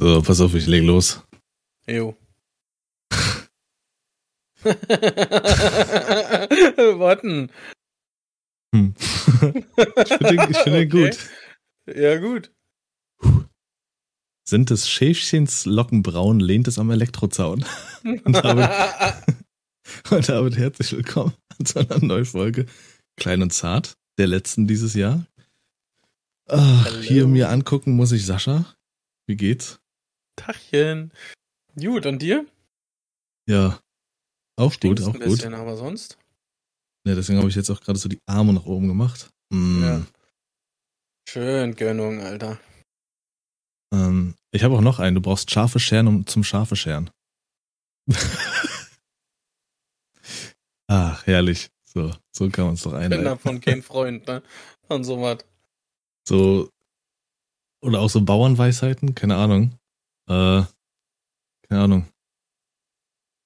So, pass auf, ich leg los. Jo. Warten. Hm. ich finde den, ich find den Okay. gut. Ja, gut. Sind des Schäfchens Locken braun, lehnt es am Elektrozaun. Und damit, und damit herzlich willkommen zu einer neuen Folge Klein und Zart, der letzten dieses Jahr. Ach, hier mir angucken muss ich Sascha. Wie geht's? Tachchen. Gut, und dir? Ja, auch gut, Stinkst auch ein gut. bisschen, aber sonst? Ja, deswegen habe ich jetzt auch gerade so die Arme nach oben gemacht. Mm. Ja. Schön, Gönnung, Alter. Ähm, ich habe auch noch einen. Du brauchst scharfe Scheren um zum scharfe Scheren. Ach, herrlich. So, so kann man es doch Bin einleiten. davon kein Freund, ne? Und sowas. So, oder auch so Bauernweisheiten, keine Ahnung. Äh, keine Ahnung.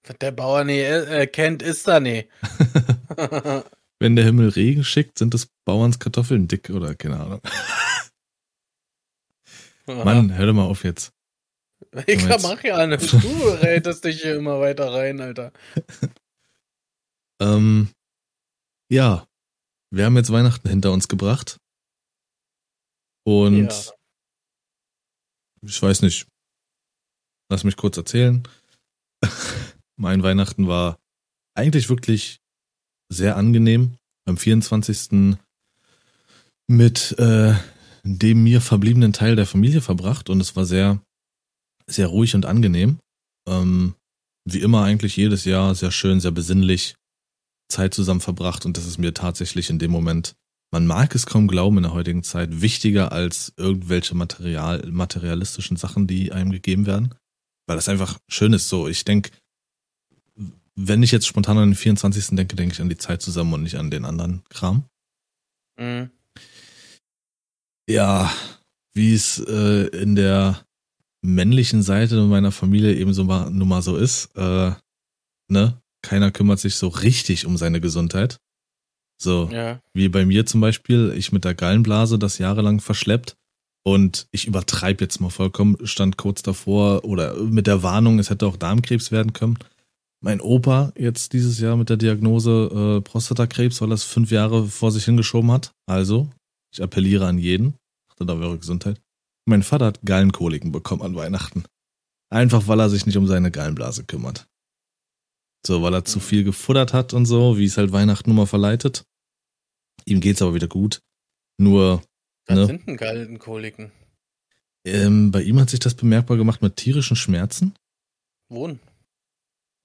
Was der Bauer nie äh, kennt, ist er nie. Wenn der Himmel Regen schickt, sind des Bauerns Kartoffeln dick oder keine Ahnung. Mann, hör doch mal auf jetzt. Ich jetzt. mach ja nicht. Du rätest dich hier immer weiter rein, Alter. Ähm, ja, wir haben jetzt Weihnachten hinter uns gebracht. Und Ja. ich weiß nicht, lass mich kurz erzählen. mein Weihnachten war eigentlich wirklich sehr angenehm. Am 24. mit äh, dem mir verbliebenen Teil der Familie verbracht und es war sehr, sehr ruhig und angenehm. Ähm, wie immer eigentlich jedes Jahr sehr schön, sehr besinnlich Zeit zusammen verbracht und das ist mir tatsächlich in dem Moment, man mag es kaum glauben in der heutigen Zeit, wichtiger als irgendwelche Material, materialistischen Sachen, die einem gegeben werden. Weil das einfach schön ist so. Ich denke, wenn ich jetzt spontan an den 24. denke, denke ich an die Zeit zusammen und nicht an den anderen Kram. Mhm. Ja, wie es äh, in der männlichen Seite meiner Familie eben so mal, nun mal so ist, äh, ne? Keiner kümmert sich so richtig um seine Gesundheit. So, Ja. wie bei mir zum Beispiel, ich mit der Gallenblase das jahrelang verschleppt und ich übertreibe jetzt mal vollkommen, stand kurz davor oder mit der Warnung, es hätte auch Darmkrebs werden können. Mein Opa jetzt dieses Jahr mit der Diagnose äh, Prostatakrebs, weil er es fünf Jahre vor sich hingeschoben hat. Also, ich appelliere an jeden, achtet auf eure Gesundheit. Mein Vater hat Gallenkoliken bekommen an Weihnachten. Einfach weil er sich nicht um seine Gallenblase kümmert. So, weil er zu Mhm. viel gefuttert hat und so, wie es halt Weihnachten nun mal verleitet. Ihm geht's aber wieder gut. Nur, Was Ne? sind denn Gallenkoliken? ähm, bei ihm hat sich das bemerkbar gemacht mit tierischen Schmerzen. Wohnen.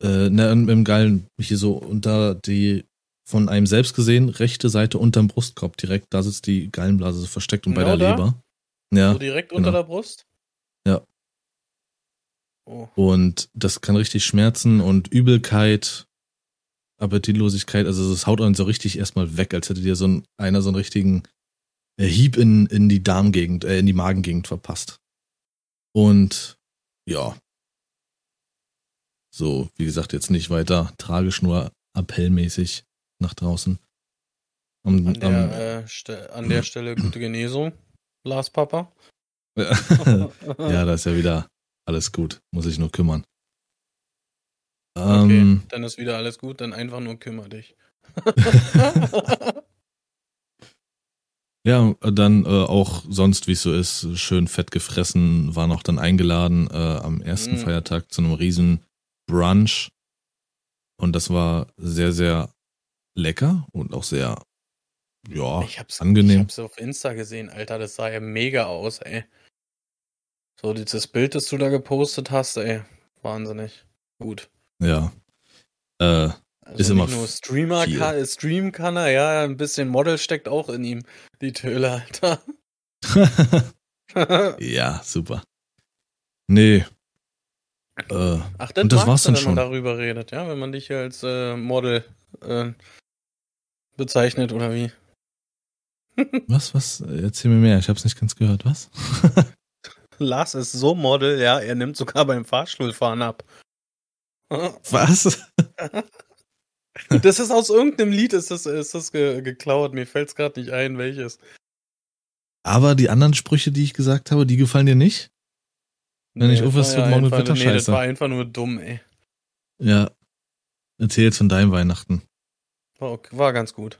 Äh, ne, im Gallen, hier so unter die, von einem selbst gesehen, rechte Seite unterm Brustkorb direkt, da sitzt die Gallenblase so versteckt und bei Genau der da? Leber. Ja, so direkt genau. unter der Brust? Ja. Oh. und das kann richtig schmerzen und Übelkeit, Appetitlosigkeit, also das haut einen so richtig erstmal weg, als hätte dir so ein, einer so einen richtigen Hieb in, in die Darmgegend, äh, in die Magengegend verpasst. Und ja, so, wie gesagt, jetzt nicht weiter tragisch, nur appellmäßig nach draußen. Am, An der, am, äh, Ste an der Stelle gute Genesung, Lars Papa. ja, da ist ja wieder alles gut, muss ich nur kümmern. Okay, Ähm, dann ist wieder alles gut, dann einfach nur kümmere dich. Ja, dann äh, auch sonst, wie es so ist, schön fett gefressen, waren auch dann eingeladen äh, am ersten Mm. Feiertag zu einem riesen Brunch. Und das war sehr, sehr lecker und auch sehr, ja, ich hab's, angenehm. Ich hab's auf Insta gesehen, Alter, das sah ja mega aus, ey. So, dieses Bild, das du da gepostet hast, ey, wahnsinnig. Gut. ja. Äh, Also Ist immer nur Streamer viel. kann, Stream kann er, ja, ein bisschen Model steckt auch in ihm, die Töle, Alter. ja, super. Nee. Äh, Ach, das, Und das war's du, dann wenn schon. man darüber redet, ja, wenn man dich hier als äh, Model äh, bezeichnet oder wie? was, was? Erzähl mir mehr, ich hab's nicht ganz gehört, was? Lars ist so Model, ja, er nimmt sogar beim Fahrstuhlfahren ab. Was? Das ist aus irgendeinem Lied, ist das, ist das ge geklaut. Mir fällt's gerade nicht ein, welches. Aber die anderen Sprüche, die ich gesagt habe, die gefallen dir nicht? Nenn nicht auf, was war wird morgen mit einfach, Wetter Nee, das war einfach nur dumm, ey. Ja. Erzähl jetzt von deinem Weihnachten. War, ok- war ganz gut.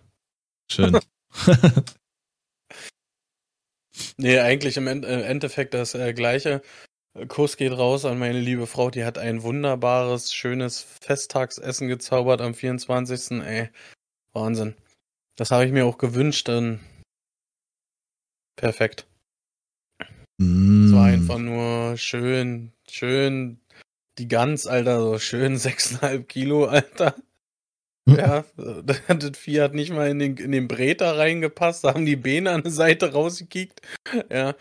Schön. Nee, eigentlich im äh, Endeffekt das äh, gleiche. Kuss geht raus an meine liebe Frau, die hat ein wunderbares, schönes Festtagsessen gezaubert am 24. Ey, Wahnsinn. Das habe ich mir auch gewünscht, dann perfekt. Es war Mm. einfach nur schön, schön, die Gans, Alter, so schön 6,5 Kilo, Alter. Ja, das Vieh hat nicht mal in den, in den Breter reingepasst, da haben die Beine an der Seite rausgekickt. Ja.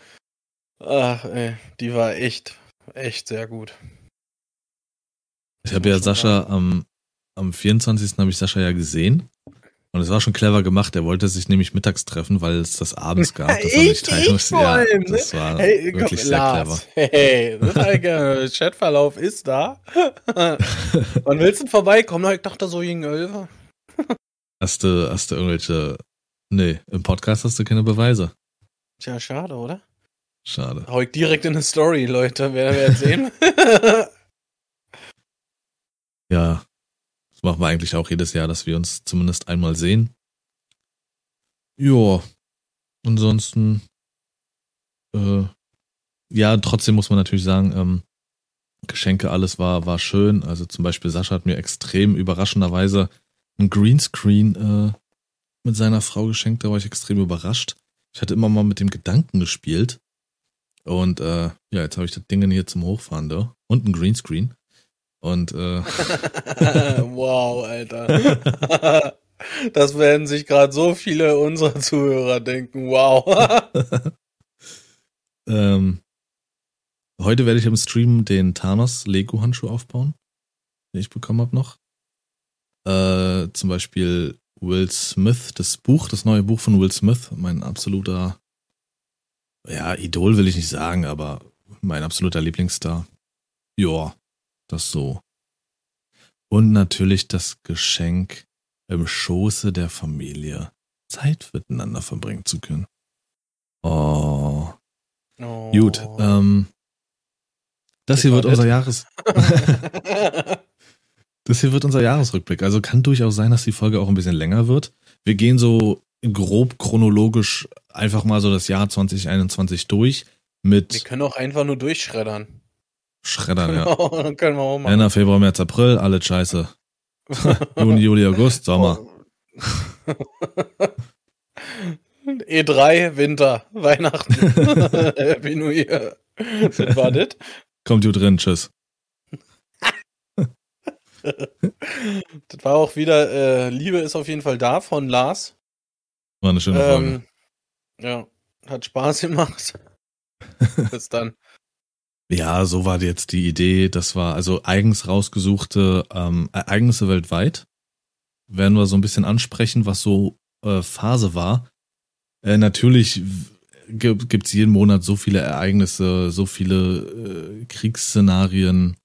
Ach, ey, die war echt, echt sehr gut. Ich habe ja Muss Sascha am, am 24. habe ich Sascha ja gesehen. Und es war schon clever gemacht. Er wollte sich nämlich mittags treffen, weil es das abends gab. Das Ich- nicht ich musste. vor ja, allem, ne? das war Hey, komm, wirklich sehr Lars, clever. hey, das der Chatverlauf ist da. Wann willst du denn vorbeikommen? Na, Ich dachte so gegen 11. Hast du, hast du irgendwelche. Nee, im Podcast hast du keine Beweise. Tja, schade, oder? Schade. Hau ich direkt in eine Story, Leute. Wer wird sehen? Ja. Das machen wir eigentlich auch jedes Jahr, dass wir uns zumindest einmal sehen. Ja. Ansonsten. Äh, ja, trotzdem muss man natürlich sagen, ähm, Geschenke, alles war, war schön. Also zum Beispiel Sascha hat mir extrem überraschenderweise ein Greenscreen äh, mit seiner Frau geschenkt. Da war ich extrem überrascht. Ich hatte immer mal mit dem Gedanken gespielt. Und äh, ja, jetzt habe ich das Ding hier zum Hochfahren da. Und ein Greenscreen. Und äh, wow, Alter. Das werden sich gerade so viele unserer Zuhörer denken. Wow. ähm, heute werde ich im Stream den Thanos Lego Handschuh aufbauen, den ich bekommen habe noch. Äh, zum Beispiel Will Smith, das Buch, das neue Buch von Will Smith, mein absoluter, ja, Idol will ich nicht sagen, aber mein absoluter Lieblingsstar. Ja, das so. Und natürlich das Geschenk im Schoße der Familie Zeit miteinander verbringen zu können. Oh, Oh. gut. Ähm, das Das hier wird unser. Jahres, das hier wird unser Jahresrückblick. Also kann durchaus sein, dass die Folge auch ein bisschen länger wird. Wir gehen so grob chronologisch einfach mal so das Jahr 2021 durch Wir mit können auch einfach nur durchschreddern. Schreddern, ja. Dann können wir auch machen. Jänner, Februar, März, April, alle scheiße. Juni, Juli, August, Sommer. E3, Winter, Weihnachten, Happy New Year. Das war das. Kommt gut drin, tschüss. Das war auch wieder, äh, Liebe ist auf jeden Fall da von Lars. War eine schöne Folge. Ähm, ja, hat Spaß gemacht. Bis dann. Ja, so war jetzt die Idee. Das war also eigens rausgesuchte ähm, Ereignisse weltweit. Werden wir so ein bisschen ansprechen, was so äh, Phase war. Äh, natürlich gibt es jeden Monat so viele Ereignisse, so viele äh, Kriegsszenarien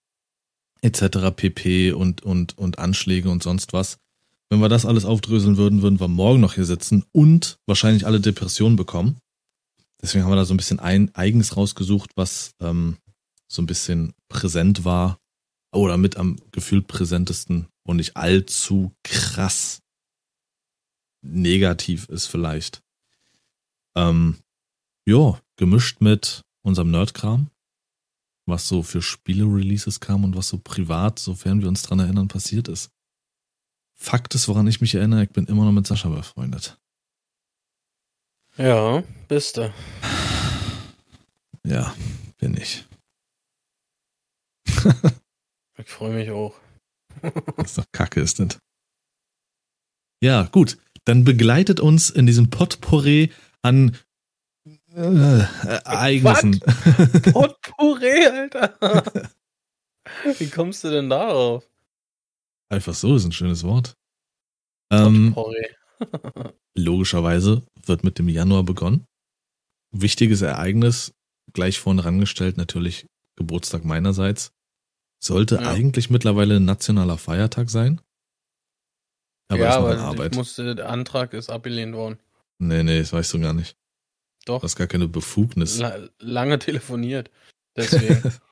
etc. pp. und und und Anschläge und sonst was. Wenn wir das alles aufdröseln würden, würden wir morgen noch hier sitzen und wahrscheinlich alle Depressionen bekommen. Deswegen haben wir da so ein bisschen ein, eigens rausgesucht, was ähm, so ein bisschen präsent war oder mit am gefühlt präsentesten und nicht allzu krass negativ ist vielleicht. Ähm, ja, gemischt mit unserem Nerdkram, was so für Spiele-Releases kam und was so privat, sofern wir uns dran erinnern, passiert ist. Fakt ist, woran ich mich erinnere, ich bin immer noch mit Sascha befreundet. Ja, bist du. Ja, bin ich. Ich freue mich auch. Das ist doch kacke, ist das? Ja, gut. Dann begleitet uns in diesem Potpourri an äh, Ereignissen. Potpourri, Alter. Wie kommst du denn darauf? Einfach so ist ein schönes Wort. Ähm, logischerweise wird mit dem Januar begonnen. Wichtiges Ereignis, gleich vorne rangestellt, natürlich Geburtstag meinerseits. Sollte Ja. eigentlich mittlerweile ein nationaler Feiertag sein. Aber ja, ist noch aber Arbeit. musste, der Antrag ist abgelehnt worden. Nee, nee, das weißt du gar nicht. Doch. Du hast gar keine Befugnis. La lange telefoniert. Deswegen.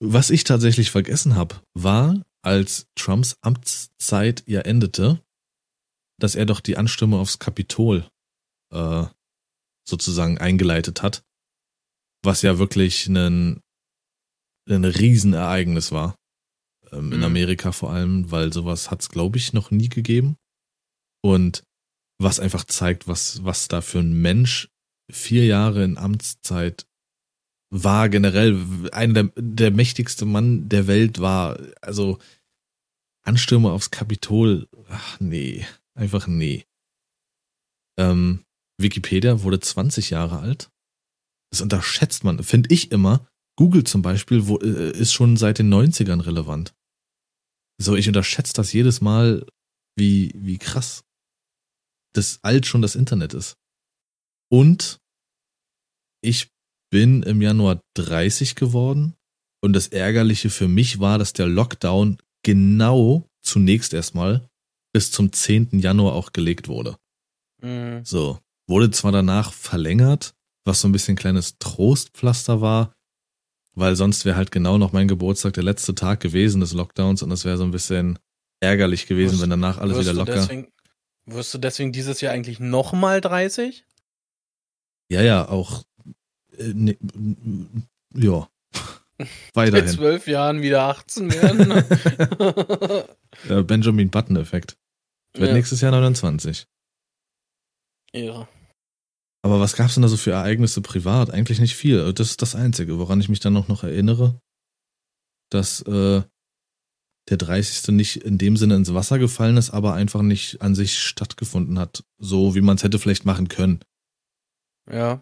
Was ich tatsächlich vergessen habe, war, als Trumps Amtszeit ja endete, dass er doch die Anstimme aufs Kapitol äh, sozusagen eingeleitet hat, was ja wirklich ein, ein Riesenereignis war. Ähm, in Mhm. Amerika vor allem, weil sowas hat es, glaube ich, noch nie gegeben. Und was einfach zeigt, was, was da für ein Mensch vier Jahre in Amtszeit war, generell einer der, der mächtigste Mann der Welt war. Also Anstürme aufs Kapitol, ach nee, einfach nee. Ähm, Wikipedia wurde 20 Jahre alt. Das unterschätzt man, finde ich immer. Google zum Beispiel wo, äh, ist schon seit den 90ern relevant. So, ich unterschätze das jedes Mal, wie, wie krass das alt schon das Internet ist. Und ich bin im Januar 30 geworden. Und das Ärgerliche für mich war, dass der Lockdown genau zunächst erstmal bis zum 10. Januar auch gelegt wurde. Mhm. So, wurde zwar danach verlängert, was so ein bisschen kleines Trostpflaster war, weil sonst wäre halt genau noch mein Geburtstag der letzte Tag gewesen des Lockdowns und das wäre so ein bisschen ärgerlich gewesen, Wirst- wenn danach alles wieder locker. Deswegen, wirst du deswegen dieses Jahr eigentlich nochmal 30? Ja, ja, auch äh, ne, ja. In Weiterhin. zwölf Jahren wieder 18 werden? Äh, Benjamin Button-Effekt. Werde Ja. nächstes Jahr 29. ja. Aber was gab's denn da so für Ereignisse privat? Eigentlich nicht viel. Das ist das Einzige, woran ich mich dann noch, noch erinnere, dass äh, der 30. nicht in dem Sinne ins Wasser gefallen ist, aber einfach nicht an sich stattgefunden hat. So wie man es hätte vielleicht machen können. Ja.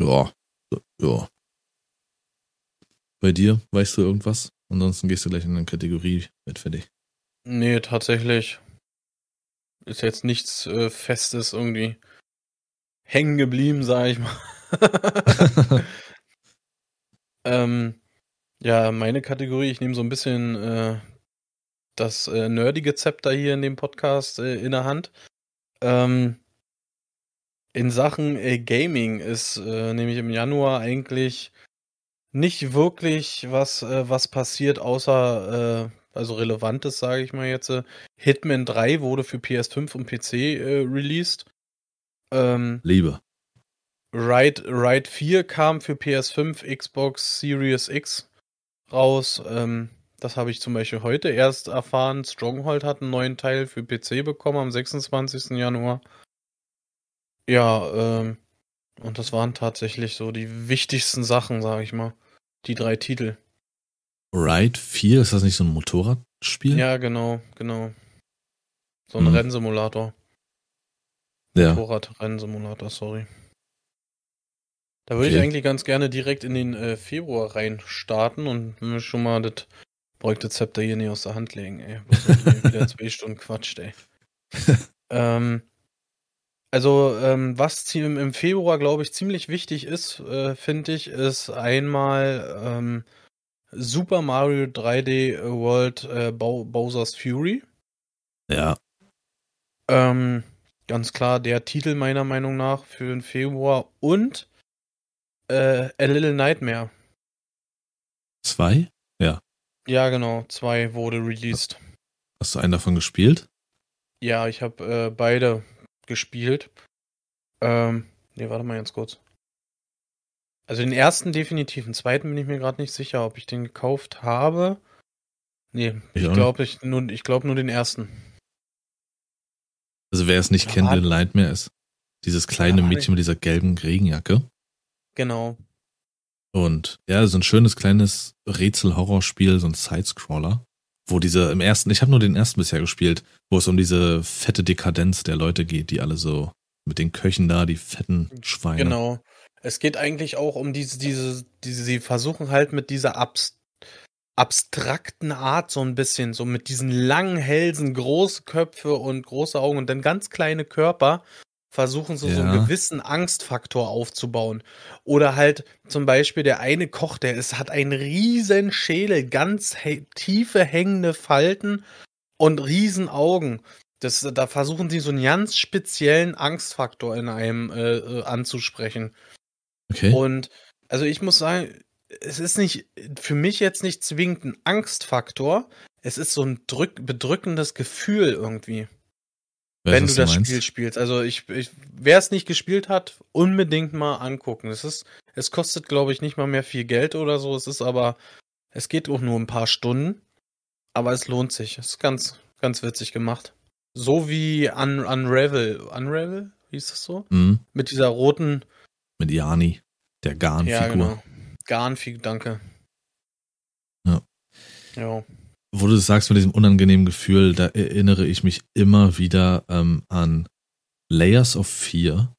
Ja. Ja. Bei dir, weißt du irgendwas? Ansonsten gehst du gleich in eine Kategorie mit für dich. Nee, tatsächlich. Ist jetzt nichts äh, Festes irgendwie hängen geblieben, sag ich mal. ähm, ja, meine Kategorie, ich nehme so ein bisschen äh, das äh, nerdige Zepter hier in dem Podcast äh, in der Hand. Ähm, in Sachen äh, Gaming ist äh, nämlich im Januar eigentlich nicht wirklich was, äh, was passiert, außer äh, also relevantes, sage ich mal jetzt. Äh, Hitman 3 wurde für PS5 und PC äh, released. Ähm, Liebe. Ride, Ride 4 kam für PS5, Xbox Series X raus. Ähm, das habe ich zum Beispiel heute erst erfahren. Stronghold hat einen neuen Teil für PC bekommen am 26. Januar. Ja, ähm, und das waren tatsächlich so die wichtigsten Sachen, sage ich mal. Die drei Titel. Ride 4, ist das nicht so ein Motorradspiel? Ja, genau, genau. So ein Mhm. Rennsimulator. Ja. Motorradrennsimulator, sorry. Da würde ich Okay. eigentlich ganz gerne direkt in den äh, Februar rein starten und wir schon mal das beugte Zepter hier nicht aus der Hand legen, ey. Wieder zwei Stunden quatscht, ey. ähm, also, ähm, was im Februar, glaube ich, ziemlich wichtig ist, äh, finde ich, ist einmal ähm, Super Mario 3D World äh, Bow Bowser's Fury. Ja. Ähm, ganz klar der Titel meiner Meinung nach für den Februar und äh, A Little Nightmare. Zwei? Ja, genau, zwei wurde released. Hast du einen davon gespielt? Ja, ich habe äh, beide gespielt. Ähm, nee, warte mal ganz kurz. Also den ersten definitiv, den zweiten bin ich mir gerade nicht sicher, ob ich den gekauft habe. Nee, Ich ich glaube ich nur, ich glaube nur den ersten. Also wer es nicht Ja, kennt, warte. Little Nightmare ist dieses kleine Ja. Mädchen mit dieser gelben Regenjacke. Genau. Und ja, so ein schönes kleines Rätsel-Horrorspiel, so ein Sidescroller, wo diese im ersten, ich habe nur den ersten bisher gespielt, wo es um diese fette Dekadenz der Leute geht, die alle so mit den Köchen da, die fetten Schweine. Genau. Es geht eigentlich auch um diese, diese, diese, sie versuchen halt mit dieser abs abstrakten Art so ein bisschen, so mit diesen langen Hälsen, große Köpfe und große Augen und dann ganz kleine Körper, versuchen sie so Ja. einen gewissen Angstfaktor aufzubauen. Oder halt zum Beispiel der eine Koch, der ist, hat einen riesen Schädel, ganz tiefe hängende Falten und riesen Augen. Das, da versuchen sie so einen ganz speziellen Angstfaktor in einem äh, äh, anzusprechen. Okay. Und also ich muss sagen, es ist nicht, für mich jetzt nicht zwingend ein Angstfaktor. Es ist so ein drück, bedrückendes Gefühl irgendwie. Wenn du das meinst? Spiel spielst. Also ich, ich wer es nicht gespielt hat, unbedingt mal angucken. Es ist, es kostet, glaube ich, nicht mal mehr viel Geld oder so. Es ist aber, es geht auch nur ein paar Stunden. Aber es lohnt sich. Es ist ganz, ganz witzig gemacht. So wie Un Unravel. Unravel? Hieß das so? Mhm. Mit dieser roten. Mit Iani, der Garn-Figur. Ja, genau. Garnfigur, danke. Ja. Ja. Wo du das sagst mit diesem unangenehmen Gefühl, da erinnere ich mich immer wieder ähm, an Layers of Fear.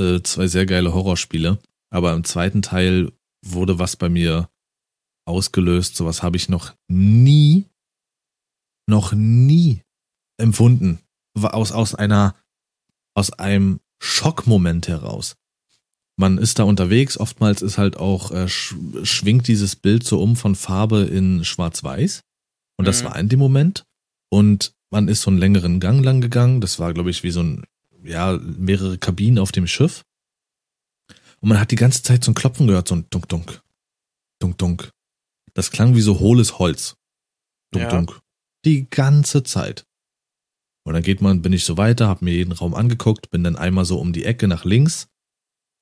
Äh, zwei sehr geile Horrorspiele. Aber im zweiten Teil wurde was bei mir ausgelöst. Sowas habe ich noch nie, noch nie empfunden. Aus, aus einer, aus einem Schockmoment heraus. Man ist da unterwegs, oftmals ist halt auch, äh, sch schwingt dieses Bild so um von Farbe in Schwarz-Weiß. Und das Mhm. war in dem Moment. Und man ist so einen längeren Gang lang gegangen. Das war, glaube ich, wie so ein, ja, mehrere Kabinen auf dem Schiff. Und man hat die ganze Zeit so ein Klopfen gehört, so ein Dunk, Dunk, Dunk, Dunk. Das klang wie so hohles Holz. Dunk, Ja. Dunk. Die ganze Zeit. Und dann geht man, bin ich so weiter, hab mir jeden Raum angeguckt, bin dann einmal so um die Ecke nach links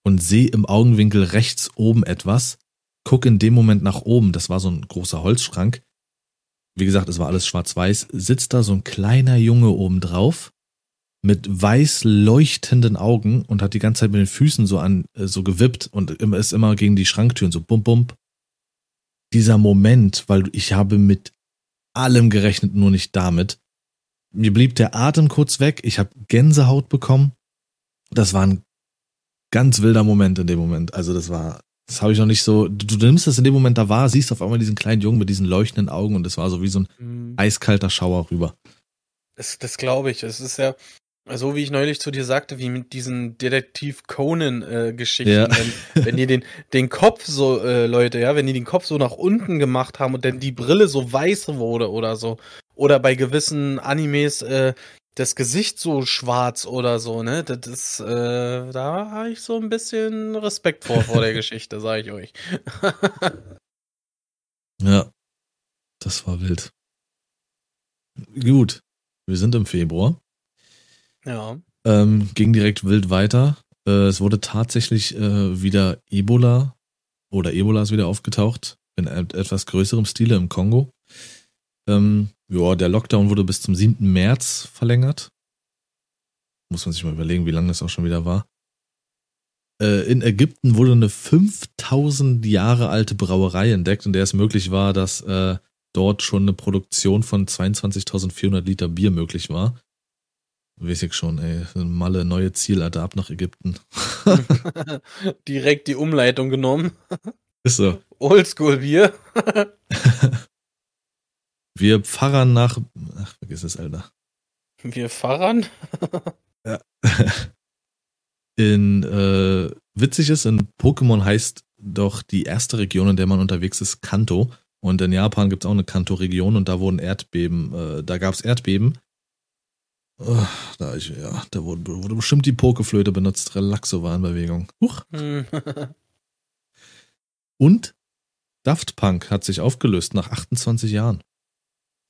und sehe im Augenwinkel rechts oben etwas, guck in dem Moment nach oben, das war so ein großer Holzschrank. Wie gesagt, es war alles schwarz-weiß, sitzt da so ein kleiner Junge oben drauf mit weiß leuchtenden Augen und hat die ganze Zeit mit den Füßen so an äh, so gewippt und ist immer gegen die Schranktüren so bum bum. Dieser Moment, weil ich habe mit allem gerechnet, nur nicht damit. Mir blieb der Atem kurz weg, ich habe Gänsehaut bekommen. Das war ein ganz wilder Moment in dem Moment. Also das war, das habe ich noch nicht so. Du, du nimmst das in dem Moment da wahr, siehst auf einmal diesen kleinen Jungen mit diesen leuchtenden Augen und es war so wie so ein Mhm. eiskalter Schauer rüber. Das, das glaube ich. Es ist ja so, wie ich neulich zu dir sagte, wie mit diesen Detektiv Conan-Geschichten. Ja. Wenn, wenn die den, den Kopf so, äh, Leute, ja, wenn die den Kopf so nach unten gemacht haben und dann die Brille so weiß wurde oder so. Oder bei gewissen Animes äh, das Gesicht so schwarz oder so, ne? Das ist, äh, da habe ich so ein bisschen Respekt vor, vor der Geschichte, sage ich euch. Ja, das war wild. Gut, wir sind im Februar. Ja. Ähm, ging direkt wild weiter. Äh, es wurde tatsächlich äh, wieder Ebola oder Ebola ist wieder aufgetaucht in et etwas größerem Stile im Kongo. Ähm, ja, der Lockdown wurde bis zum 7. März verlängert. Muss man sich mal überlegen, wie lange das auch schon wieder war. Äh, in Ägypten wurde eine 5000 Jahre alte Brauerei entdeckt, in der es möglich war, dass äh, dort schon eine Produktion von 22.400 Liter Bier möglich war. Weiß ich schon, ey. Malle, neue Zielarte ab nach Ägypten. Direkt die Umleitung genommen. Ist so. Oldschool-Bier. Wir pfarrern nach. Ach, vergiss es, Alter. Wir fahren. In, äh, witzig ist, in Pokémon heißt doch die erste Region, in der man unterwegs ist, Kanto. Und in Japan gibt's auch eine Kanto-Region und da wurden Erdbeben, äh, da gab's Erdbeben. Oh, da ich, ja, da wurde, wurde bestimmt die Pokeflöte benutzt. Relaxo war in Bewegung. Huch. Hm. Und Daft Punk hat sich aufgelöst nach 28 Jahren.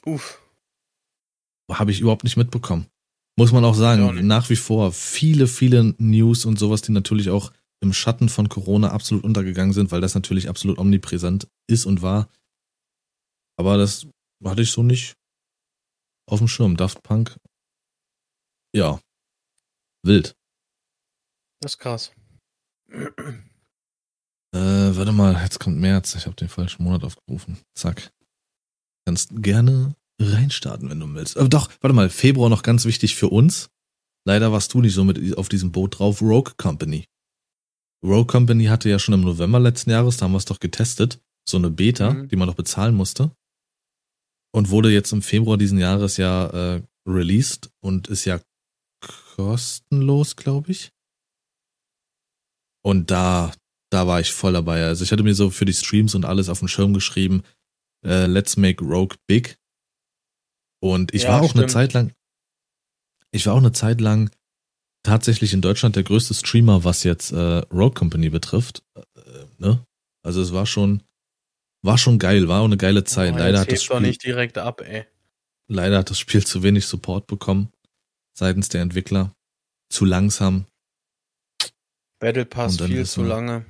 Uff. Habe ich überhaupt nicht mitbekommen. Muss man auch sagen, Ja, nach wie vor viele, viele News und sowas, die natürlich auch im Schatten von Corona absolut untergegangen sind, weil das natürlich absolut omnipräsent ist und war. Aber das hatte ich so nicht auf dem Schirm. Daft Punk. Ja. Wild. Das ist krass. Äh, warte mal, jetzt kommt März. Ich habe den falschen Monat aufgerufen. Zack. Kannst gerne reinstarten, wenn du willst. Aber doch, warte mal, Februar noch ganz wichtig für uns. Leider warst du nicht so mit auf diesem Boot drauf. Rogue Company. Rogue Company hatte ja schon im November letzten Jahres, da haben wir es doch getestet, so eine Beta, Mhm. die man doch bezahlen musste. Und wurde jetzt im Februar diesen Jahres ja äh, released und ist ja kostenlos, glaube ich. Und da, da war ich voll dabei. Also ich hatte mir so für die Streams und alles auf den Schirm geschrieben, äh, Let's Make Rogue Big. Und ich Ja, war auch eine stimmt. Zeit lang, ich war auch eine Zeit lang tatsächlich in Deutschland der größte Streamer, was jetzt äh, Rogue Company betrifft. Äh, ne? Also es war schon, war schon geil, war auch eine geile Zeit. Oh, leider, hat das Spiel, nicht direkt ab, ey. leider hat das Spiel zu wenig Support bekommen seitens der Entwickler. Zu langsam. Battle Pass viel ist zu lange.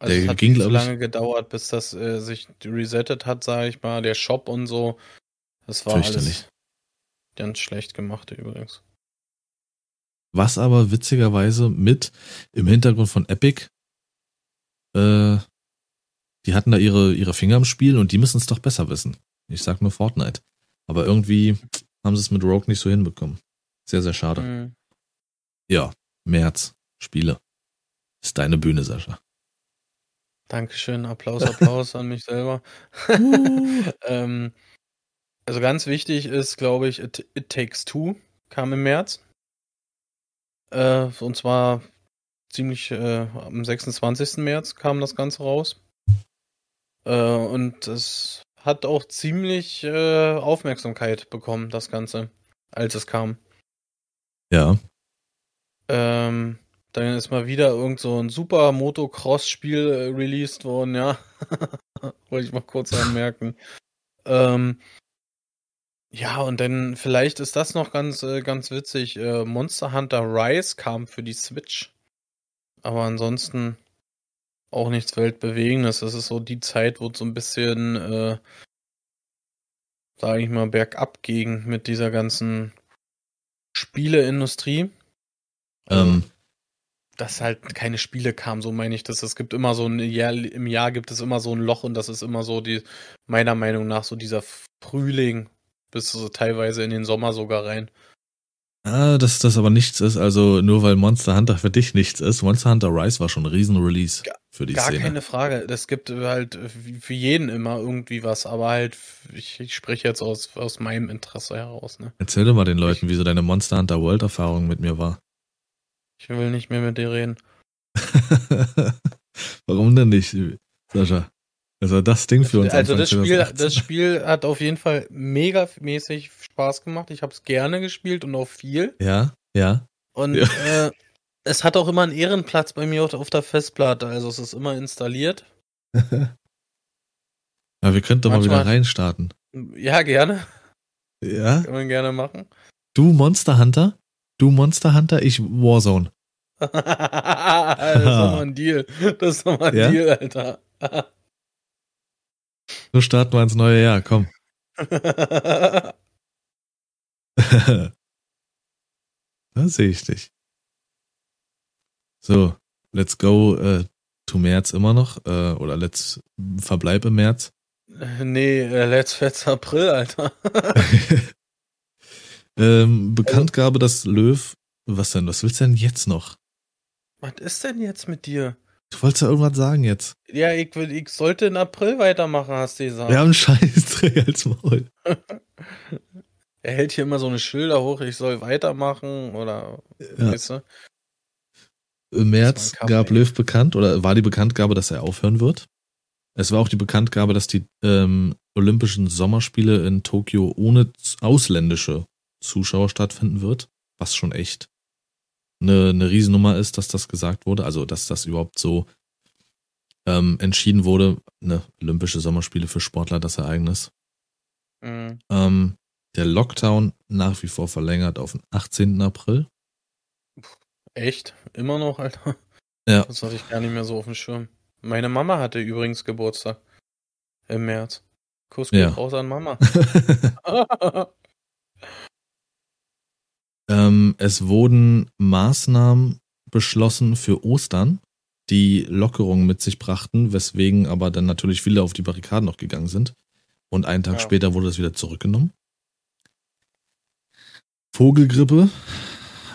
Also Der es hat ging, glaub ich- lange gedauert, bis das äh, sich resettet hat, sage ich mal. Der Shop und so. Das war alles ganz schlecht gemacht übrigens. Was aber witzigerweise mit im Hintergrund von Epic, äh, die hatten da ihre, ihre Finger im Spiel und die müssen es doch besser wissen. Ich sag nur Fortnite. Aber irgendwie haben sie es mit Rogue nicht so hinbekommen. Sehr, sehr schade. Mhm. Ja, März, Spiele. Ist deine Bühne, Sascha. Dankeschön, Applaus, Applaus an mich selber. ähm, also ganz wichtig ist, glaube ich, It, It Takes Two kam im März. Äh, und zwar ziemlich äh, am 26. März kam das Ganze raus. Äh, und es hat auch ziemlich äh, Aufmerksamkeit bekommen, das Ganze, als es kam. Ja, Ähm, dann ist mal wieder irgend so ein super Motocross-Spiel äh, released worden, ja. Wollte ich mal kurz anmerken. ähm, ja, und dann vielleicht ist das noch ganz, äh, ganz witzig. Äh, Monster Hunter Rise kam für die Switch. Aber ansonsten auch nichts Weltbewegendes. Das ist so die Zeit, wo es so ein bisschen, äh, sage ich mal, bergab ging mit dieser ganzen Spieleindustrie. Ähm, dass halt keine Spiele kamen, so meine ich das. Es gibt immer so ein Jahr, im Jahr gibt es immer so ein Loch und das ist immer so die, meiner Meinung nach, so dieser Frühling bis so teilweise in den Sommer sogar rein. ah, dass das aber nichts ist, also nur weil Monster Hunter für dich nichts ist. Monster Hunter Rise war schon ein Riesen-Release für die Gar Szene. keine Frage. Es gibt halt für jeden immer irgendwie was, aber halt, ich, ich spreche jetzt aus, aus meinem Interesse heraus, ne? Erzähl doch mal den Leuten, wie so deine Monster Hunter World Erfahrung mit mir war. Ich will nicht mehr mit dir reden. Warum denn nicht, Sascha? Also das Ding für uns. Also das Spiel, 2018. das Spiel hat auf jeden Fall mega mäßig Spaß gemacht. Ich habe es gerne gespielt und auch viel. Ja, ja. Und Ja. äh, es hat auch immer einen Ehrenplatz bei mir auf, auf der Festplatte. Also es ist immer installiert. ja, wir könnten doch mal Manchmal- wieder reinstarten. Ja, gerne. Ja? Kann man gerne machen. Du Monster Hunter? Du Monster Hunter, ich Warzone. das ist doch mal ein Deal. Das ist doch mal ein Ja? Deal, Alter. So starten wir ins neue Jahr, komm. da sehe ich dich. So, let's go äh, to März immer noch. Äh, oder let's verbleib im März. nee, äh, Let's Fetz April, Alter. Ähm, Bekanntgabe, dass Löw. Was denn? Was willst du denn jetzt noch? Was ist denn jetzt mit dir? Du wolltest ja irgendwas sagen jetzt. Ja, ich, will- ich sollte in April weitermachen, hast du gesagt. Wir haben einen Scheißdreck als Maul. Er hält hier immer so eine Schilder hoch, ich soll weitermachen oder Ja. weißt du? Im März gab. Löw bekannt oder war die Bekanntgabe, dass er aufhören wird. Es war auch die Bekanntgabe, dass die ähm, Olympischen Sommerspiele in Tokio ohne ausländische Zuschauer stattfinden wird, was schon echt eine, eine Riesennummer ist, dass das gesagt wurde, also dass das überhaupt so ähm, entschieden wurde. Ne, Olympische Sommerspiele für Sportler, das Ereignis. Mhm. Ähm, der Lockdown nach wie vor verlängert auf den 18. April. Echt? Immer noch, Alter? Ja. Das hatte ich gar nicht mehr so auf dem Schirm. Meine Mama hatte übrigens Geburtstag. Im März. Kuss geht Ja. raus an Mama. Ähm, es wurden Maßnahmen beschlossen für Ostern, die Lockerungen mit sich brachten, weswegen aber dann natürlich viele auf die Barrikaden noch gegangen sind. Und einen Tag Ja. später wurde es wieder zurückgenommen. Vogelgrippe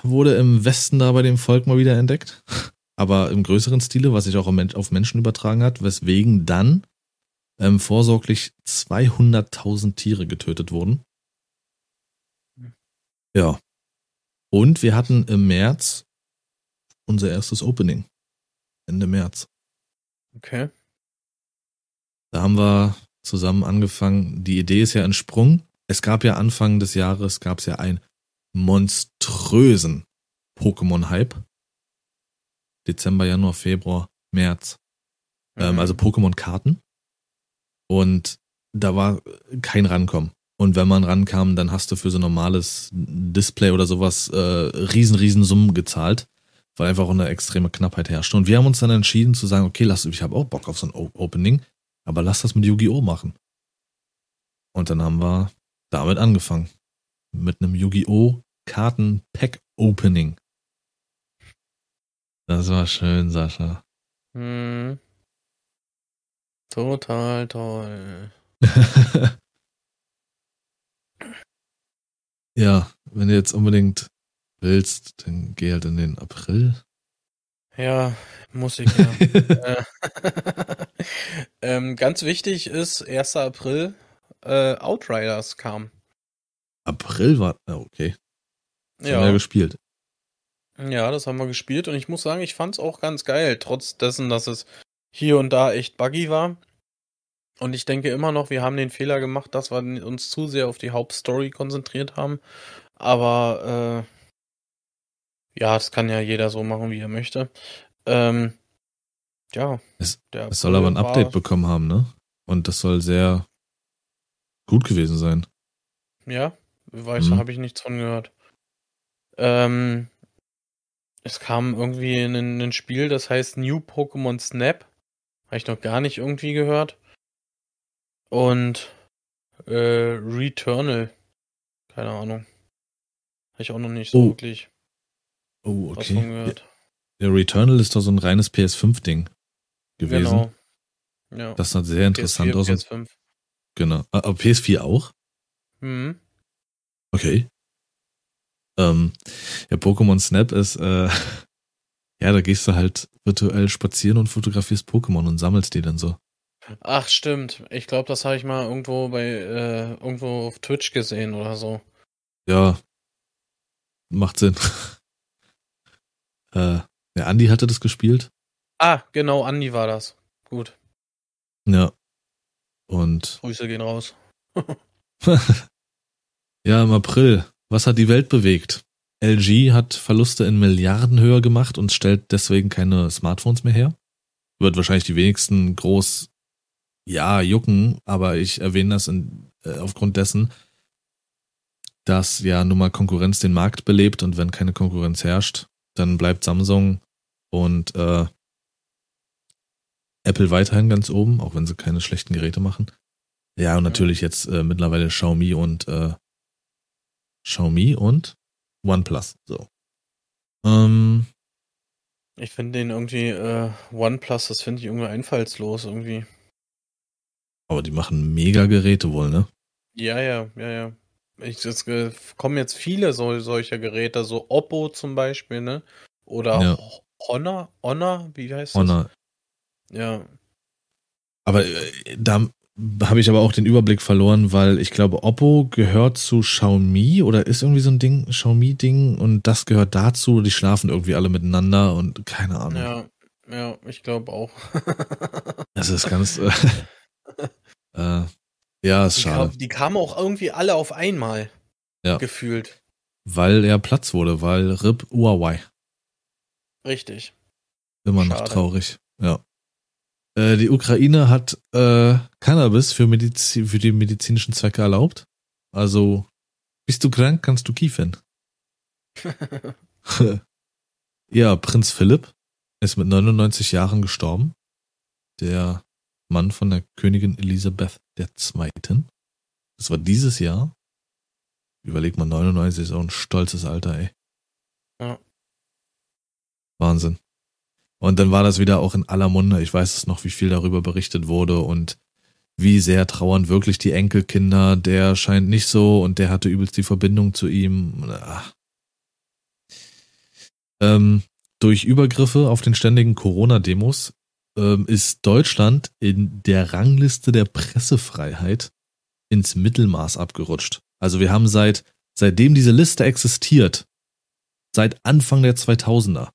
wurde im Westen da bei dem Volk mal wieder entdeckt. Aber im größeren Stile, was sich auch auf Men- auf Menschen übertragen hat, weswegen dann ähm, vorsorglich 200.000 Tiere getötet wurden. Ja. Und wir hatten im März unser erstes Opening. Ende März. okay. Da haben wir zusammen angefangen. Die Idee ist ja entsprungen. Es gab ja Anfang des Jahres, gab es ja einen monströsen Pokémon-Hype. Dezember, Januar, Februar, März. ähm, Mhm. also Pokémon-Karten. Und da war kein Rankommen. Und wenn man rankam, dann hast du für so ein normales Display oder sowas äh, riesen, riesen Summen gezahlt, weil einfach auch eine extreme Knappheit herrschte. Und wir haben uns dann entschieden zu sagen, okay, lass, ich habe auch Bock auf so ein O- Opening, aber lass das mit Yu-Gi-Oh! machen. Und dann haben wir damit angefangen. Mit einem Yu-Gi-Oh! Karten-Pack-Opening. Das war schön, Sascha. Mhm. Total toll. ja, wenn du jetzt unbedingt willst, dann geh halt in den April. Ja, muss ich ja. Äh, ähm, ganz wichtig ist, 1. April, äh, Outriders kam. April war, ah, okay. Das haben wir ja Ja, gespielt. ja, das haben wir gespielt und ich muss sagen, ich fand's auch ganz geil, trotz dessen, dass es hier und da echt buggy war. Und ich denke immer noch, wir haben den Fehler gemacht, dass wir uns zu sehr auf die Hauptstory konzentriert haben. Aber äh, ja, das kann ja jeder so machen, wie er möchte. Ähm, ja, Es- Es soll aber ein Update war- bekommen haben, ne? Und das soll sehr gut gewesen sein. Ja, weiß, Mhm. habe ich nichts von gehört. Ähm, es kam irgendwie in ein, ein Spiel, das heißt New Pokémon Snap. Habe ich noch gar nicht irgendwie gehört. Und äh, Returnal. Keine Ahnung. Habe ich auch noch nicht so Oh, wirklich Oh, okay. Der Returnal ist doch so ein reines PS5-Ding gewesen. Genau. Ja. Das sah sehr interessant PS4, aus. Und, PS5. genau. Ah, Aber PS4 auch? Mhm. Okay. Ähm, ja, Pokémon Snap ist, äh, ja, da gehst du halt virtuell spazieren und fotografierst Pokémon und sammelst die dann so. Ach, stimmt. Ich glaube, das habe ich mal irgendwo bei äh, irgendwo auf Twitch gesehen oder so. Ja, macht Sinn. äh, der Andi hatte das gespielt. Ah, genau, Andi war das. Gut. Ja. Und Grüße gehen raus. ja, im April. Was hat die Welt bewegt? LG hat Verluste in Milliardenhöhe gemacht und stellt deswegen keine Smartphones mehr her. Wird wahrscheinlich die wenigsten groß, ja, jucken, aber ich erwähne das in, äh, aufgrund dessen, dass ja nun mal Konkurrenz den Markt belebt und wenn keine Konkurrenz herrscht, dann bleibt Samsung und äh, Apple weiterhin ganz oben, auch wenn sie keine schlechten Geräte machen. Ja, und natürlich jetzt äh, mittlerweile Xiaomi und äh, Xiaomi und OnePlus. So. Ähm, Ich finde den irgendwie, äh, OnePlus, das finde ich irgendwie einfallslos irgendwie. Aber die machen mega Geräte wohl, ne? Ja, ja, ja, ja. Ich, es kommen jetzt viele so, solcher Geräte, so Oppo zum Beispiel, ne? Oder Ja. Honor, Honor, wie heißt das? Honor. Ja, Aber äh, da habe ich aber auch den Überblick verloren, weil ich glaube, Oppo gehört zu Xiaomi oder ist irgendwie so ein Ding, Xiaomi-Ding und das gehört dazu. Die schlafen irgendwie alle miteinander und keine Ahnung. ja, ja, ich glaube auch. Das ist ganz. Äh, äh, ja, ist Die, schade. kam, die kamen auch irgendwie alle auf einmal. Ja. Gefühlt. Weil er Platz wurde, weil RIP Huawei. Richtig. Immer noch Schade. traurig. Ja. Äh, die Ukraine hat äh, Cannabis für, Medizi für die medizinischen Zwecke erlaubt. Also, bist du krank, kannst du kiefern. ja, Prinz Philipp ist mit 99 Jahren gestorben. Der Mann von der Königin Elisabeth II. Das war dieses Jahr. Überleg mal, 99 ist auch ein stolzes Alter, ey. Ja. Wahnsinn. Und dann war das wieder auch in aller Munde. Ich weiß es noch, wie viel darüber berichtet wurde und wie sehr trauern wirklich die Enkelkinder. Der scheint nicht so und der hatte übelst die Verbindung zu ihm. Ähm, durch Übergriffe auf den ständigen Corona-Demos ähm, ist Deutschland in der Rangliste der Pressefreiheit ins Mittelmaß abgerutscht. Also wir haben seit, seitdem diese Liste existiert, seit Anfang der 2000er,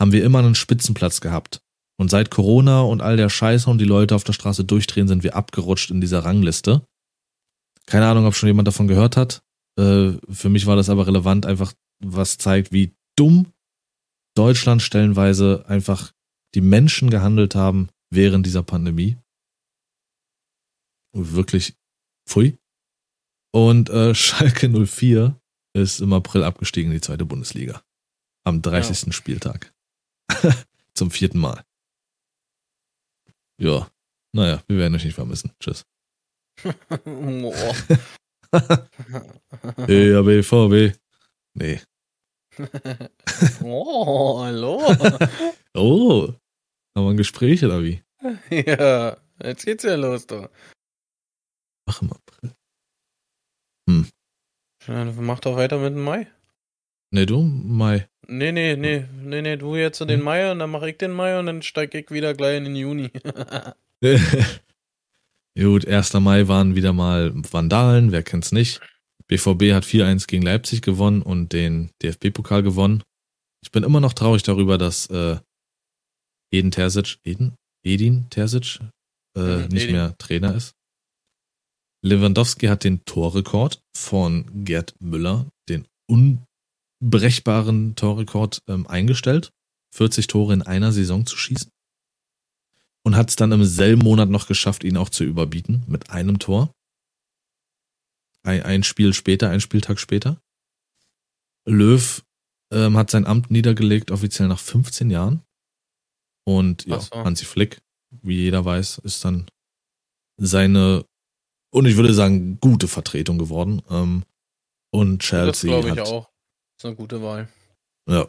haben wir immer einen Spitzenplatz gehabt. Und seit Corona und all der Scheiße und die Leute auf der Straße durchdrehen, sind wir abgerutscht in dieser Rangliste. Keine Ahnung, ob schon jemand davon gehört hat. Äh, für mich war das aber relevant, einfach was zeigt, wie dumm Deutschland stellenweise einfach die Menschen gehandelt haben während dieser Pandemie. Wirklich pfui. Und äh, Schalke 04 ist im April abgestiegen in die zweite Bundesliga. Am 30. Ja. Spieltag. Zum vierten Mal. Ja. Naja, wir werden euch nicht vermissen. Tschüss. EABVB. Nee. oh, hallo. oh. Haben wir ein Gespräch oder wie? Ja, jetzt geht's ja los, du. Ach, im April. Hm. Ja, mach doch weiter mit dem Mai. Nee, du, Mai. Nee, nee, nee, nee, nee, du jetzt den hm. Mai und dann mach ich den Mai und dann steig ich wieder gleich in den Juni. Gut, 1. Mai waren wieder mal Vandalen, wer kennt's nicht. BVB hat 4-1 gegen Leipzig gewonnen und den DFB-Pokal gewonnen. Ich bin immer noch traurig darüber, dass äh, Edin Terzic, Edin? Edin Terzic äh, mhm, nicht Edin. mehr Trainer ist. Lewandowski hat den Torrekord von Gerd Müller, den unbrechbaren Torrekord, ähm, eingestellt. 40 Tore in einer Saison zu schießen. Und hat es dann im selben Monat noch geschafft, ihn auch zu überbieten mit einem Tor. Ein, ein Spiel später, ein Spieltag später. Löw ähm, hat sein Amt niedergelegt, offiziell nach 15 Jahren. Und ja, so. Hansi Flick, wie jeder weiß, ist dann seine, und ich würde sagen, gute Vertretung geworden. Ähm, und Chelsea. Das glaube ich hat, auch. Das ist eine gute Wahl. Ja.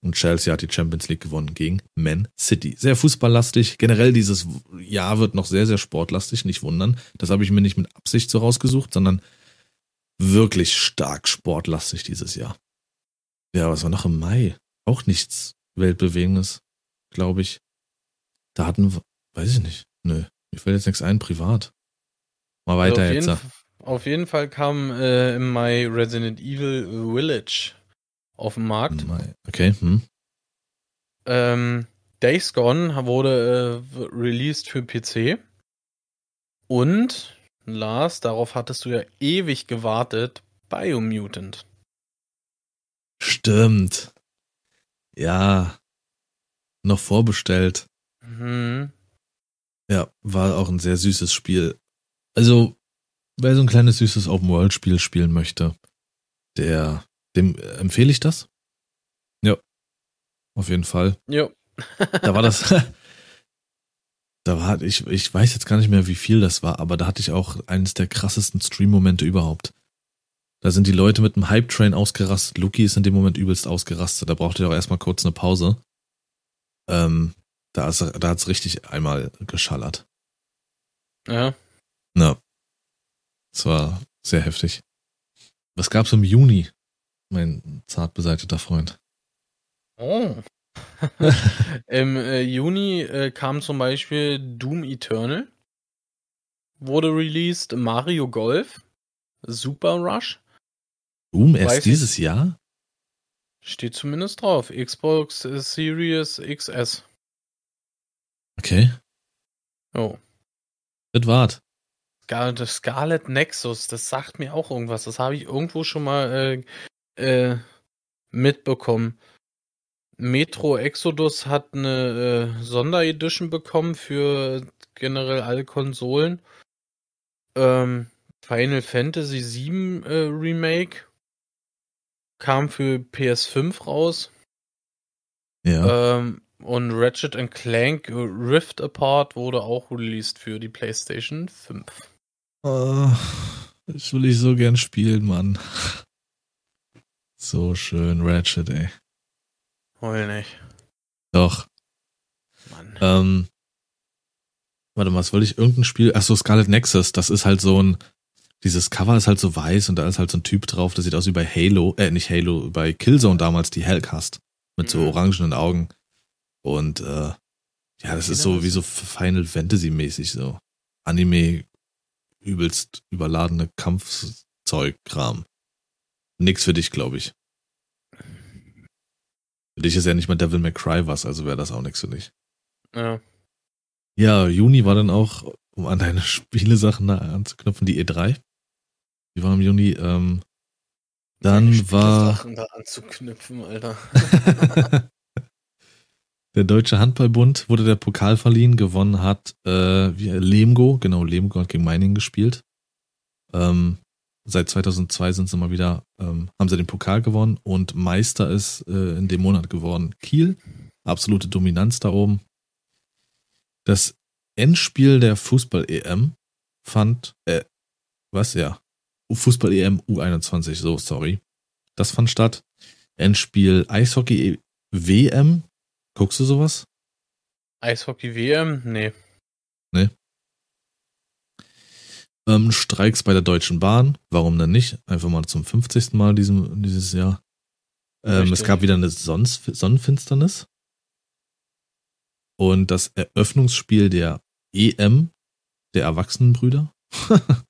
Und Chelsea hat die Champions League gewonnen gegen Man City. Sehr fußballlastig. Generell dieses Jahr wird noch sehr, sehr sportlastig, nicht wundern. Das habe ich mir nicht mit Absicht so rausgesucht, sondern wirklich stark sportlastig dieses Jahr. Ja, was war noch im Mai? Auch nichts Weltbewegendes, glaube ich. Da hatten wir, weiß ich nicht. Nö, mir fällt jetzt nichts ein, privat. Mal weiter also auf jetzt. Jeden, auf jeden Fall kam äh, im Mai Resident Evil Village auf den Markt. Okay, hm. Ähm, Days Gone wurde äh, released für PC. Und Lars, darauf hattest du ja ewig gewartet, Biomutant. Stimmt. Ja. Noch vorbestellt. Mhm. Ja, war auch ein sehr süßes Spiel. Also, wer so ein kleines süßes Open-World-Spiel spielen möchte, der, dem empfehle ich das. Ja. Auf jeden Fall. Ja. da war das, da war ich, ich weiß jetzt gar nicht mehr, wie viel das war, aber da hatte ich auch eines der krassesten Stream-Momente überhaupt. Da sind die Leute mit dem Hype-Train ausgerastet. Luki ist in dem Moment übelst ausgerastet. Da brauchte er auch erstmal kurz eine Pause. Ähm, da, ist, da hat's richtig einmal geschallert. Ja. Na. Das war sehr heftig. Was gab's im Juni, mein zart beseiteter Freund? Oh. Im äh, Juni äh, kam zum Beispiel Doom Eternal. Wurde released. Mario Golf. Super Rush. Doom erst Weiß dieses ich, Jahr? Steht zumindest drauf. Xbox Series XS. Okay. Oh. Das war's. Das Scarlet Nexus, das sagt mir auch irgendwas. Das habe ich irgendwo schon mal äh, äh, mitbekommen. Metro Exodus hat eine äh, Sonderedition bekommen für generell alle Konsolen. Ähm, Final Fantasy VII äh, Remake kam für PS5 raus. Ja. Ähm, und Ratchet Clank Rift Apart wurde auch released für die PlayStation 5. Oh, das will ich so gern spielen, Mann. So schön, Ratchet, ey. Heul nicht. Doch. Mann. Ähm, warte mal, was wollte ich? Irgendein Spiel? Achso, Scarlet Nexus. Das ist halt so ein. Dieses Cover ist halt so weiß und da ist halt so ein Typ drauf, das sieht aus wie bei Halo, äh, nicht Halo, bei Killzone damals, die Hellcast. Mit so mhm. orangenen Augen. Und, äh, ja, das ist so wie so Final Fantasy mäßig, so. Anime, übelst überladene Kampfzeug-Kram. Nix für dich, glaube ich. Für dich ist ja nicht mal Devil May Cry was, also wäre das auch nichts für dich. Ja. Ja, Juni war dann auch, um an deine Spielesachen anzuknüpfen, die E3. Die war im Juni. Ähm, dann war. Sachen da anzuknüpfen, Alter. Der Deutsche Handballbund wurde der Pokal verliehen, gewonnen hat äh, Lemgo, genau, Lemgo hat gegen Meiningen gespielt. Ähm, seit 2002 sind sie mal wieder, ähm, haben sie den Pokal gewonnen und Meister ist äh, in dem Monat geworden Kiel. Absolute Dominanz da oben. Das Endspiel der Fußball-EM fand, äh, was, ja, Fußball-EM U21, so, sorry. Das fand statt. Endspiel Eishockey-WM Guckst du sowas? Eishockey-WM? Nee. Nee. Ähm, Streiks bei der Deutschen Bahn. Warum denn nicht? Einfach mal zum 50. Mal diesem, dieses Jahr. Ähm, es gab wieder eine Son Sonnenfinsternis. Und das Eröffnungsspiel der EM der Erwachsenenbrüder.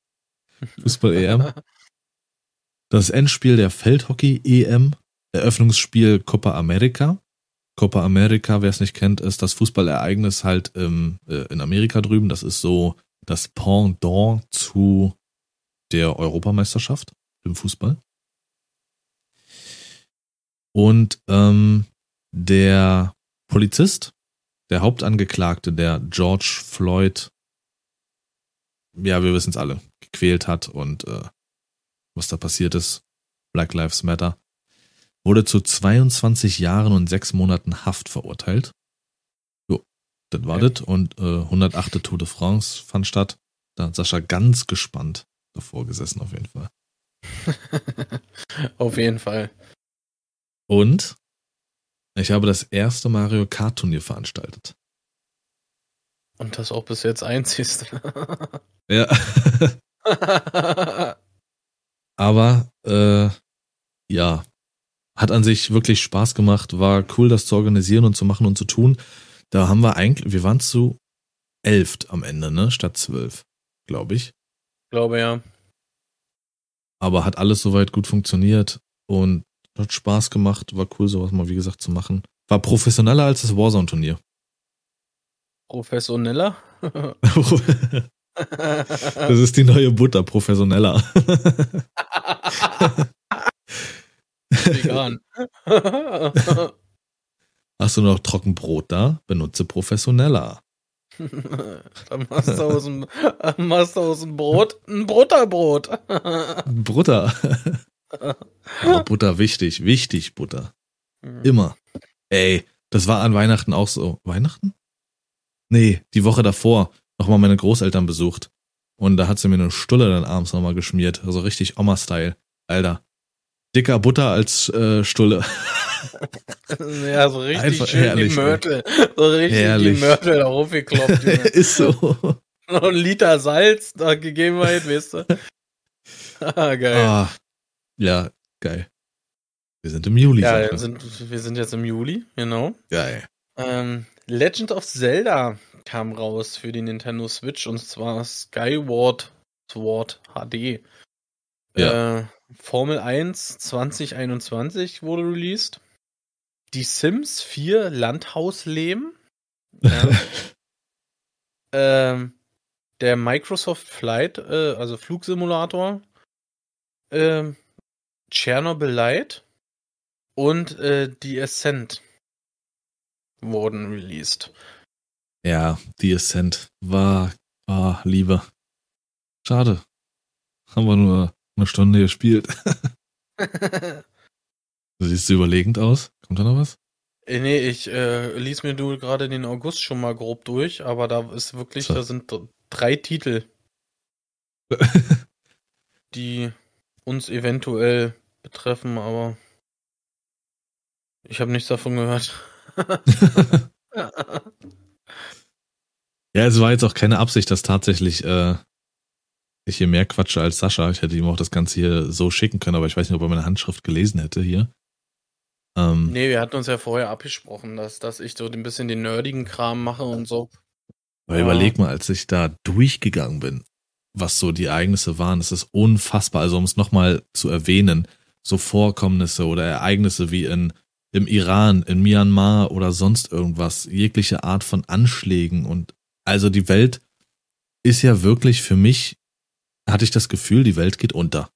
Fußball-EM. Das Endspiel der Feldhockey-EM. Eröffnungsspiel Copa America. Copa America, wer es nicht kennt, ist das Fußballereignis halt im, äh, in Amerika drüben. Das ist so das Pendant zu der Europameisterschaft im Fußball. Und ähm, der Polizist, der Hauptangeklagte, der George Floyd, ja, wir wissen es alle, gequält hat und äh, was da passiert ist, Black Lives Matter, wurde zu 22 Jahren und sechs Monaten Haft verurteilt. Jo, das war okay. das. Und äh, 108. Tour de France fand statt. Da hat Sascha ganz gespannt davor gesessen, auf jeden Fall. auf jeden Fall. Und ich habe das erste Mario Kart Turnier veranstaltet. Und das auch bis jetzt einzigste. ja. Aber äh, ja, hat an sich wirklich Spaß gemacht, war cool, das zu organisieren und zu machen und zu tun. Da haben wir eigentlich, wir waren zu elf am Ende, ne, statt zwölf, glaube ich. Glaube ja. Aber hat alles soweit gut funktioniert und hat Spaß gemacht, war cool, sowas mal wie gesagt zu machen. War professioneller als das Warzone-Turnier. Professioneller? das ist die neue Butter, professioneller. Vegan. Hast du noch Trockenbrot da? Benutze professioneller. Dann machst du aus dem, machst du aus dem Brot ein Butterbrot. Butter. Aber Butter wichtig, wichtig Butter. Mhm. Immer. Ey, das war an Weihnachten auch so. Weihnachten? Nee, die Woche davor nochmal meine Großeltern besucht. Und da hat sie mir eine Stulle dann abends nochmal geschmiert. Also richtig Oma-Style. Alter, dicker Butter als äh, Stulle. ja, so richtig Einfach schön herrlich, die Mörtel. So richtig herrlich. die Mörtel da hochgekloppt. Ist so. Noch ein Liter Salz da gegeben hat, weißt du. ah, geil. Ah, ja, geil. Wir sind im Juli. Ja, wir sind, wir sind jetzt im Juli, genau. Geil. Ähm, Legend of Zelda kam raus für die Nintendo Switch und zwar Skyward Sword HD. Ja. Äh, Formel 1 2021 wurde released. Die Sims 4 Landhausleben. Ja. ähm, der Microsoft Flight, äh, also Flugsimulator. Ähm, Chernobyl Light und äh, die Ascent wurden released. Ja, die Ascent war, war Liebe. Schade. Haben wir nur eine Stunde gespielt. du siehst überlegend aus. Kommt da noch was? Äh, nee, ich äh, ließ mir du gerade den August schon mal grob durch, aber da ist wirklich, so. da sind drei Titel, die uns eventuell betreffen, aber ich habe nichts davon gehört. ja, es war jetzt auch keine Absicht, dass tatsächlich äh, ich hier mehr quatsche als Sascha. Ich hätte ihm auch das Ganze hier so schicken können, aber ich weiß nicht, ob er meine Handschrift gelesen hätte hier. Ähm, nee, wir hatten uns ja vorher abgesprochen, dass, dass ich so ein bisschen den nerdigen Kram mache und so. Weil ja. überleg mal, als ich da durchgegangen bin, was so die Ereignisse waren, es ist unfassbar. Also um es nochmal zu erwähnen, so Vorkommnisse oder Ereignisse wie in im Iran, in Myanmar oder sonst irgendwas, jegliche Art von Anschlägen und also die Welt ist ja wirklich für mich hatte ich das Gefühl, die Welt geht unter.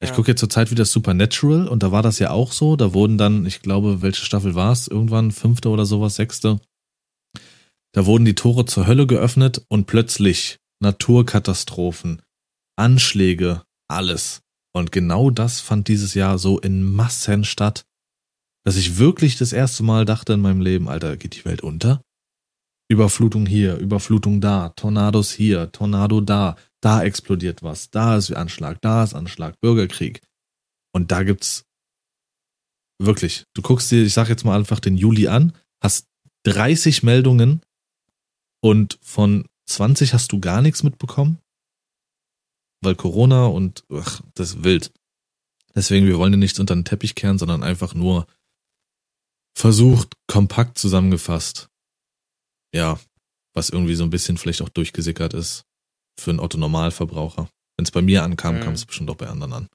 Ich ja. gucke jetzt zur Zeit wieder Supernatural und da war das ja auch so. Da wurden dann, ich glaube, welche Staffel war es? Irgendwann fünfte oder sowas, sechste. Da wurden die Tore zur Hölle geöffnet und plötzlich Naturkatastrophen, Anschläge, alles. Und genau das fand dieses Jahr so in Massen statt, dass ich wirklich das erste Mal dachte in meinem Leben, Alter, geht die Welt unter? Überflutung hier, Überflutung da, Tornados hier, Tornado da, da explodiert was, da ist Anschlag, da ist Anschlag, Bürgerkrieg. Und da gibt's wirklich, du guckst dir, ich sag jetzt mal einfach den Juli an, hast 30 Meldungen und von 20 hast du gar nichts mitbekommen, weil Corona und ach, das ist wild. Deswegen, wir wollen ja nichts unter den Teppich kehren, sondern einfach nur versucht, kompakt zusammengefasst. Ja, was irgendwie so ein bisschen vielleicht auch durchgesickert ist für einen Otto-Normalverbraucher. Wenn es bei mir ankam, mhm. kam es bestimmt auch bei anderen an.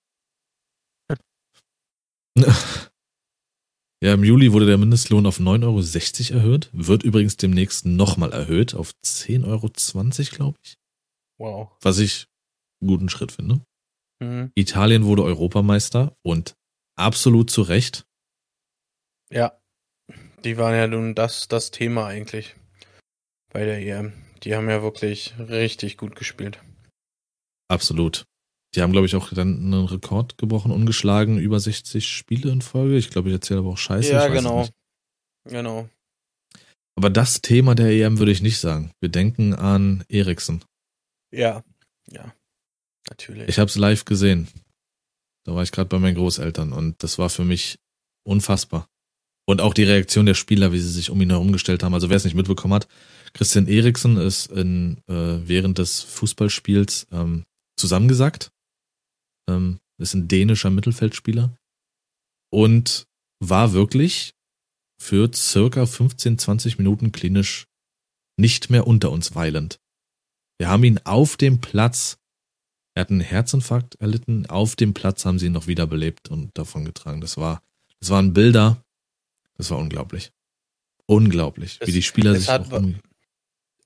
ja, im Juli wurde der Mindestlohn auf 9,60 Euro erhöht. Wird übrigens demnächst nochmal erhöht auf 10,20 Euro, glaube ich. Wow. Was ich einen guten Schritt finde. Mhm. Italien wurde Europameister und absolut zu Recht. Ja, die waren ja nun das, das Thema eigentlich bei der EM. Die haben ja wirklich richtig gut gespielt. Absolut. Die haben, glaube ich, auch dann einen Rekord gebrochen, ungeschlagen, über 60 Spiele in Folge. Ich glaube, ich erzähle aber auch Scheiße. Ja, genau. Genau. Aber das Thema der EM würde ich nicht sagen. Wir denken an Eriksen. Ja, ja, natürlich. Ich habe es live gesehen. Da war ich gerade bei meinen Großeltern und das war für mich unfassbar. Und auch die Reaktion der Spieler, wie sie sich um ihn herum gestellt haben. Also wer es nicht mitbekommen hat, Christian Eriksen ist in, äh, während des Fußballspiels ähm, zusammengesackt. Ähm, ist ein dänischer Mittelfeldspieler. Und war wirklich für circa 15, 20 Minuten klinisch nicht mehr unter uns weilend. Wir haben ihn auf dem Platz, er hat einen Herzinfarkt erlitten, auf dem Platz haben sie ihn noch wiederbelebt und davon getragen. Das war, das waren Bilder, das war unglaublich. Unglaublich, es, wie die Spieler sich auch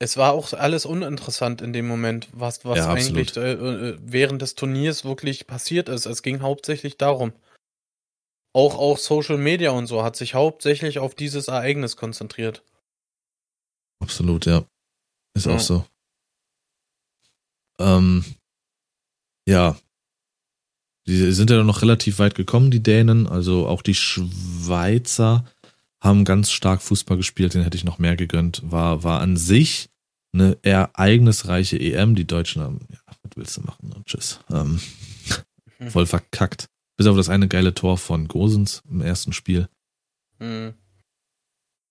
es war auch alles uninteressant in dem Moment, was, was ja, eigentlich äh, äh, während des Turniers wirklich passiert ist. Es ging hauptsächlich darum. Auch, auch Social Media und so hat sich hauptsächlich auf dieses Ereignis konzentriert. Absolut, ja. Ist ja. auch so. Ähm, ja. Die sind ja noch relativ weit gekommen, die Dänen. Also auch die Schweizer haben ganz stark Fußball gespielt, den hätte ich noch mehr gegönnt. War, war an sich eine ereignisreiche EM. Die Deutschen haben, ja, was willst du machen? Und tschüss. Ähm, mhm. voll verkackt. Bis auf das eine geile Tor von Gosens im ersten Spiel. Mhm.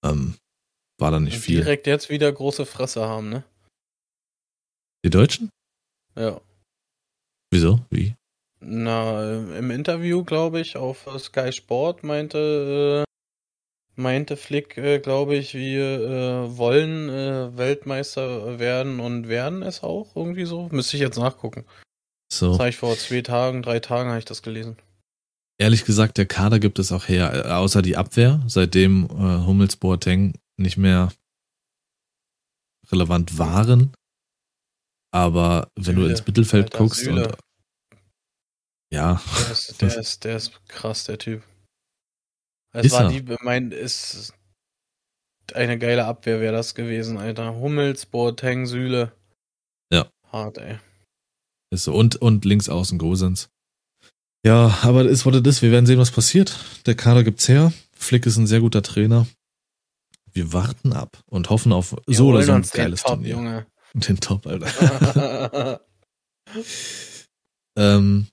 Ähm, war da nicht Und viel. Direkt jetzt wieder große Fresse haben, ne? Die Deutschen? Ja. Wieso? Wie? Na, im Interview, glaube ich, auf Sky Sport meinte äh, meinte Flick, äh, glaube ich, wir äh, wollen äh, Weltmeister werden und werden es auch irgendwie so. Müsste ich jetzt nachgucken. So. Das habe ich vor zwei Tagen, drei Tagen habe ich das gelesen. Ehrlich gesagt, der Kader gibt es auch her, äh, außer die Abwehr, seitdem äh, Hummels Boateng nicht mehr relevant waren. Aber wenn Süle, du ins Mittelfeld guckst Süle. und ja. Der ist, der, ist, der ist krass, der Typ. Es war die, mein, ist eine geile Abwehr wäre das gewesen, Alter. Hummels, Boateng, Süle. Ja. Hart, ey. Ist so. Und, und links außen Gosens. Ja, aber ist wurde das. Wir werden sehen, was passiert. Der Kader gibt's her. Flick ist ein sehr guter Trainer. Wir warten ab und hoffen auf Wir so oder so ein geiles Top, Turnier. Junge. Den Top, Alter. ähm,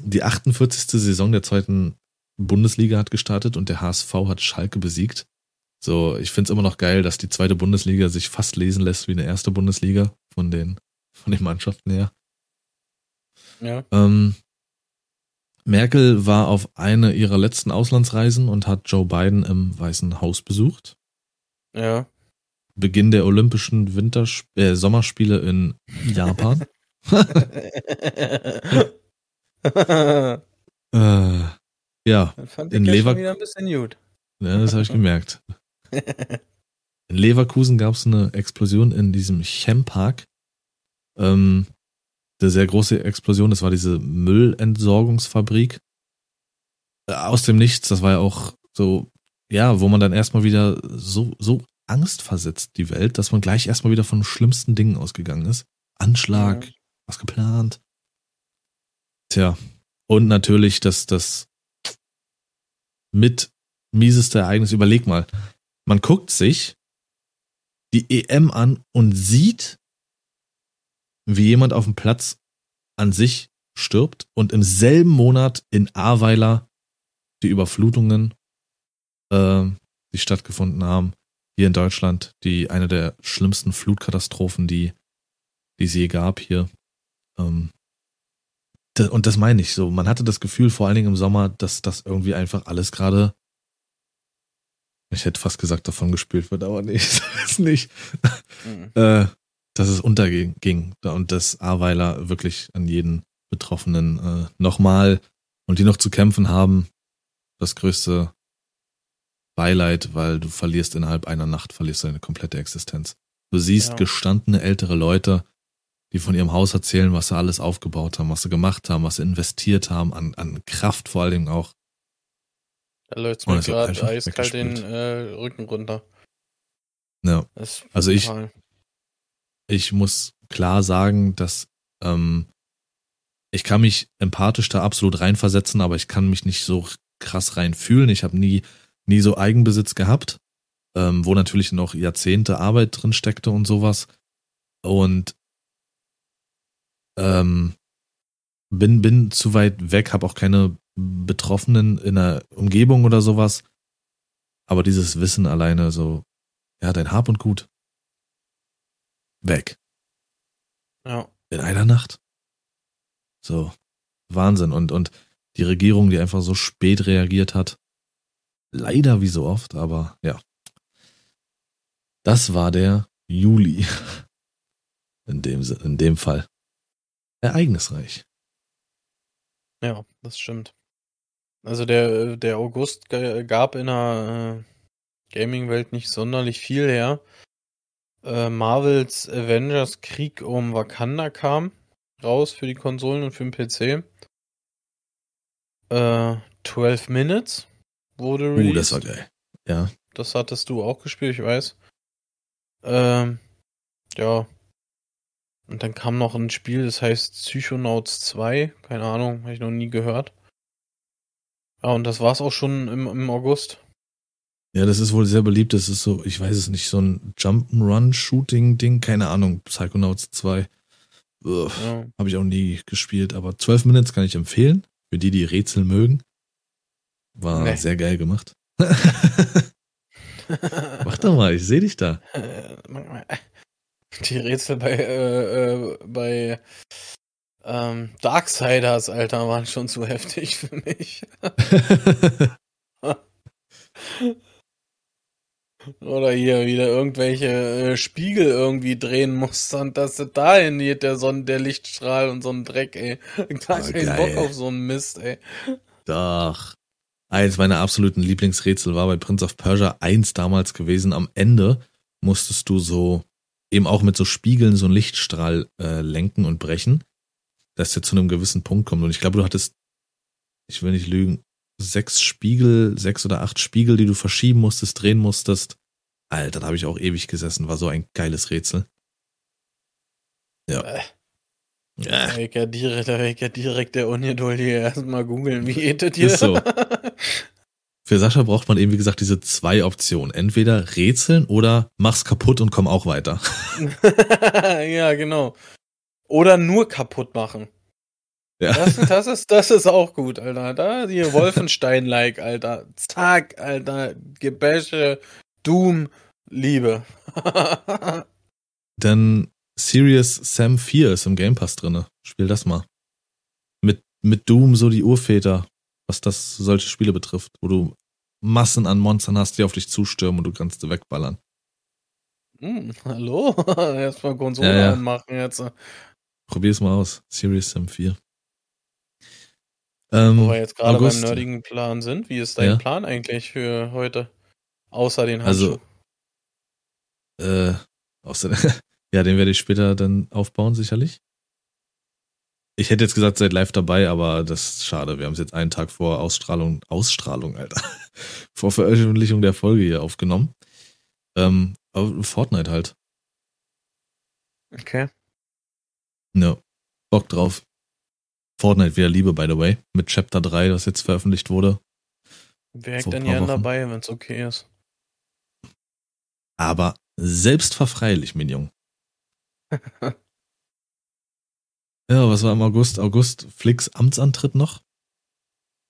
die 48. Saison der zweiten Bundesliga hat gestartet und der HSV hat Schalke besiegt. So, ich find's immer noch geil, dass die zweite Bundesliga sich fast lesen lässt wie eine erste Bundesliga von den, von den Mannschaften her. Ja. Ähm, Merkel war auf eine ihrer letzten Auslandsreisen und hat Joe Biden im Weißen Haus besucht. Ja. Beginn der Olympischen Wintersch äh, Sommerspiele in Japan. äh, ja, in Leverkusen. wieder ein bisschen gut. Ja, das habe ich gemerkt. in Leverkusen gab es eine Explosion in diesem Chempark. Ähm, eine sehr große Explosion. Das war diese Müllentsorgungsfabrik. Äh, aus dem Nichts, das war ja auch so, ja, wo man dann erstmal wieder so, so Angst versetzt, die Welt, dass man gleich erstmal wieder von schlimmsten Dingen ausgegangen ist. Anschlag, mhm. was geplant. Tja, und natürlich das, das mit mieseste Ereignis. Überleg mal, man guckt sich die EM an und sieht, wie jemand auf dem Platz an sich stirbt und im selben Monat in Ahrweiler die Überflutungen, äh, die stattgefunden haben, hier in Deutschland, die eine der schlimmsten Flutkatastrophen, die, die es je gab hier. Ähm, und das meine ich so. Man hatte das Gefühl, vor allen Dingen im Sommer, dass das irgendwie einfach alles gerade ich hätte fast gesagt, davon gespielt wird, aber nee, so ist nicht. Mhm. Äh, dass es unterging und dass Aweiler wirklich an jeden Betroffenen äh, nochmal und die noch zu kämpfen haben, das größte Beileid, weil du verlierst innerhalb einer Nacht, verlierst deine komplette Existenz. Du siehst ja. gestandene ältere Leute, die von ihrem Haus erzählen, was sie alles aufgebaut haben, was sie gemacht haben, was sie investiert haben, an, an Kraft vor allen Dingen auch. Da läuft mir gerade eiskalt den äh, Rücken runter. Ja. Also ich, ich muss klar sagen, dass ähm, ich kann mich empathisch da absolut reinversetzen, aber ich kann mich nicht so krass reinfühlen. Ich habe nie, nie so Eigenbesitz gehabt, ähm, wo natürlich noch Jahrzehnte Arbeit drin steckte und sowas. Und ähm, bin, bin zu weit weg, habe auch keine Betroffenen in der Umgebung oder sowas. Aber dieses Wissen alleine so, ja, dein Hab und Gut. Weg. Ja. In einer Nacht. So. Wahnsinn. Und, und die Regierung, die einfach so spät reagiert hat. Leider wie so oft, aber ja. Das war der Juli. In dem, in dem Fall. Ereignisreich. Ja, das stimmt. Also der, der August gab in der äh, Gaming-Welt nicht sonderlich viel her. Äh, Marvels Avengers Krieg um Wakanda kam raus für die Konsolen und für den PC. Äh, 12 Minutes wurde released. Uh, das war geil. Ja. Das hattest du auch gespielt, ich weiß. Ähm, ja. Und dann kam noch ein Spiel, das heißt Psychonauts 2. Keine Ahnung, habe ich noch nie gehört. Ja, und das war's auch schon im, im August. Ja, das ist wohl sehr beliebt. Das ist so, ich weiß es nicht, so ein Jump'n'Run-Shooting-Ding. Keine Ahnung, Psychonauts 2. Ja. Habe ich auch nie gespielt, aber 12 Minutes kann ich empfehlen. Für die, die Rätsel mögen. War nee. sehr geil gemacht. Mach doch mal, ich sehe dich da. Die Rätsel bei, äh, äh, bei ähm, Darksiders, Alter, waren schon zu heftig für mich. Oder hier wieder irgendwelche äh, Spiegel irgendwie drehen musst und dass dahin geht der Sonne, der Lichtstrahl und so ein Dreck, ey. Gar oh, keinen Bock auf so einen Mist, ey. Doch. Eins meiner absoluten Lieblingsrätsel war bei Prince of Persia 1 damals gewesen. Am Ende musstest du so eben auch mit so Spiegeln so einen Lichtstrahl äh, lenken und brechen dass der zu einem gewissen Punkt kommt. Und ich glaube, du hattest, ich will nicht lügen, sechs Spiegel, sechs oder acht Spiegel, die du verschieben musstest, drehen musstest. Alter, da habe ich auch ewig gesessen, war so ein geiles Rätsel. Ja. Äh. Ja. Da da weg ja direkt der Ungeduldige erstmal googeln, wie geht das hier? Ist so. Für Sascha braucht man eben, wie gesagt, diese zwei Optionen. Entweder rätseln oder mach's kaputt und komm auch weiter. ja, genau. Oder nur kaputt machen. Ja. Das, das, ist, das ist auch gut, Alter. Da hier Wolfenstein-like, Alter. Zack, Alter. Gebäsche, Doom, Liebe. Dann Serious Sam 4 ist im Game Pass drinne. Spiel das mal. Mit, mit Doom so die Urväter, was das solche Spiele betrifft, wo du Massen an Monstern hast, die auf dich zustürmen und du kannst sie wegballern. Hm, hallo? Erstmal Konsole ja, ja. anmachen jetzt. Probier's mal aus. Serious Sam 4. Ähm, Wo wir jetzt gerade beim nerdigen Plan sind, wie ist dein ja? Plan eigentlich für heute? Außer den Handschuh. Also, äh, außer, ja, den werde ich später dann aufbauen, sicherlich. Ich hätte jetzt gesagt, seid live dabei, aber das ist schade. Wir haben es jetzt einen Tag vor Ausstrahlung, Ausstrahlung, Alter, vor Veröffentlichung der Folge hier aufgenommen. Ähm, Fortnite halt. Okay. Ja, Bock drauf. Fortnite wieder Liebe, by the way, mit Chapter 3, das jetzt veröffentlicht wurde. Wäre ich dann ja dabei, wenn es okay ist. Aber selbstverfreilich, mein Junge. Ja, was war im August? August, Flix Amtsantritt noch.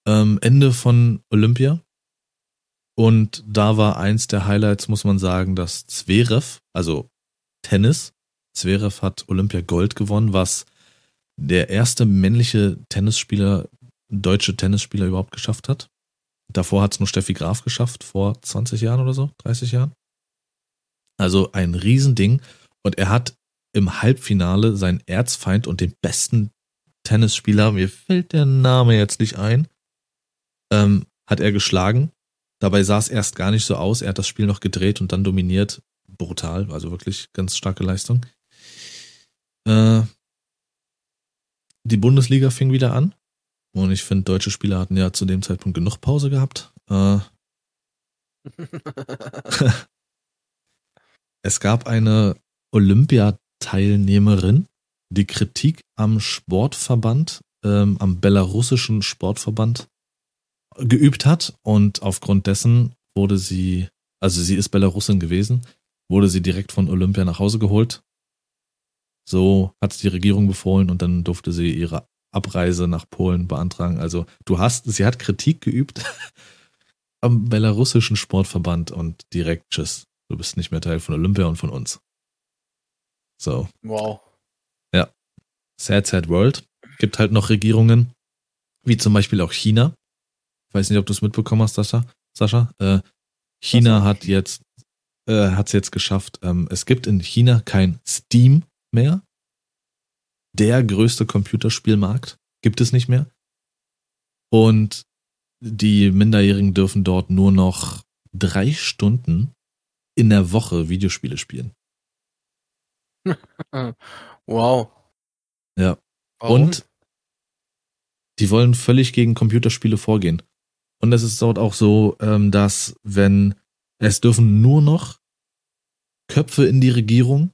Ähm, Ende von Olympia. Und da war eins der Highlights, muss man sagen, dass Zverev, also Tennis, Zverev hat Olympia Gold gewonnen, was der erste männliche Tennisspieler, deutsche Tennisspieler überhaupt geschafft hat. Davor hat es nur Steffi Graf geschafft, vor 20 Jahren oder so, 30 Jahren. Also ein Riesending. Und er hat im Halbfinale seinen Erzfeind und den besten Tennisspieler, mir fällt der Name jetzt nicht ein, ähm, hat er geschlagen. Dabei sah es erst gar nicht so aus. Er hat das Spiel noch gedreht und dann dominiert. Brutal, also wirklich ganz starke Leistung. Äh, die Bundesliga fing wieder an. Und ich finde, deutsche Spieler hatten ja zu dem Zeitpunkt genug Pause gehabt. Äh, es gab eine Olympia Teilnehmerin die Kritik am Sportverband, ähm, am belarussischen Sportverband geübt hat und aufgrund dessen wurde sie, also sie ist Belarusin gewesen, wurde sie direkt von Olympia nach Hause geholt. So hat die Regierung befohlen und dann durfte sie ihre Abreise nach Polen beantragen. Also du hast, sie hat Kritik geübt am belarussischen Sportverband und direkt tschüss. Du bist nicht mehr Teil von Olympia und von uns. So. Wow. Ja. Sad, sad world. Gibt halt noch Regierungen, wie zum Beispiel auch China. Ich weiß nicht, ob du es mitbekommen hast, Sascha. Sascha. Äh, China hat jetzt äh, hat es jetzt geschafft. Ähm, es gibt in China kein Steam mehr. Der größte Computerspielmarkt gibt es nicht mehr. Und die Minderjährigen dürfen dort nur noch drei Stunden in der Woche Videospiele spielen. wow. Ja. Warum? Und die wollen völlig gegen Computerspiele vorgehen. Und es ist dort auch so, ähm, dass wenn es dürfen nur noch Köpfe in die Regierung,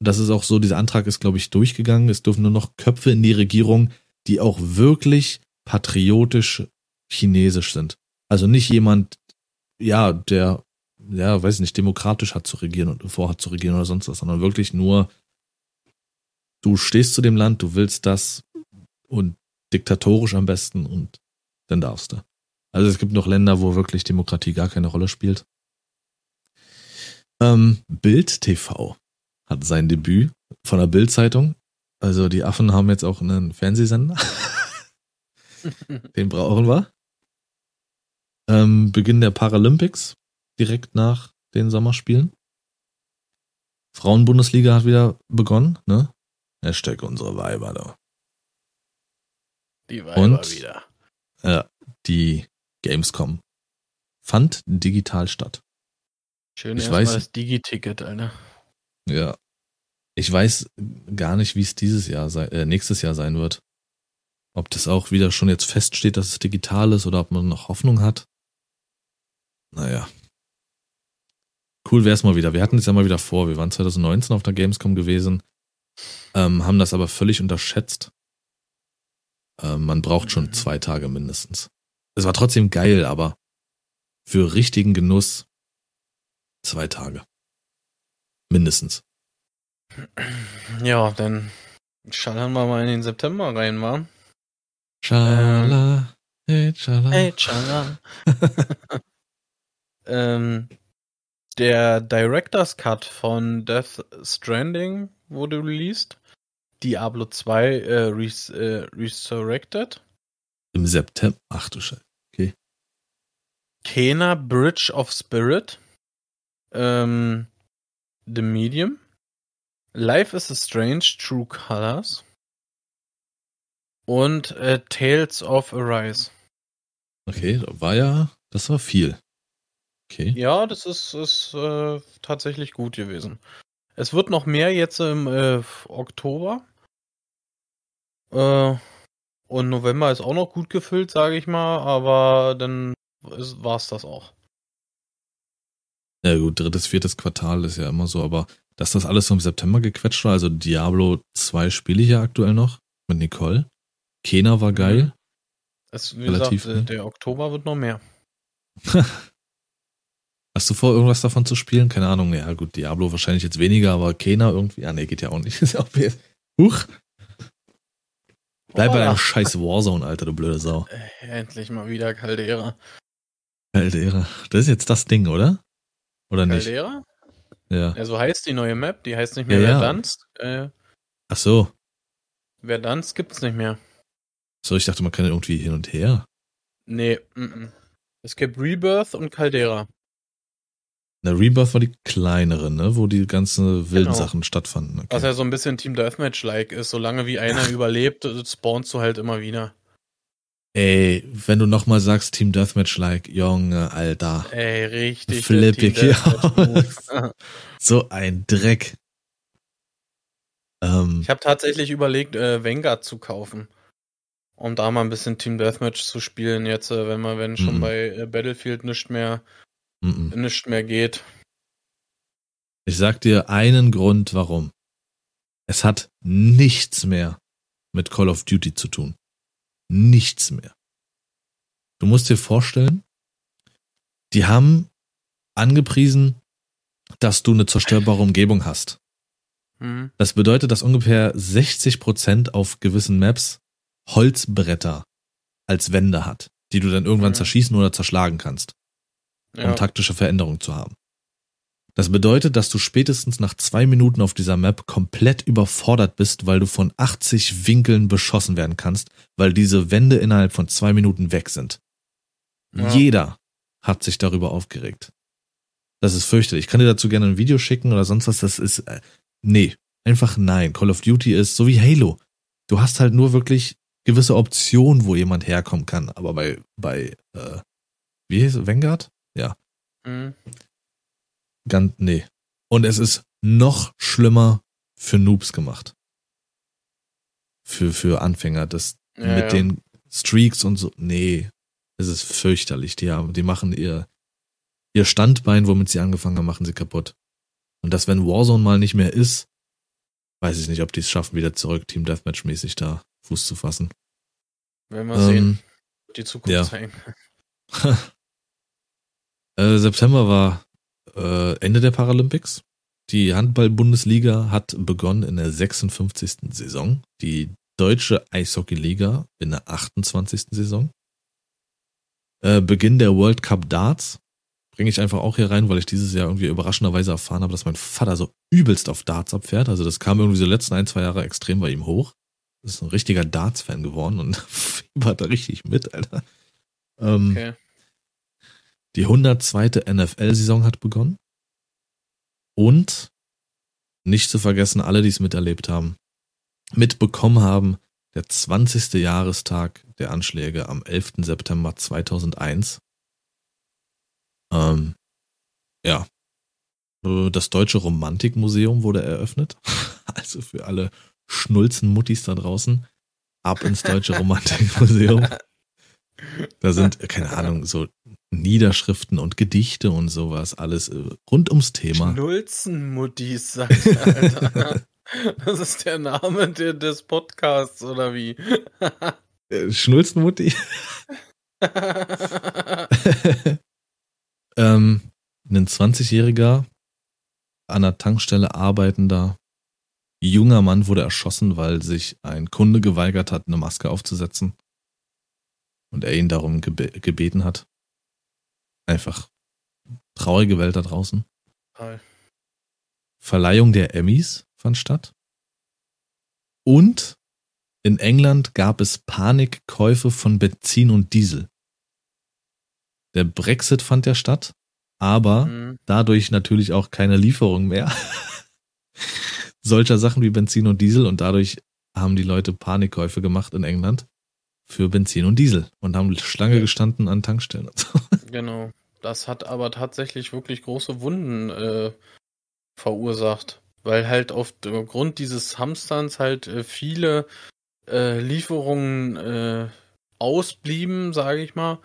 das ist auch so, dieser Antrag ist, glaube ich, durchgegangen, es dürfen nur noch Köpfe in die Regierung, die auch wirklich patriotisch chinesisch sind. Also nicht jemand, ja, der ja, weiß nicht, demokratisch hat zu regieren und vorhat zu regieren oder sonst was, sondern wirklich nur, du stehst zu dem Land, du willst das und diktatorisch am besten und dann darfst du. Also es gibt noch Länder, wo wirklich Demokratie gar keine Rolle spielt. Ähm, Bild TV hat sein Debüt von der Bild-Zeitung. Also die Affen haben jetzt auch einen Fernsehsender. Den brauchen wir. Ähm, Beginn der Paralympics direkt nach den Sommerspielen. Frauenbundesliga hat wieder begonnen, ne? Hashtag unsere Weiber da. Die Weiber Und, wieder. Ja, die Gamescom fand digital statt. Schön ich weiß, das Digi-Ticket, Alter. Ja. Ich weiß gar nicht, wie es dieses Jahr sei, äh, nächstes Jahr sein wird. Ob das auch wieder schon jetzt feststeht, dass es digital ist oder ob man noch Hoffnung hat. Naja, cool wäre es mal wieder. Wir hatten es ja mal wieder vor. Wir waren 2019 auf der Gamescom gewesen, ähm, haben das aber völlig unterschätzt. Ähm, man braucht schon mhm. zwei Tage mindestens. Es war trotzdem geil, aber für richtigen Genuss zwei Tage. Mindestens. Ja, dann schallern wir mal in den September rein, wa? Schala, ähm, hey, schala. Hey, schala. ähm, der Director's Cut von Death Stranding wurde released. Diablo 2 äh, res äh, Resurrected. Im September. Ach du Scheiße. Okay. Kena Bridge of Spirit. Ähm, The Medium. Life is a Strange True Colors. Und äh, Tales of Arise. Okay, war ja, das war viel. Okay. Ja, das ist, ist äh, tatsächlich gut gewesen. Es wird noch mehr jetzt im äh, Oktober. Äh, und November ist auch noch gut gefüllt, sage ich mal, aber dann war es das auch. Ja gut, drittes, viertes Quartal ist ja immer so, aber dass das alles so im September gequetscht war, also Diablo 2 spiele ich ja aktuell noch mit Nicole. Kena war geil. Es, wie Relativ, gesagt, der Oktober wird noch mehr. Hast du vor, irgendwas davon zu spielen? Keine Ahnung. Ja, gut, Diablo wahrscheinlich jetzt weniger, aber Kena irgendwie. Ja, nee, geht ja auch nicht. Huch. Bleib bei deiner scheiß Warzone, Alter, du blöde Sau. Endlich mal wieder Caldera. Caldera. Das ist jetzt das Ding, oder? Oder nicht? Caldera? Ja. ja. So heißt die neue Map. Die heißt nicht mehr ja, Verdansk. Äh, Ach so. Verdansk gibt's nicht mehr. So, ich dachte, man kann irgendwie hin und her. Nee, m -m. es gibt Rebirth und Caldera. Na, Rebirth war die kleinere, ne, wo die ganzen wilden genau. Sachen stattfanden. Okay. Was ja so ein bisschen Team Deathmatch-like ist. Solange wie einer überlebt, spawnst du halt immer wieder. Ey, wenn du nochmal sagst Team Deathmatch-like, Junge, Alter. Ey, richtig. Flip ich hier aus. so ein Dreck. Ähm, ich habe tatsächlich überlegt, äh, Vanguard zu kaufen. Um da mal ein bisschen Team Deathmatch zu spielen, jetzt, äh, wenn man, wenn schon mm bei äh, Battlefield nicht mehr Mm -mm. Nicht mehr geht. Ich sag dir einen Grund, warum. Es hat nichts mehr mit Call of Duty zu tun. Nichts mehr. Du musst dir vorstellen, die haben angepriesen, dass du eine zerstörbare Umgebung hast. Mhm. Das bedeutet, dass ungefähr 60 Prozent auf gewissen Maps Holzbretter als Wände hat, die du dann irgendwann mhm. zerschießen oder zerschlagen kannst ja. um taktische Veränderungen zu haben. Das bedeutet, dass du spätestens nach zwei Minuten auf dieser Map komplett überfordert bist, weil du von 80 Winkeln beschossen werden kannst, weil diese Wände innerhalb von zwei Minuten weg sind. Ja. Jeder hat sich darüber aufgeregt. Das ist fürchterlich. Ich kann dir dazu gerne ein Video schicken oder sonst was. Das ist, äh, nee, einfach nein. Call of Duty ist so wie Halo. Du hast halt nur wirklich gewisse Optionen, wo jemand herkommen kann. Aber bei, bei, äh, wie hieß es, Vanguard? Ja. Mhm. Ganz, nee. Und es ist noch schlimmer für Noobs gemacht. Für, für Anfänger. Das ja, mit ja. den Streaks und so. Nee. Es ist fürchterlich. Die haben, die machen ihr, ihr Standbein, womit sie angefangen haben, machen sie kaputt. Und das, wenn Warzone mal nicht mehr ist, weiß ich nicht, ob die es schaffen, wieder zurück Team Deathmatch mäßig da Fuß zu fassen. Werden wir ähm, sehen. Die Zukunft ja. zeigen. Äh, September war äh, Ende der Paralympics. Die Handball-Bundesliga hat begonnen in der 56. Saison. Die deutsche Eishockey-Liga in der 28. Saison. Äh, Beginn der World Cup Darts bringe ich einfach auch hier rein, weil ich dieses Jahr irgendwie überraschenderweise erfahren habe, dass mein Vater so übelst auf Darts abfährt. Also das kam irgendwie so letzten ein, zwei Jahre extrem bei ihm hoch. Ist ein richtiger Darts-Fan geworden und fiebert da richtig mit, Alter. Ähm, okay. Die 102. NFL-Saison hat begonnen. Und nicht zu vergessen, alle, die es miterlebt haben, mitbekommen haben, der 20. Jahrestag der Anschläge am 11. September 2001. Ähm, ja. Das Deutsche Romantikmuseum wurde eröffnet. Also für alle Schnulzenmuttis da draußen. Ab ins Deutsche Romantikmuseum. Da sind, keine Ahnung, so Niederschriften und Gedichte und sowas, alles äh, rund ums Thema. Schnulzenmuttis, sagt Alter. Das ist der Name des Podcasts, oder wie? Äh, Schnulzenmutti? ähm, ein 20-jähriger, an der Tankstelle arbeitender, junger Mann wurde erschossen, weil sich ein Kunde geweigert hat, eine Maske aufzusetzen und er ihn darum gebe gebeten hat. Einfach traurige Welt da draußen. Hi. Verleihung der Emmys fand statt. Und in England gab es Panikkäufe von Benzin und Diesel. Der Brexit fand ja statt, aber mhm. dadurch natürlich auch keine Lieferung mehr solcher Sachen wie Benzin und Diesel und dadurch haben die Leute Panikkäufe gemacht in England für Benzin und Diesel und haben Schlange gestanden an Tankstellen. Genau. Das hat aber tatsächlich wirklich große Wunden äh, verursacht, weil halt aufgrund dieses Hamsterns halt äh, viele äh, Lieferungen äh, ausblieben, sage ich mal.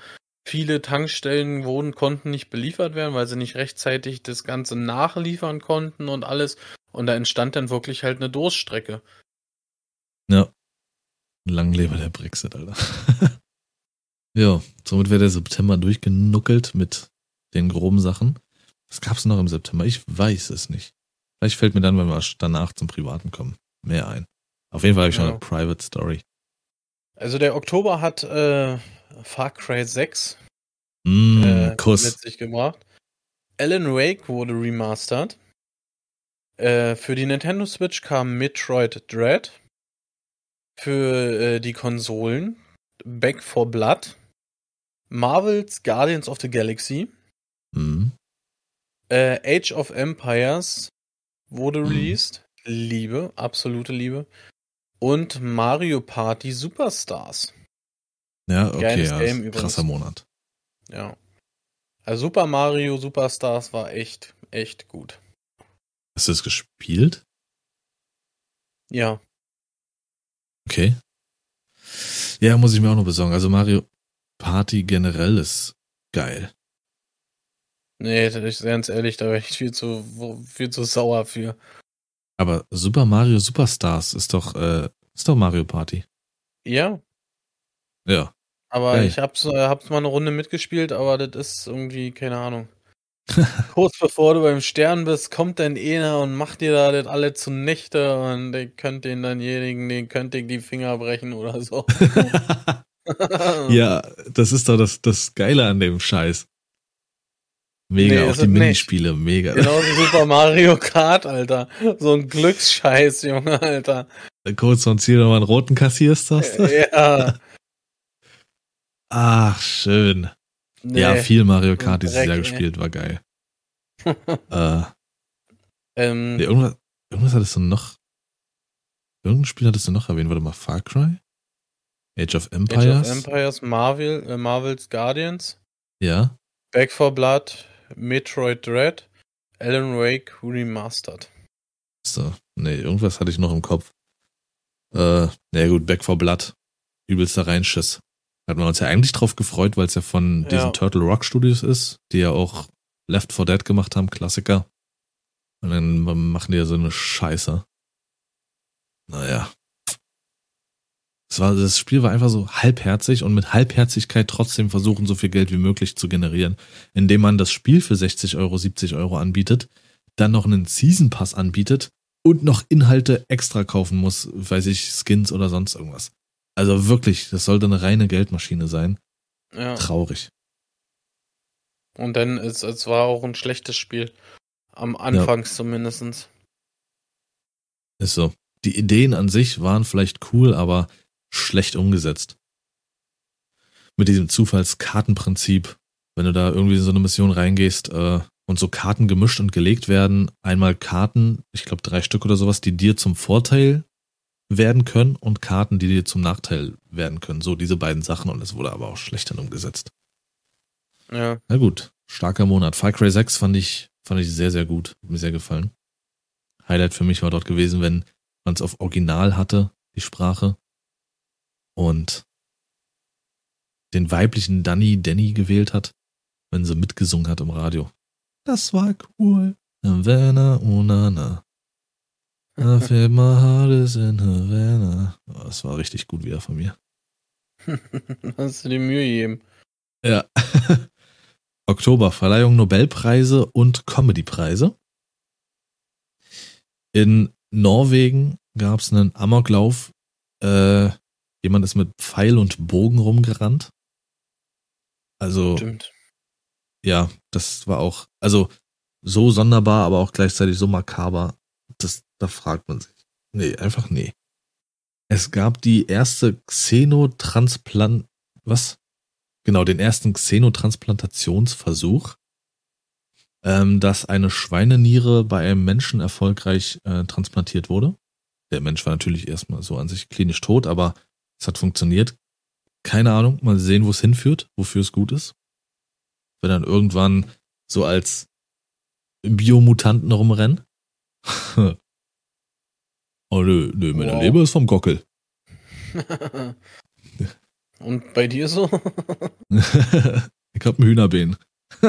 Viele Tankstellen wurden, konnten nicht beliefert werden, weil sie nicht rechtzeitig das Ganze nachliefern konnten und alles. Und da entstand dann wirklich halt eine Durststrecke. Ja. Lang lebe der Brexit, Alter. ja, somit wäre der September durchgenuckelt mit den groben Sachen. Was gab's noch im September? Ich weiß es nicht. Vielleicht fällt mir dann, wenn wir danach zum Privaten kommen, mehr ein. Auf jeden Fall habe ich ja. schon eine Private Story. Also der Oktober hat äh, Far Cry 6 mm, äh, mit sich gebracht. Alan Wake wurde remastered. Äh, für die Nintendo Switch kam Metroid Dread. Für äh, die Konsolen Back for Blood. Marvel's Guardians of the Galaxy. Mm. Age of Empires wurde mm. released. Liebe, absolute Liebe und Mario Party Superstars. Ja, okay, ja, Game krasser Monat. Ja. Also Super Mario Superstars war echt, echt gut. Hast du es gespielt? Ja. Okay. Ja, muss ich mir auch noch besorgen. Also Mario Party generell ist geil. Nee, ich ganz ehrlich, da wäre ich viel zu, viel zu sauer für. Aber Super Mario Superstars ist doch, äh, ist doch Mario Party. Ja. Ja. Aber Geil. ich hab's, äh, hab's mal eine Runde mitgespielt, aber das ist irgendwie, keine Ahnung. Kurz bevor du beim Stern bist, kommt dein Ener und macht dir da das alle zunichte und ihr könnt den dannjenigen, den könnt ihr die Finger brechen oder so. ja, das ist doch das, das Geile an dem Scheiß. Mega, nee, auch die Minispiele, nicht. mega. Genau wie Super Mario Kart, Alter. So ein Glücksscheiß, Junge, Alter. Kurz vom Ziel nochmal einen roten kassierst, hast du? Ja. Ach, schön. Nee, ja, viel Mario Kart dieses Jahr gespielt, war geil. äh, ähm, nee, irgendwas, irgendwas hattest du noch. Irgendein Spiel hattest du noch erwähnt, warte mal, Far Cry? Age of Empires? Age of Empires, Marvel, äh, Marvel's Guardians. Ja. Back for Blood, Metroid Dread, Alan Wake Remastered. So, nee, irgendwas hatte ich noch im Kopf. Äh, naja gut, Back for Blood. Übelster Reinschiss. Hat man uns ja eigentlich drauf gefreut, weil es ja von diesen ja. Turtle Rock Studios ist, die ja auch Left 4 Dead gemacht haben, Klassiker. Und dann machen die ja so eine Scheiße. Naja. Das, war, das Spiel war einfach so halbherzig und mit Halbherzigkeit trotzdem versuchen, so viel Geld wie möglich zu generieren, indem man das Spiel für 60 Euro, 70 Euro anbietet, dann noch einen Season Pass anbietet und noch Inhalte extra kaufen muss, weiß ich, Skins oder sonst irgendwas. Also wirklich, das sollte eine reine Geldmaschine sein. Ja. Traurig. Und dann ist es war auch ein schlechtes Spiel. Am Anfangs ja. zumindest. Ist so. Die Ideen an sich waren vielleicht cool, aber schlecht umgesetzt. Mit diesem Zufallskartenprinzip, wenn du da irgendwie in so eine Mission reingehst äh, und so Karten gemischt und gelegt werden, einmal Karten, ich glaube drei Stück oder sowas, die dir zum Vorteil werden können und Karten, die dir zum Nachteil werden können. So diese beiden Sachen und es wurde aber auch schlecht dann umgesetzt. Ja. Na gut, starker Monat. Far Cry 6 fand ich, fand ich sehr, sehr gut. Hat mir sehr gefallen. Highlight für mich war dort gewesen, wenn man es auf Original hatte, die Sprache und den weiblichen Danny Danny gewählt hat, wenn sie mitgesungen hat im Radio. Das war cool. Havana, Unana. I feel my heart is in Havana. Oh, das war richtig gut wieder von mir. Hast du dir Mühe gegeben? Ja. Oktober, Verleihung Nobelpreise und Comedypreise. In Norwegen gab es einen Amoklauf äh, Jemand ist mit Pfeil und Bogen rumgerannt. Also. Stimmt. Ja, das war auch, also so sonderbar, aber auch gleichzeitig so makaber. Das, da fragt man sich. Nee, einfach nee. Es gab die erste Xenotransplant, was? Genau, den ersten Xenotransplantationsversuch, ähm, dass eine Schweineniere bei einem Menschen erfolgreich äh, transplantiert wurde. Der Mensch war natürlich erstmal so an sich klinisch tot, aber es hat funktioniert. Keine Ahnung, mal sehen, wo es hinführt, wofür es gut ist. Wenn dann irgendwann so als Biomutanten rumrennen. oh nö, nö, meine wow. Leber ist vom Gockel. Und bei dir so? ich hab ein Hühnerbein.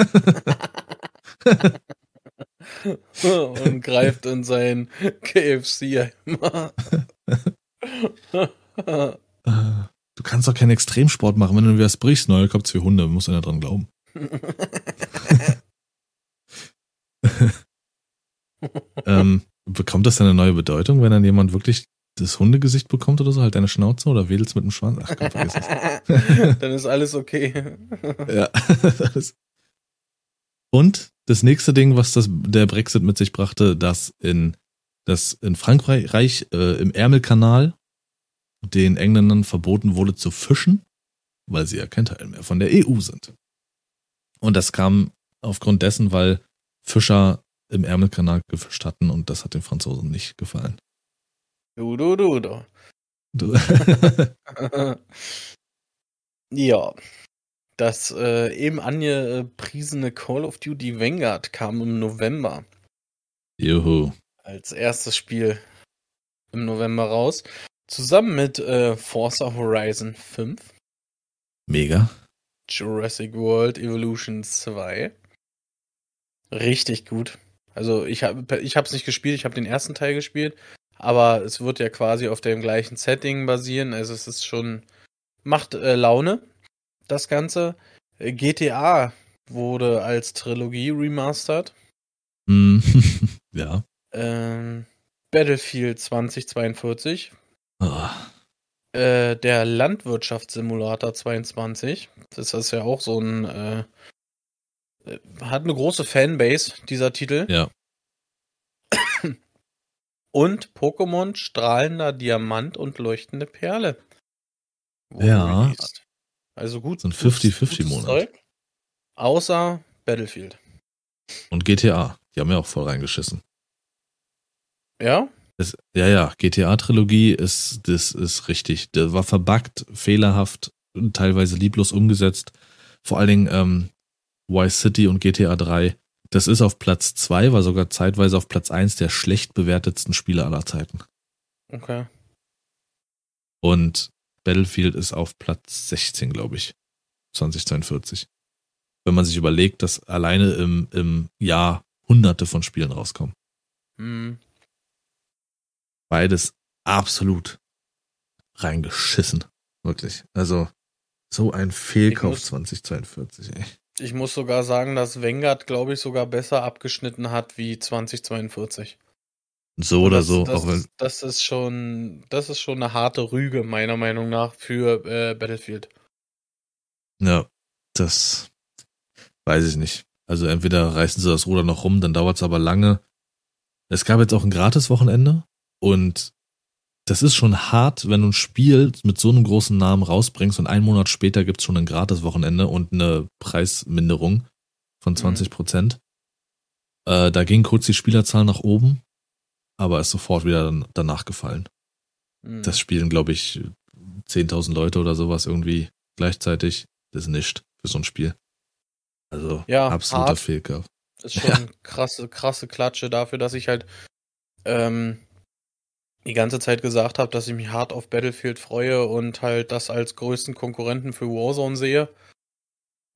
und greift in sein KFC einmal. Du kannst doch keinen Extremsport machen, wenn du was brichst. Neuer Kopf für Hunde, muss einer dran glauben. ähm, bekommt das eine neue Bedeutung, wenn dann jemand wirklich das Hundegesicht bekommt oder so, halt deine Schnauze oder wedelst mit dem Schwanz? Ach komm, vergiss es. dann ist alles okay. ja. Und das nächste Ding, was das, der Brexit mit sich brachte, dass in, dass in Frankreich äh, im Ärmelkanal den Engländern verboten wurde zu fischen, weil sie ja kein Teil mehr von der EU sind. Und das kam aufgrund dessen, weil Fischer im Ärmelkanal gefischt hatten und das hat den Franzosen nicht gefallen. Du, du, du, du. du. ja. Das äh, eben angepriesene Call of Duty Vanguard kam im November. Juhu. Als erstes Spiel im November raus. Zusammen mit äh, Forza Horizon 5. Mega. Jurassic World Evolution 2. Richtig gut. Also ich habe ich es nicht gespielt, ich habe den ersten Teil gespielt, aber es wird ja quasi auf dem gleichen Setting basieren. Also es ist schon macht äh, Laune das Ganze. Äh, GTA wurde als Trilogie remastered. Mm, ja. Ähm, Battlefield 2042. Oh. Äh, der Landwirtschaftssimulator 22. Das ist ja auch so ein. Äh, hat eine große Fanbase, dieser Titel. Ja. Und Pokémon strahlender Diamant und leuchtende Perle. Ja. Released. Also gut. So ein 50-50-Monat. Außer Battlefield. Und GTA. Die haben ja auch voll reingeschissen. Ja? Das, ja, ja, GTA-Trilogie ist, das ist richtig. Das war verbuggt, fehlerhaft, teilweise lieblos umgesetzt. Vor allen Dingen ähm, Vice City und GTA 3. Das ist auf Platz 2, war sogar zeitweise auf Platz 1 der schlecht bewertetsten Spiele aller Zeiten. Okay. Und Battlefield ist auf Platz 16, glaube ich. 2042. Wenn man sich überlegt, dass alleine im, im Jahr hunderte von Spielen rauskommen. Mhm. Beides absolut reingeschissen. Wirklich. Also, so ein Fehlkauf muss, 2042, ey. Ich muss sogar sagen, dass Vanguard, glaube ich, sogar besser abgeschnitten hat wie 2042. So oder das, so. Das, auch wenn, das ist schon, das ist schon eine harte Rüge, meiner Meinung nach, für äh, Battlefield. Ja, das weiß ich nicht. Also entweder reißen sie das Ruder noch rum, dann dauert es aber lange. Es gab jetzt auch ein Gratis-Wochenende und das ist schon hart, wenn du ein Spiel mit so einem großen Namen rausbringst und einen Monat später gibt es schon ein Gratis-Wochenende und eine Preisminderung von 20 mhm. Prozent. Mhm. Äh, da ging kurz die Spielerzahl nach oben aber ist sofort wieder danach gefallen. Mhm. Das spielen, glaube ich, 10.000 Leute oder sowas irgendwie gleichzeitig. Das ist nicht für so ein Spiel. Also ja, absoluter. Fehlkauf. Das ist schon ja. krasse, krasse Klatsche dafür, dass ich halt ähm, die ganze Zeit gesagt habe, dass ich mich hart auf Battlefield freue und halt das als größten Konkurrenten für Warzone sehe.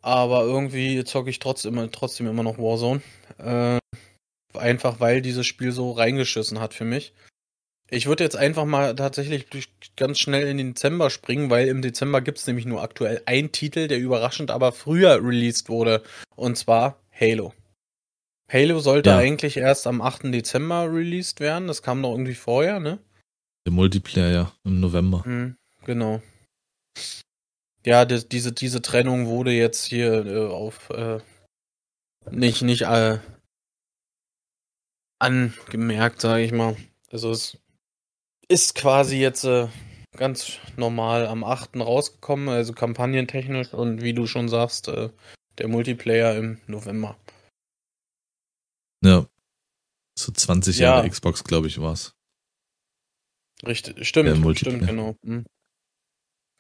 Aber irgendwie zocke ich trotzdem, trotzdem immer noch Warzone. Äh, Einfach weil dieses Spiel so reingeschissen hat für mich. Ich würde jetzt einfach mal tatsächlich ganz schnell in den Dezember springen, weil im Dezember gibt es nämlich nur aktuell einen Titel, der überraschend aber früher released wurde. Und zwar Halo. Halo sollte ja. eigentlich erst am 8. Dezember released werden. Das kam doch irgendwie vorher, ne? Der Multiplayer ja, im November. Mhm, genau. Ja, die, diese, diese Trennung wurde jetzt hier äh, auf äh, nicht, nicht äh, angemerkt, sage ich mal. Also es ist quasi jetzt äh, ganz normal am 8. rausgekommen, also kampagnentechnisch und wie du schon sagst, äh, der Multiplayer im November. Ja. So 20 ja. Jahre Xbox, glaube ich, war's. Richtig, stimmt, stimmt, genau. Hm.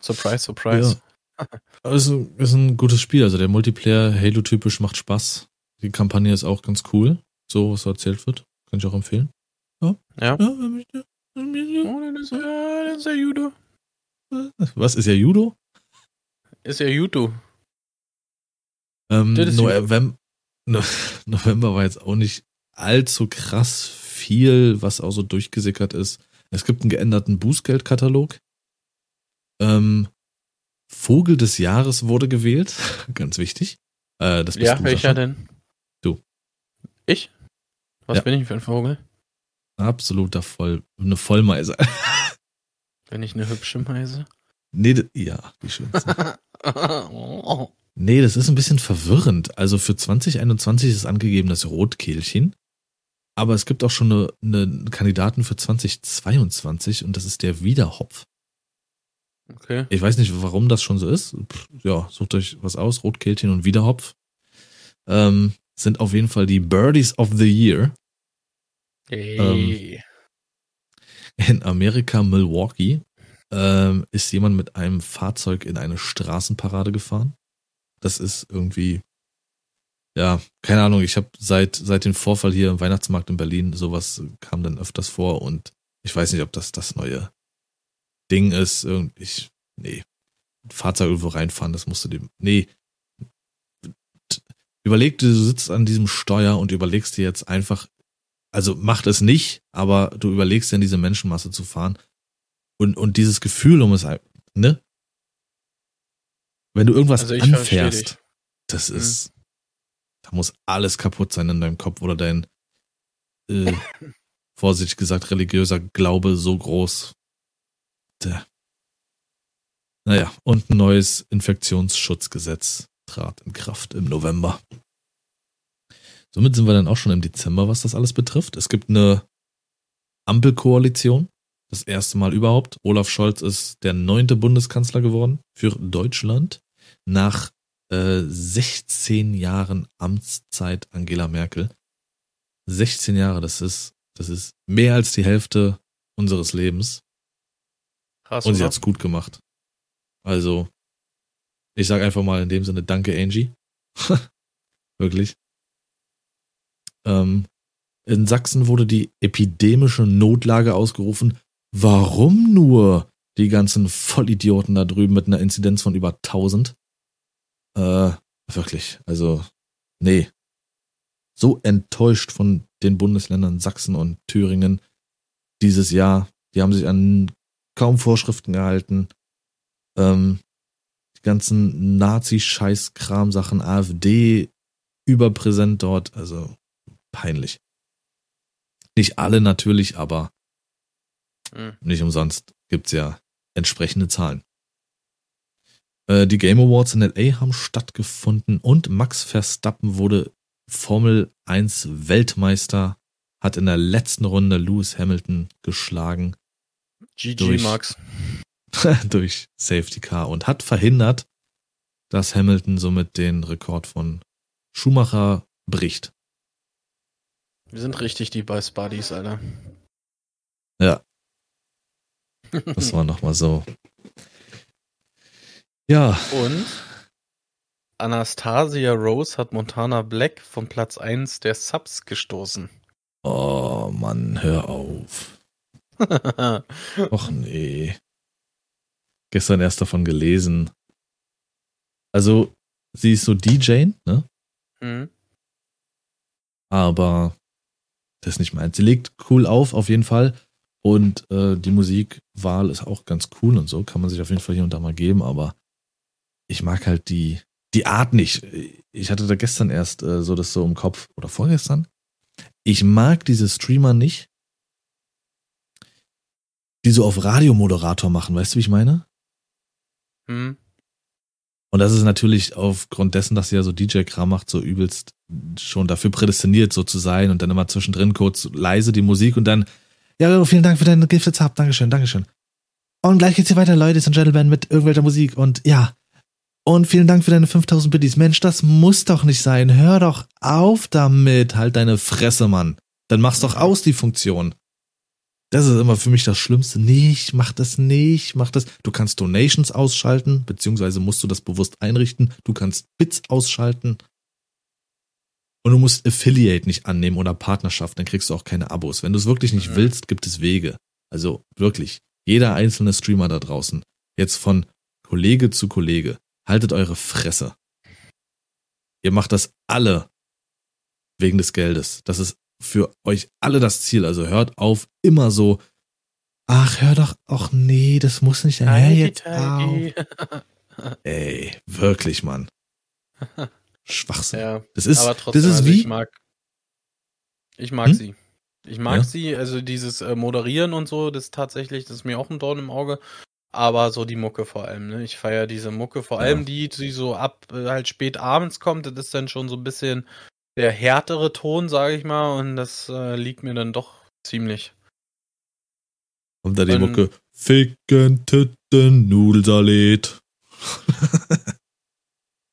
Surprise, surprise. Ja. Also ist ein gutes Spiel. Also der Multiplayer Halo-typisch macht Spaß. Die Kampagne ist auch ganz cool, so was so erzählt wird. Kann ich auch empfehlen. Ja. Ja. ja möchte. Oh, dann ist er, er Jude. Was ist ja Judo? Ist ja YouTube. Ähm, Das November, November war jetzt auch nicht allzu krass viel, was auch so durchgesickert ist. Es gibt einen geänderten Bußgeldkatalog. Ähm, Vogel des Jahres wurde gewählt. Ganz wichtig. Äh, das bist Ja, du, welcher Sascha. denn? Du. Ich? Was Ja. bin ich für ein Vogel? Absoluter Voll, eine Vollmeise. Bin ich eine hübsche Meise? nee, ja, die schönste. Nee, das ist ein bisschen verwirrend. Also für 2021 ist angegeben das Rotkehlchen. Aber es gibt auch schon eine, eine Kandidaten für 2022 und das ist der Wiederhopf. okay. Ich weiß nicht, warum das schon so ist. Pff, Ja, sucht euch was aus. Rotkehlchen und Wiederhopf. Ähm, sind auf jeden Fall die Birdies of the Year. Hey. In Amerika, Milwaukee, ähm, ist jemand mit einem Fahrzeug in eine Straßenparade gefahren. Das ist irgendwie, ja, keine Ahnung. Ich habe seit seit dem Vorfall hier im Weihnachtsmarkt in Berlin sowas kam dann öfters vor und ich weiß nicht, ob das das neue Ding ist. Irgend- Ich, nee, Fahrzeug irgendwo reinfahren, das musst du dem, nee. Überleg dir, du sitzt an diesem Steuer und überlegst dir jetzt einfach, also macht es nicht, aber du überlegst dir in diese Menschenmasse zu fahren und, und dieses Gefühl um es, ein- ne? Wenn du irgendwas Also anfährst, das Mhm. ist, da muss alles kaputt sein in deinem Kopf oder dein, äh, vorsichtig gesagt, religiöser Glaube so groß. Der. Naja, und ein neues Infektionsschutzgesetz trat in Kraft im November. Somit sind wir dann auch schon im Dezember, was das alles betrifft. Es gibt eine Ampelkoalition. Das erste Mal überhaupt. Olaf Scholz ist der neunte Bundeskanzler geworden für Deutschland nach äh, 16 Jahren Amtszeit Angela Merkel. 16 Jahre, das ist, das ist mehr als die Hälfte unseres Lebens. Krass, Und sie hat's gut gemacht. Also, ich sag einfach mal in dem Sinne Danke, Angie. Wirklich. Ähm, in Sachsen wurde die epidemische Notlage ausgerufen. Warum nur die ganzen Vollidioten da drüben mit einer Inzidenz von über 1000? Äh, wirklich. Also, nee. So enttäuscht von den Bundesländern Sachsen und Thüringen dieses Jahr. Die haben sich an kaum Vorschriften gehalten. Ähm, die ganzen Nazi-Scheiß-Kram-Sachen, AfD überpräsent dort, also peinlich. Nicht alle natürlich, aber Mhm. nicht umsonst gibt's ja entsprechende Zahlen. Äh, die Game Awards in LA haben stattgefunden und Max Verstappen wurde Formel 1 Weltmeister, hat in der letzten Runde Lewis Hamilton geschlagen GG, durch- Max. durch Safety Car und hat verhindert, dass Hamilton somit den Rekord von Schumacher bricht. Wir sind richtig die Best Buddies, Alter. Ja. Das war nochmal so. Ja, Und Anastasia Rose hat Montana Black vom Platz 1 der Subs gestoßen. oh Mann, hör auf. Och nee. Gestern erst davon gelesen. Also, sie ist so DJ, ne? hm? aber das ist nicht meins. Sie legt cool auf, auf jeden Fall. Und äh, die Musikwahl ist auch ganz cool und so, kann man sich auf jeden Fall hier und da mal geben, aber ich mag halt die, die Art nicht. Ich hatte da gestern erst äh, so das so im Kopf, oder vorgestern. Ich mag diese Streamer nicht, die so auf Radiomoderator machen, weißt du, wie ich meine? Hm? Und das ist natürlich aufgrund dessen, dass sie ja so DJ-Kram macht, so übelst schon dafür prädestiniert, so zu sein und dann immer zwischendrin kurz leise die Musik und dann, ja, vielen Dank für deine Gifted Sub, Dankeschön, Dankeschön. Und gleich geht's hier weiter, Ladies and Gentlemen, mit irgendwelcher Musik und ja. Und vielen Dank für deine 5000 Biddies. Mensch, das muss doch nicht sein. Hör doch auf damit. Halt deine Fresse, Mann. Dann mach's doch aus, die Funktion. Das ist immer für mich das Schlimmste. Nicht, mach das nicht, mach das. Du kannst Donations ausschalten, beziehungsweise musst du das bewusst einrichten. Du kannst Bits ausschalten. Und du musst Affiliate nicht annehmen oder Partnerschaft, dann kriegst du auch keine Abos. Wenn du es wirklich nicht Mhm. willst, gibt es Wege. Also wirklich, jeder einzelne Streamer da draußen. jetzt von Kollege zu Kollege, haltet eure Fresse. Ihr macht das alle wegen des Geldes. Das ist für euch alle das Ziel. Also hört auf, immer so, ach, hör doch, ach nee, das muss nicht, hör jetzt auf. Ey, wirklich, Mann. Schwachsinn. Ja, Das ist, aber trotzdem, das ist also wie, ich mag, ich mag Hm? sie. Ich mag Ja? sie, also dieses äh, Moderieren und so, das tatsächlich, das ist mir auch ein Dorn im Auge. Aber so die Mucke vor allem, ne? Ich feiere diese Mucke, vor Ja. allem die, die so ab äh, halt spät abends kommt, das ist dann schon so ein bisschen der härtere Ton, sage ich mal, und das äh, liegt mir dann doch ziemlich. kommt da die Und- Mucke, Ficken, Titten, Nudelsalat.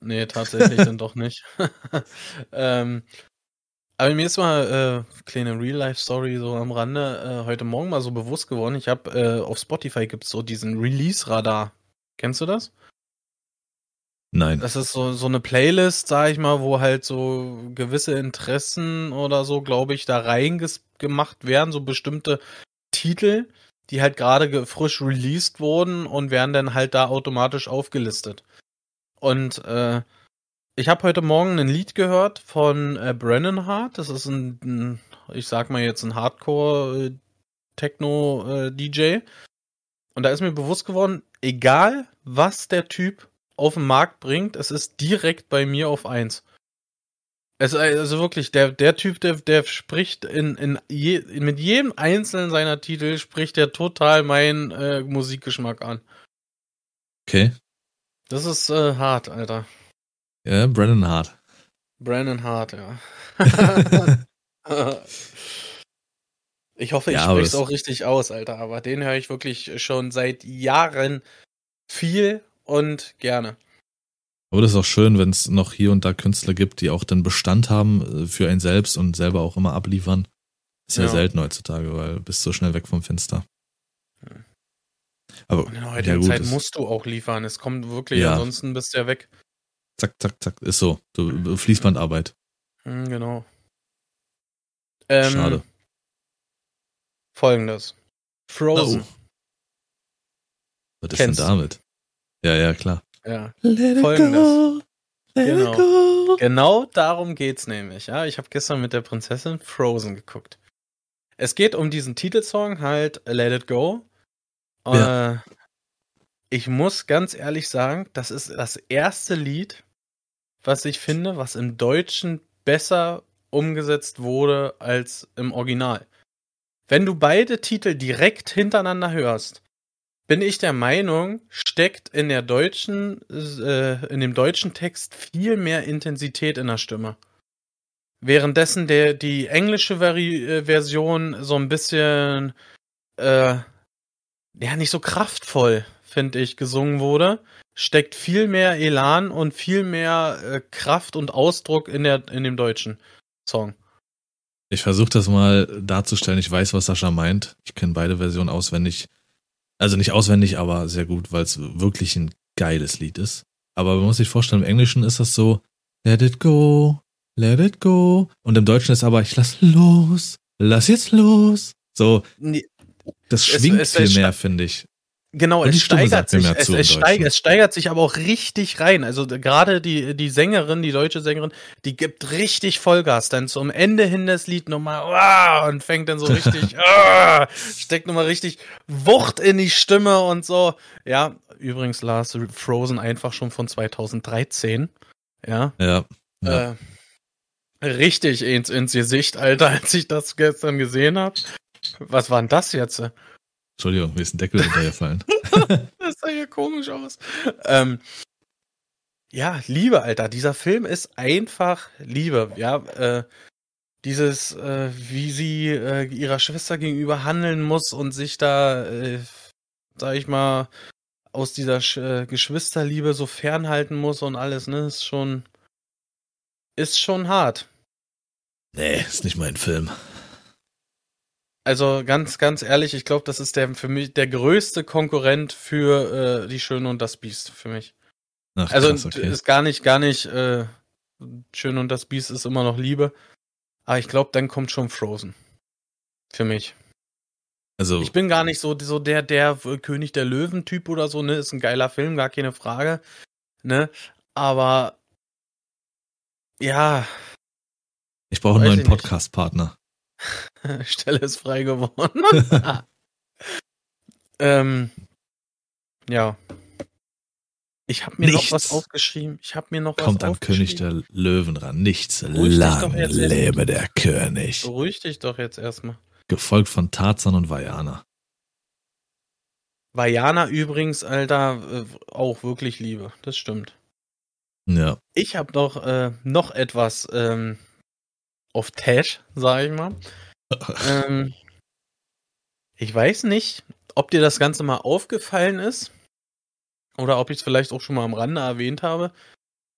Nee, tatsächlich dann doch nicht. ähm, aber mir ist mal äh, kleine Real-Life-Story so am Rande äh, heute Morgen mal so bewusst geworden. Ich habe äh, auf Spotify gibt's so diesen Release-Radar. Kennst du das? Nein. Das ist so, so eine Playlist, sag ich mal, wo halt so gewisse Interessen oder so, glaube ich, da reingemacht werden, so bestimmte Titel, die halt gerade ge- frisch released wurden und werden dann halt da automatisch aufgelistet. Und äh, ich habe heute Morgen ein Lied gehört von äh, Brennan Hart. Das ist ein, ein, ich sag mal jetzt ein Hardcore-Techno-DJ. Und da ist mir bewusst geworden, egal was der Typ auf den Markt bringt, es ist direkt bei mir auf eins. Es, also wirklich, der, der Typ, der, der spricht in, in je, mit jedem einzelnen seiner Titel spricht er total meinen äh, Musikgeschmack an. Okay. Das ist äh, hart, Alter. Ja, Brennan Hart. Brandon Hart, ja. ich hoffe, ich Ja, spreche es auch richtig aus, Alter, aber den höre ich wirklich schon seit Jahren viel und gerne. Aber das ist auch schön, wenn es noch hier und da Künstler gibt, die auch den Bestand haben äh, für einen selbst und selber auch immer abliefern. Ist ja, Ja. selten heutzutage, weil du bist so schnell weg vom Fenster. Hm. Aber Und in der ja gut, Zeit musst du auch liefern. Es kommt wirklich, Ja. ansonsten bist du ja weg. Zack, zack, zack, ist so. Du Fließbandarbeit. Hm, genau. Ähm, Schade. Folgendes. Frozen. Oh. Was ist Kennst denn du. damit? Ja, ja, klar. Ja. Let Folgendes. let Genau. go. Genau darum geht's nämlich. Ja, ich habe gestern mit der Prinzessin Frozen geguckt. Es geht um diesen Titelsong halt Let It Go. Ja. Äh, ich muss ganz ehrlich sagen, das ist das erste Lied, was ich finde, was im Deutschen besser umgesetzt wurde als im Original. Wenn du beide Titel direkt hintereinander hörst, bin ich der Meinung, steckt in der deutschen, äh, in dem deutschen Text viel mehr Intensität in der Stimme. Währenddessen der, die englische Vari äh, Version so ein bisschen, äh, ja, nicht so kraftvoll, finde ich, gesungen wurde, steckt viel mehr Elan und viel mehr äh, Kraft und Ausdruck in der, in dem deutschen Song. Ich versuche das mal darzustellen. Ich weiß, was Sascha meint. Ich kenne beide Versionen auswendig. Also nicht auswendig, aber sehr gut, weil es wirklich ein geiles Lied ist. Aber man muss sich vorstellen, im Englischen ist das so, let it go, let it go. Und im Deutschen ist aber, ich lass los, lass jetzt los. So, das Es- schwingt es- viel es- mehr, finde ich. Genau, es steigert sich, es, es, steigert, es steigert sich aber auch richtig rein. Also gerade die, die Sängerin, die deutsche Sängerin, die gibt richtig Vollgas. Dann zum Ende hin das Lied nochmal ah, und fängt dann so richtig, ah, steckt nochmal richtig Wucht in die Stimme und so. Ja, übrigens Lars Frozen einfach schon von 2013. Ja. Ja. ja. Äh, richtig ins, ins Gesicht, Alter, als ich das gestern gesehen habe. Was war denn das jetzt? Entschuldigung, mir ist ein Deckel runtergefallen. Das sah ja komisch aus. Ähm, ja, Liebe, Alter. Dieser Film ist einfach Liebe. Ja, äh, dieses, äh, wie sie äh, ihrer Schwester gegenüber handeln muss und sich da, äh, sag ich mal, aus dieser äh, Geschwisterliebe so fernhalten muss und alles, ne, ist schon, ist schon hart. Nee, ist nicht mein Film. Also ganz, ganz ehrlich, ich glaube, das ist der für mich der größte Konkurrent für äh, die Schöne und das Biest für mich. Ach, Also krass, okay. ist gar nicht, gar nicht äh, schön und das Biest ist immer noch Liebe. Aber ich glaube, dann kommt schon Frozen. Für mich. Also, Ich bin gar nicht so, so der, der König der Löwen-Typ oder so, ne? Ist ein geiler Film, gar keine Frage. Ne? Aber ja, ich brauche einen neuen. Podcast-Partner. Stelle ist frei geworden. ähm, ja. Ich habe mir Nichts noch was aufgeschrieben. Ich habe mir noch Kommt was an König der Löwen ran. Nichts. Beruhig Lang lebe der König. Beruhig dich doch jetzt erstmal. Gefolgt von Tarzan und Vajana. Vajana übrigens, Alter, äh, auch wirklich Liebe. Das stimmt. Ja. Ich habe noch, äh, noch etwas ähm, auf Tash, sag ich mal. ähm, ich weiß nicht, ob dir das Ganze mal aufgefallen ist oder ob ich es vielleicht auch schon mal am Rande erwähnt habe.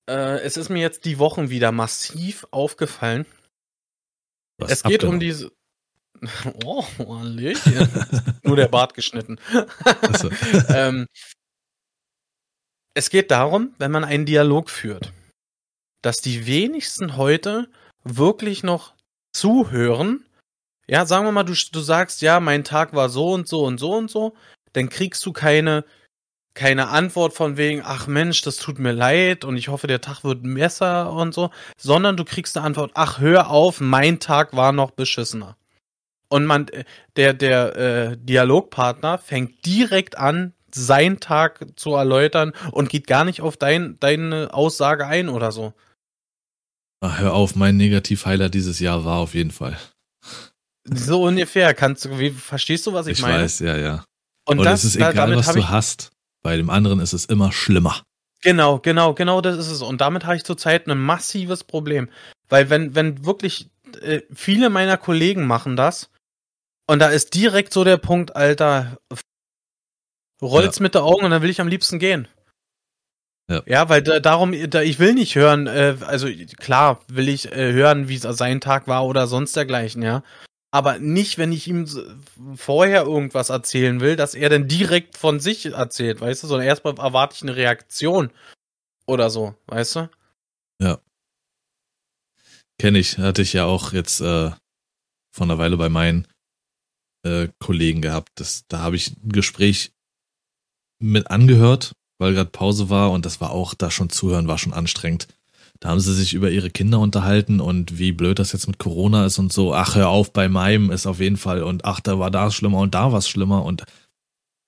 Äh, es ist mir jetzt die Wochen wieder massiv aufgefallen. Was es geht um diese. Oh, Hallöchen. Nur der Bart geschnitten. Ähm, es geht darum, wenn man einen Dialog führt, dass die wenigsten heute wirklich noch zuhören. Ja, sagen wir mal, du, du sagst, ja, mein Tag war so und so und so und so, dann kriegst du keine, keine Antwort von wegen, ach Mensch, das tut mir leid und ich hoffe, der Tag wird besser und so, sondern du kriegst eine Antwort, ach, hör auf, mein Tag war noch beschissener. Und man, der, der äh, Dialogpartner fängt direkt an, seinen Tag zu erläutern und geht gar nicht auf dein, deine Aussage ein oder so. Ach, hör auf, mein Negativ-Highlight dieses Jahr war auf jeden Fall. So ungefähr. Kannst du, wie, verstehst du, was ich, Ich, meine? weiß, ja, ja. Und, Und, das, es ist da- egal, was du ich, hast. Bei dem anderen ist es immer schlimmer. Genau, genau, genau das ist es. Und damit habe ich zurzeit ein massives Problem. Weil wenn, wenn wirklich äh, viele meiner Kollegen machen das und da ist direkt so der Punkt, Alter, rollt's mit der Augen und dann will ich am liebsten gehen. Ja. Ja, weil da, darum, da, ich will nicht hören, äh, also klar will ich äh, hören, wie es sein Tag war oder sonst dergleichen, ja. Aber nicht, wenn ich ihm vorher irgendwas erzählen will, dass er dann direkt von sich erzählt, weißt du, sondern erstmal erwarte ich eine Reaktion oder so, weißt du? Kenne ich. Hatte ich ja auch jetzt äh, vor einer Weile bei meinen äh, Kollegen gehabt. Das, da habe ich ein Gespräch mit angehört, weil gerade Pause war und das war auch, da schon zuhören war schon anstrengend. Da haben sie sich über ihre Kinder unterhalten und wie blöd das jetzt mit Corona ist und so. Ach, hör auf, bei meinem ist auf jeden Fall und ach, da war das schlimmer und da war es schlimmer und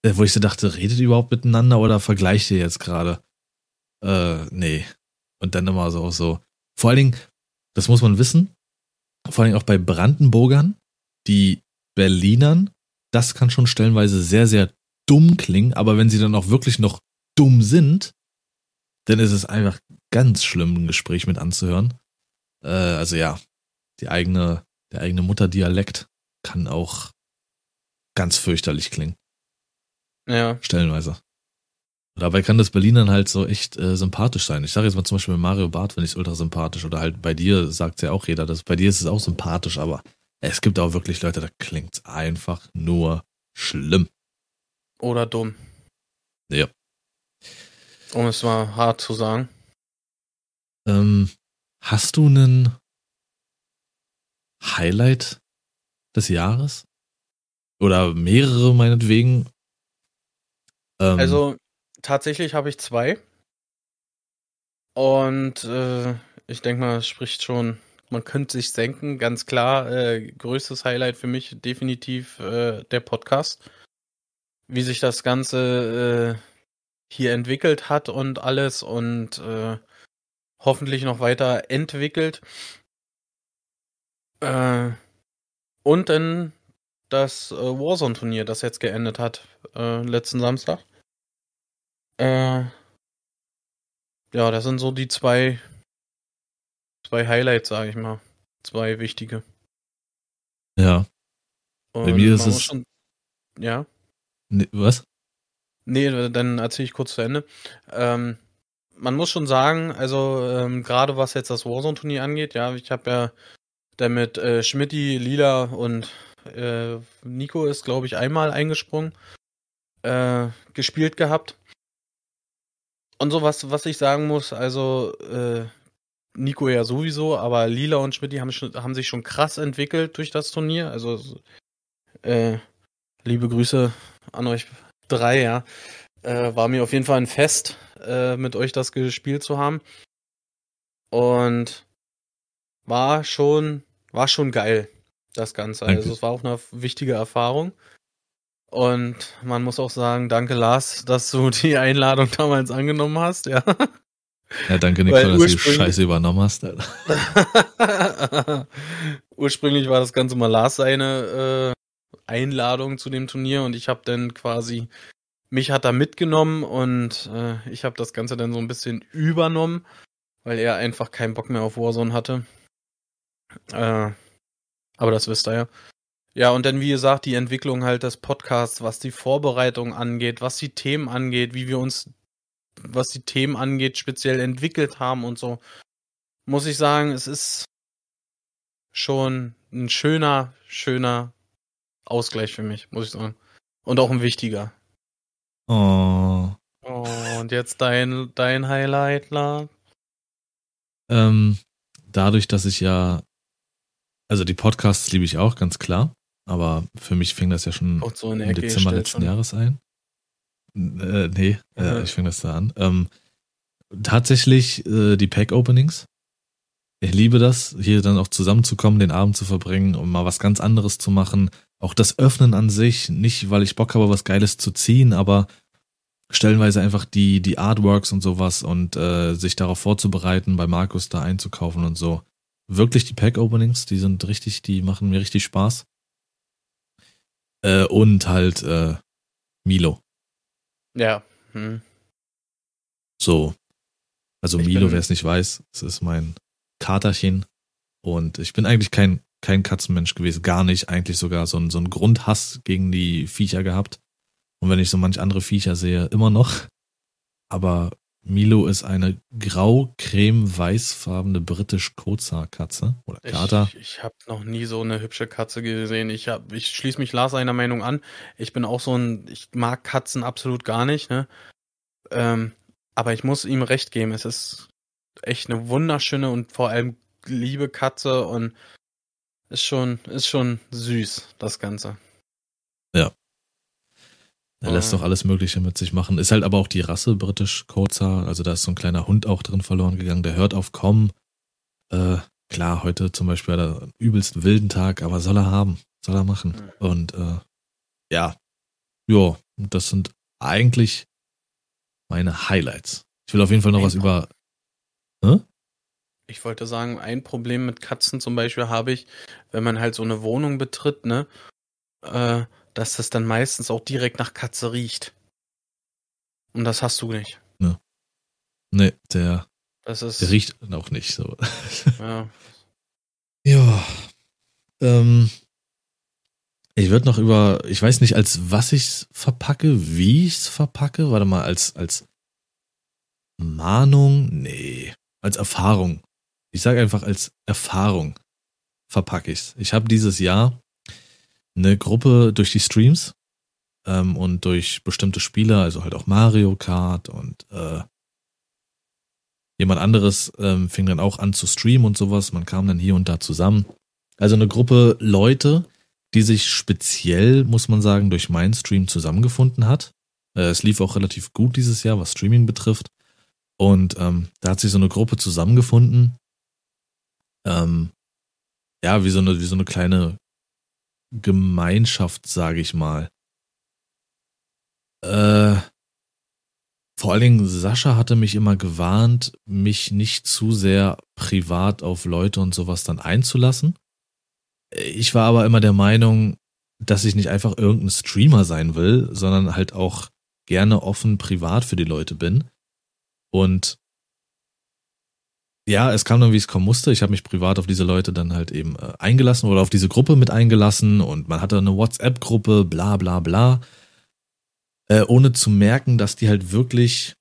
äh, wo ich so dachte, redet ihr überhaupt miteinander oder vergleicht ihr jetzt gerade? Äh, nee. Und dann immer so, so. Vor allen Dingen, das muss man wissen, vor allen Dingen auch bei Brandenburgern, die Berlinern, das kann schon stellenweise sehr, sehr dumm klingen, aber wenn sie dann auch wirklich noch dumm sind, dann ist es einfach ganz schlimm, ein Gespräch mit anzuhören. Äh, also ja, die eigene, der eigene Mutterdialekt kann auch ganz fürchterlich klingen, Ja. stellenweise. Dabei kann das Berlinern halt so echt äh, sympathisch sein. Ich sage jetzt mal zum Beispiel mit Mario Barth finde ich es ultra sympathisch. Oder halt bei dir sagt ja auch jeder, dass bei dir ist es auch sympathisch, aber es gibt auch wirklich Leute, da klingt's einfach nur schlimm. Oder dumm. Ja. Um es mal hart zu sagen. Ähm, hast du einen Highlight des Jahres? Oder mehrere meinetwegen? Ähm, Also tatsächlich habe ich zwei. Und äh, ich denke mal, es spricht schon, man könnte sich denken, ganz klar, äh, größtes Highlight für mich definitiv äh, der Podcast. Wie sich das Ganze äh, hier entwickelt hat und alles und äh, hoffentlich noch weiter entwickelt. Äh, und dann das äh, Warzone-Turnier, das jetzt geendet hat, äh, letzten Samstag. Äh, ja, das sind so die zwei, zwei Highlights, sage ich mal. Zwei wichtige. ja. Und Bei mir ist es- Schon, ja. Nee, was? Nee, dann erzähle ich kurz zu Ende. Ähm, man muss schon sagen, also ähm, gerade was jetzt das Warzone-Turnier angeht, ja, ich habe ja damit äh, Schmidti, Lila und äh, Nico ist, glaube ich, einmal eingesprungen, äh, gespielt gehabt. Und so was, was ich sagen muss, also äh, Nico ja sowieso, aber Lila und Schmidti haben, haben sich schon krass entwickelt durch das Turnier. Also äh, liebe Grüße an euch drei, ja. Äh, war mir auf jeden Fall ein Fest, äh, mit euch das gespielt zu haben. Und war schon, war schon geil, das Ganze. Also es war auch eine wichtige Erfahrung. Und man muss auch sagen, danke Lars, dass du die Einladung damals angenommen hast, ja. Ja, danke, Nicole, dass du die Scheiße übernommen hast. Ursprünglich war das Ganze mal Lars seine äh, Einladung zu dem Turnier und ich habe dann quasi, mich hat er mitgenommen und äh, ich habe das Ganze dann so ein bisschen übernommen, weil er einfach keinen Bock mehr auf Warzone hatte. Äh, aber das wisst ihr ja. Ja, und dann, wie gesagt, die Entwicklung halt des Podcasts, was die Vorbereitung angeht, was die Themen angeht, wie wir uns, was die Themen angeht, speziell entwickelt haben und so, muss ich sagen, es ist schon ein schöner, schöner Ausgleich für mich, muss ich sagen. Und auch ein wichtiger. Oh. Oh, und jetzt dein, dein Highlight, La. Ähm, dadurch, dass ich ja, also die Podcasts liebe ich auch, ganz klar. Aber für mich fing das ja schon so im Ecke Dezember letzten schon. Jahres ein. Äh, nee, äh, ich fing das da an. Ähm, tatsächlich äh, die Pack-Openings. Ich liebe das, hier dann auch zusammenzukommen, den Abend zu verbringen, um mal was ganz anderes zu machen. Auch das Öffnen an sich, nicht weil ich Bock habe, was Geiles zu ziehen, aber stellenweise einfach die, die Artworks und sowas und äh, sich darauf vorzubereiten, bei Markus da einzukaufen und so. Wirklich die Pack-Openings, die sind richtig, die machen mir richtig Spaß. Äh, und halt äh, Milo. Ja. Hm. So. Also Ich Milo, wer es nicht weiß, es ist mein Katerchen. Und ich bin eigentlich kein, kein Katzenmensch gewesen, gar nicht. Eigentlich sogar so ein, so ein Grundhass gegen die Viecher gehabt. Und wenn ich so manch andere Viecher sehe, immer noch. Aber Milo ist eine grau-creme-weißfarbene britisch Kotza-Katze oder Kater. Ich, ich habe noch nie so eine hübsche Katze gesehen. Ich, hab, ich schließe mich Lars einer Meinung an. Ich bin auch so ein, ich mag Katzen absolut gar nicht, ne? Ähm, aber ich muss ihm recht geben. Es ist echt eine wunderschöne und vor allem liebe Katze und ist schon, ist schon süß, das Ganze. Er lässt doch alles Mögliche mit sich machen. Ist halt aber auch die Rasse britisch Kotza. Also da ist so ein kleiner Hund auch drin verloren gegangen. Der hört auf kommen. Äh, klar, heute zum Beispiel hat er einen übelst wilden Tag, aber soll er haben. Soll er machen. Und äh, ja, ja, das sind eigentlich meine Highlights. Ich will auf jeden Fall noch was über. Ich wollte sagen, ein Problem mit Katzen zum Beispiel habe ich, wenn man halt so eine Wohnung betritt, ne, äh, dass das dann meistens auch direkt nach Katze riecht. Und das hast du nicht. Nee, der, Das ist. der riecht auch nicht so. Ja. Ja. Ähm, ich würde noch über, ich weiß nicht, als was ich's verpacke, wie ich's verpacke. Warte mal, als, als Mahnung? Nee. Als Erfahrung. Ich sage einfach als Erfahrung verpacke ich's. Ich habe dieses Jahr eine Gruppe durch die Streams ähm, und durch bestimmte Spiele, also halt auch Mario Kart und äh, jemand anderes ähm, fing dann auch an zu streamen und sowas. Man kam dann hier und da zusammen. Also eine Gruppe Leute, die sich speziell, muss man sagen, durch meinen Stream zusammengefunden hat. Äh, es lief auch relativ gut dieses Jahr, was Streaming betrifft. Und ähm, da hat sich so eine Gruppe zusammengefunden. Ähm, ja, wie so eine, wie so eine kleine Gemeinschaft, sage ich mal. Äh, vor allen Dingen Sascha hatte mich immer gewarnt, mich nicht zu sehr privat auf Leute und sowas dann einzulassen. Ich war aber immer der Meinung, dass ich nicht einfach irgendein Streamer sein will, sondern halt auch gerne offen privat für die Leute bin. Und ja, es kam dann, wie es kommen musste. Ich habe mich privat auf diese Leute dann halt eben äh, eingelassen oder auf diese Gruppe mit eingelassen und man hatte eine WhatsApp-Gruppe, bla bla bla. Äh, ohne zu merken, dass die halt wirklich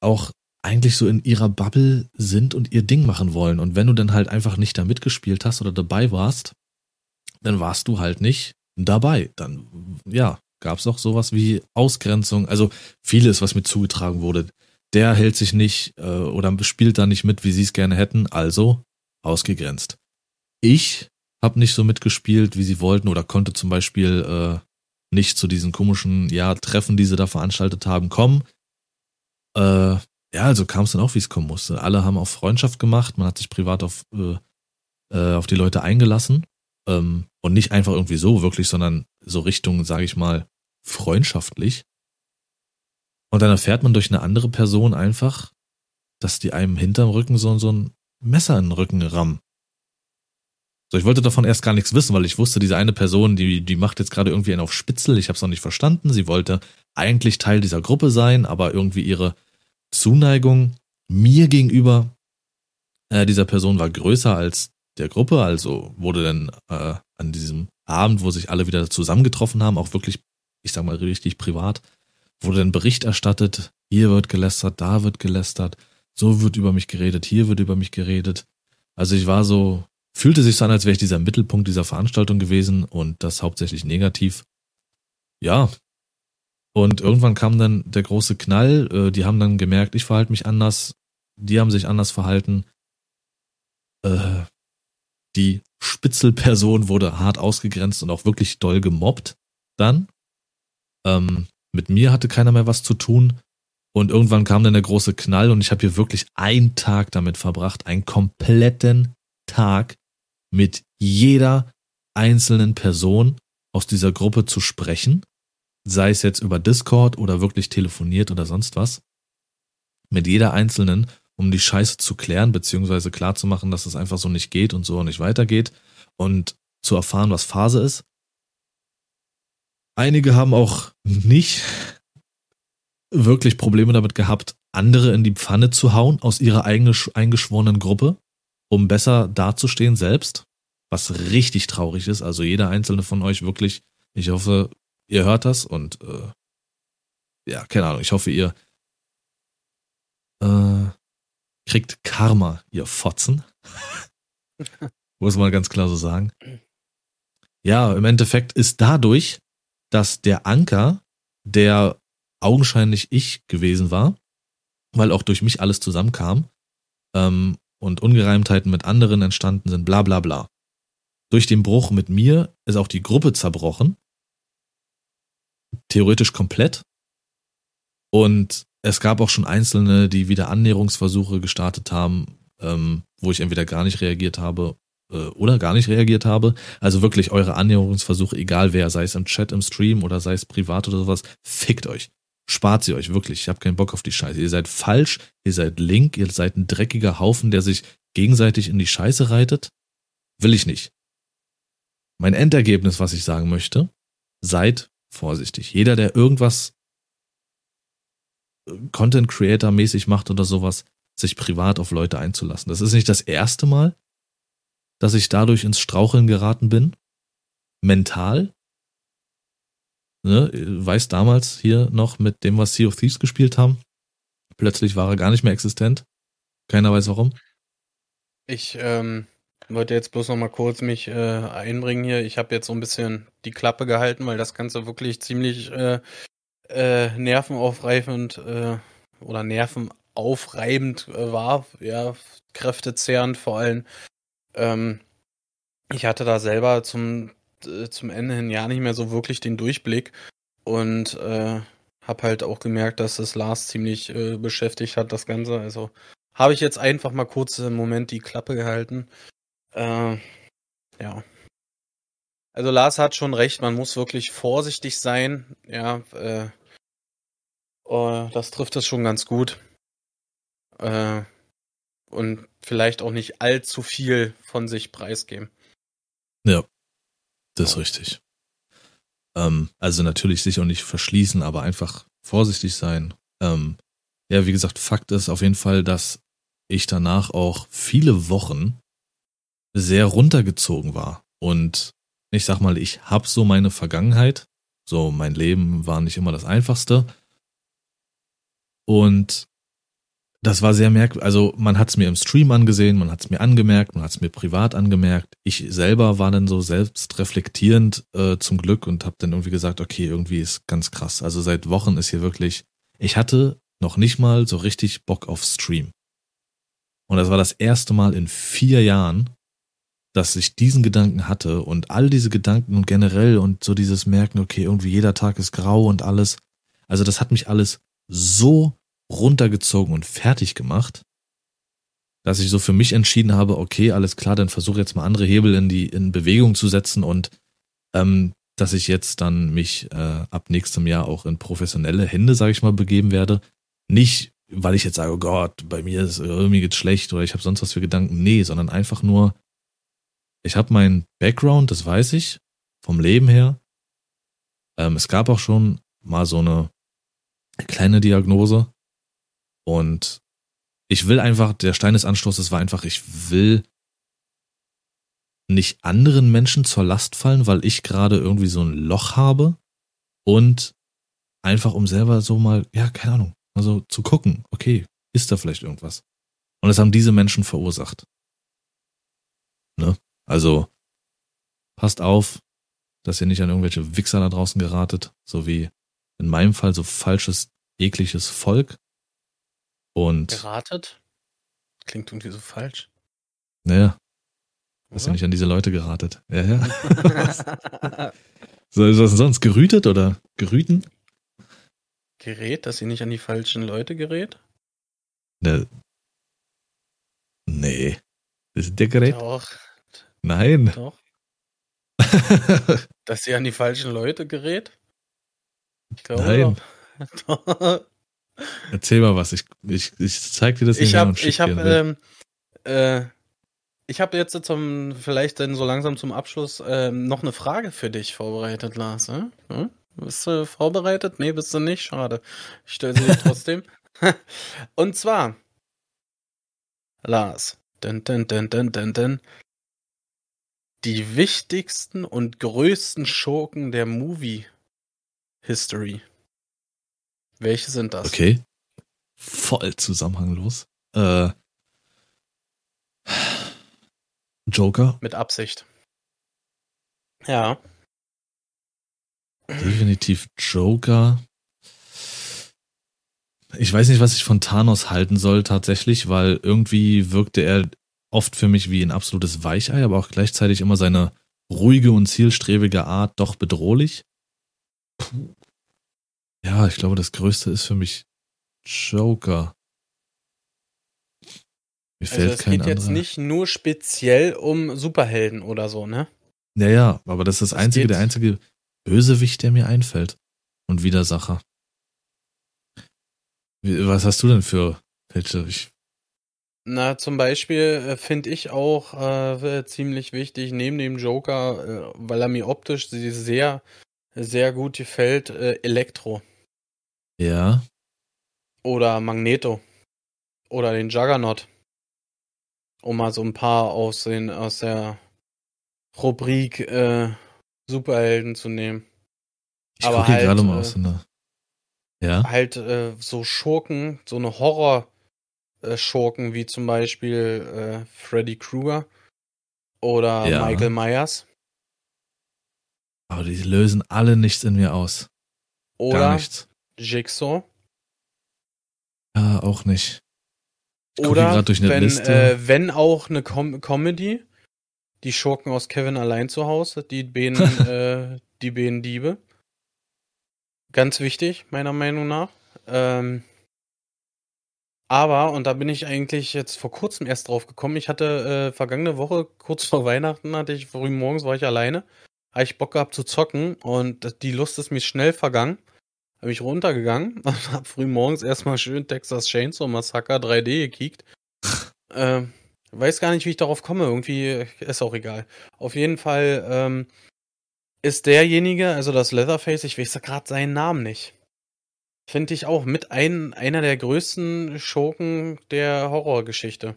auch eigentlich so in ihrer Bubble sind und ihr Ding machen wollen. Und wenn du dann halt einfach nicht da mitgespielt hast oder dabei warst, dann warst du halt nicht dabei. Dann, ja, gab es auch sowas wie Ausgrenzung. Also vieles, was mir zugetragen wurde. Der hält sich nicht äh, oder spielt da nicht mit, wie sie es gerne hätten, also ausgegrenzt. Ich habe nicht so mitgespielt, wie sie wollten oder konnte zum Beispiel äh, nicht zu diesen komischen, ja, Treffen, die sie da veranstaltet haben, kommen. Äh, ja, also kam es dann auch, wie es kommen musste. Alle haben auf Freundschaft gemacht, man hat sich privat auf, äh, äh, auf die Leute eingelassen. Ähm, und nicht einfach irgendwie so wirklich, sondern so Richtung, sage ich mal, freundschaftlich. Und dann erfährt man durch eine andere Person einfach, dass die einem hinterm Rücken so, so ein Messer in den Rücken rammen. So, ich wollte davon erst gar nichts wissen, weil ich wusste, diese eine Person, die, die macht jetzt gerade irgendwie einen auf Spitzel. Ich habe es noch nicht verstanden. Sie wollte eigentlich Teil dieser Gruppe sein, aber irgendwie ihre Zuneigung mir gegenüber äh, dieser Person war größer als der Gruppe. Also wurde dann äh, an diesem Abend, wo sich alle wieder zusammengetroffen haben, auch wirklich, ich sag mal richtig privat, wurde dann Bericht erstattet, hier wird gelästert, da wird gelästert, so wird über mich geredet, hier wird über mich geredet. Also ich war so, fühlte sich so an, als wäre ich dieser Mittelpunkt dieser Veranstaltung gewesen und das hauptsächlich negativ. Ja. Und irgendwann kam dann der große Knall, äh, die haben dann gemerkt, ich verhalte mich anders, die haben sich anders verhalten. Äh, die Spitzelperson wurde hart ausgegrenzt und auch wirklich doll gemobbt dann. Ähm, mit mir hatte keiner mehr was zu tun. Und irgendwann kam dann der große Knall und ich habe hier wirklich einen Tag damit verbracht, einen kompletten Tag mit jeder einzelnen Person aus dieser Gruppe zu sprechen, sei es jetzt über Discord oder wirklich telefoniert oder sonst was. Mit jeder einzelnen um die Scheiße zu klären, beziehungsweise klarzumachen, dass es einfach so nicht geht und so nicht weitergeht und zu erfahren, was Phase ist. Einige haben auch nicht wirklich Probleme damit gehabt, andere in die Pfanne zu hauen aus ihrer eigenen eingeschworenen Gruppe, um besser dazustehen selbst, was richtig traurig ist. Also jeder einzelne von euch wirklich, ich hoffe, ihr hört das und äh, ja, keine Ahnung, ich hoffe, ihr äh, kriegt Karma, ihr Fotzen. Muss man ganz klar so sagen. Ja, im Endeffekt ist dadurch, dass der Anker, der augenscheinlich ich gewesen war, weil auch durch mich alles zusammenkam ähm, und Ungereimtheiten mit anderen entstanden sind, bla bla bla. Durch den Bruch mit mir ist auch die Gruppe zerbrochen. Theoretisch komplett. Und es gab auch schon Einzelne, die wieder Annäherungsversuche gestartet haben, ähm, wo ich entweder gar nicht reagiert habe oder gar nicht reagiert habe. Also wirklich eure Annäherungsversuche, egal wer, sei es im Chat, im Stream oder sei es privat oder sowas, fickt euch. Spart sie euch wirklich. Ich habe keinen Bock auf die Scheiße. Ihr seid falsch, ihr seid link, ihr seid ein dreckiger Haufen, der sich gegenseitig in die Scheiße reitet. Will ich nicht. Mein Endergebnis, was ich sagen möchte, seid vorsichtig. Jeder, der irgendwas Content Creator mäßig macht oder sowas, sich privat auf Leute einzulassen. Das ist nicht das erste Mal, dass ich dadurch ins Straucheln geraten bin. Mental. Ne, weiß damals hier noch mit dem, was Sea of Thieves gespielt haben. Plötzlich war er gar nicht mehr existent. Keiner weiß warum. Ich ähm, wollte jetzt bloß noch mal kurz mich äh, einbringen hier. Ich habe jetzt so ein bisschen die Klappe gehalten, weil das Ganze wirklich ziemlich äh, äh, nervenaufreibend äh, oder nervenaufreibend äh, war, ja, kräftezehrend vor allem. Ähm, ich hatte da selber zum, äh, zum Ende hin ja nicht mehr so wirklich den Durchblick und äh, habe halt auch gemerkt, dass es Lars ziemlich äh, beschäftigt hat, das Ganze. Also habe ich jetzt einfach mal kurz im Moment die Klappe gehalten. Äh, ja. Also Lars hat schon recht, man muss wirklich vorsichtig sein. Ja, äh, oh, das trifft es schon ganz gut. Äh, und vielleicht auch nicht allzu viel von sich preisgeben. Ja, das ist richtig. Ähm, also natürlich sich auch nicht verschließen, aber einfach vorsichtig sein. Ähm, ja, wie gesagt, Fakt ist auf jeden Fall, dass ich danach auch viele Wochen sehr runtergezogen war. Und ich sag mal, ich hab so meine Vergangenheit. So, mein Leben war nicht immer das einfachste. Und das war sehr merkwürdig. Also man hat es mir im Stream angesehen, man hat es mir angemerkt, man hat es mir privat angemerkt. Ich selber war dann so selbst reflektierend äh, zum Glück und habe dann irgendwie gesagt, okay, irgendwie ist ganz krass. Also seit Wochen ist hier wirklich, ich hatte noch nicht mal so richtig Bock auf Stream. Und das war das erste Mal in vier Jahren, dass ich diesen Gedanken hatte und all diese Gedanken und generell und so dieses Merken, okay, irgendwie jeder Tag ist grau und alles. Also das hat mich alles so runtergezogen und fertig gemacht, dass ich so für mich entschieden habe, okay, alles klar, dann versuche jetzt mal andere Hebel in die in Bewegung zu setzen und ähm, dass ich jetzt dann mich äh, ab nächstem Jahr auch in professionelle Hände, sage ich mal, begeben werde. Nicht, weil ich jetzt sage, oh Gott, bei mir ist irgendwie geht's schlecht oder ich habe sonst was für Gedanken. Nee, sondern einfach nur, ich habe meinen Background, das weiß ich, vom Leben her. Ähm, es gab auch schon mal so eine kleine Diagnose. Und ich will einfach, der Stein des Anstoßes war einfach, ich will nicht anderen Menschen zur Last fallen, weil ich gerade irgendwie so ein Loch habe und einfach um selber so mal, ja, keine Ahnung, also zu gucken, okay, ist da vielleicht irgendwas? Und das haben diese Menschen verursacht. Ne? Also passt auf, dass ihr nicht an irgendwelche Wichser da draußen geratet, so wie in meinem Fall so falsches, ekliges Volk. Und. Geratet? Klingt irgendwie so falsch. Naja. Hast du nicht an diese Leute geratet? Ja, ja. so, ist das sonst gerütet oder gerüten? Gerät, dass sie nicht an die falschen Leute gerät? Ne. Nee. Ist der Gerät? Doch. Nein. Doch. Dass sie an die falschen Leute gerät? Ich glaube Nein. Doch. Erzähl mal was. Ich, ich, ich zeig dir das ich hab, Ich habe ähm, äh, ich habe jetzt zum, vielleicht dann so langsam zum Abschluss ähm, noch eine Frage für dich vorbereitet, Lars. Äh? Hm? Bist du vorbereitet? Nee, bist du nicht? Schade. Ich stelle sie dir trotzdem. Und zwar, Lars, dun, dun, dun, dun, dun, dun, die wichtigsten und größten Schurken der Movie History. Welche sind das? Okay. Voll zusammenhanglos. Äh, Joker. Mit Absicht. Ja. Definitiv Joker. Ich weiß nicht, was ich von Thanos halten soll tatsächlich, weil irgendwie wirkte er oft für mich wie ein absolutes Weichei, aber auch gleichzeitig immer seine ruhige und zielstrebige Art doch bedrohlich. Ja, ich glaube, das Größte ist für mich Joker. Mir also fällt also es kein geht anderer. jetzt nicht nur speziell um Superhelden oder so, ne? Ja, ja, aber das ist das einzige, der einzige Bösewicht, der mir einfällt. Und Widersacher. Was hast du denn für welche? Ich na, zum Beispiel äh, finde ich auch äh, ziemlich wichtig, neben dem Joker, äh, weil er mir optisch sehr, sehr gut gefällt, äh, Elektro. Ja. Oder Magneto. Oder den Juggernaut. Um mal so ein paar aus, den, aus der Rubrik äh, Superhelden zu nehmen. Ich Aber halt, gerade mal aus so einer. Ja. Halt äh, so Schurken, so eine Horror- äh, Schurken wie zum Beispiel äh, Freddy Krueger oder ja. Michael Myers. Aber die lösen alle nichts in mir aus. Oder Gar nichts. Jigsaw. Ja, auch nicht. Ich Oder wenn, äh, wenn auch eine Com Comedy, die Schurken aus Kevin allein zu Hause, die Bänen, äh, die Bänen Diebe. Ganz wichtig, meiner Meinung nach. Ähm, aber, und da bin ich eigentlich jetzt vor kurzem erst drauf gekommen, ich hatte äh, vergangene Woche, kurz vor Weihnachten, hatte ich früh morgens, war ich alleine, habe ich Bock gehabt zu zocken und die Lust ist mir schnell vergangen. Habe ich runtergegangen und habe früh morgens erstmal schön Texas Chainsaw Massacre 3D gekickt. äh, weiß gar nicht, wie ich darauf komme. Irgendwie ist auch egal. Auf jeden Fall ähm, ist derjenige, also das Leatherface, ich weiß gerade seinen Namen nicht. Finde ich auch mit ein, einer der größten Schurken der Horrorgeschichte.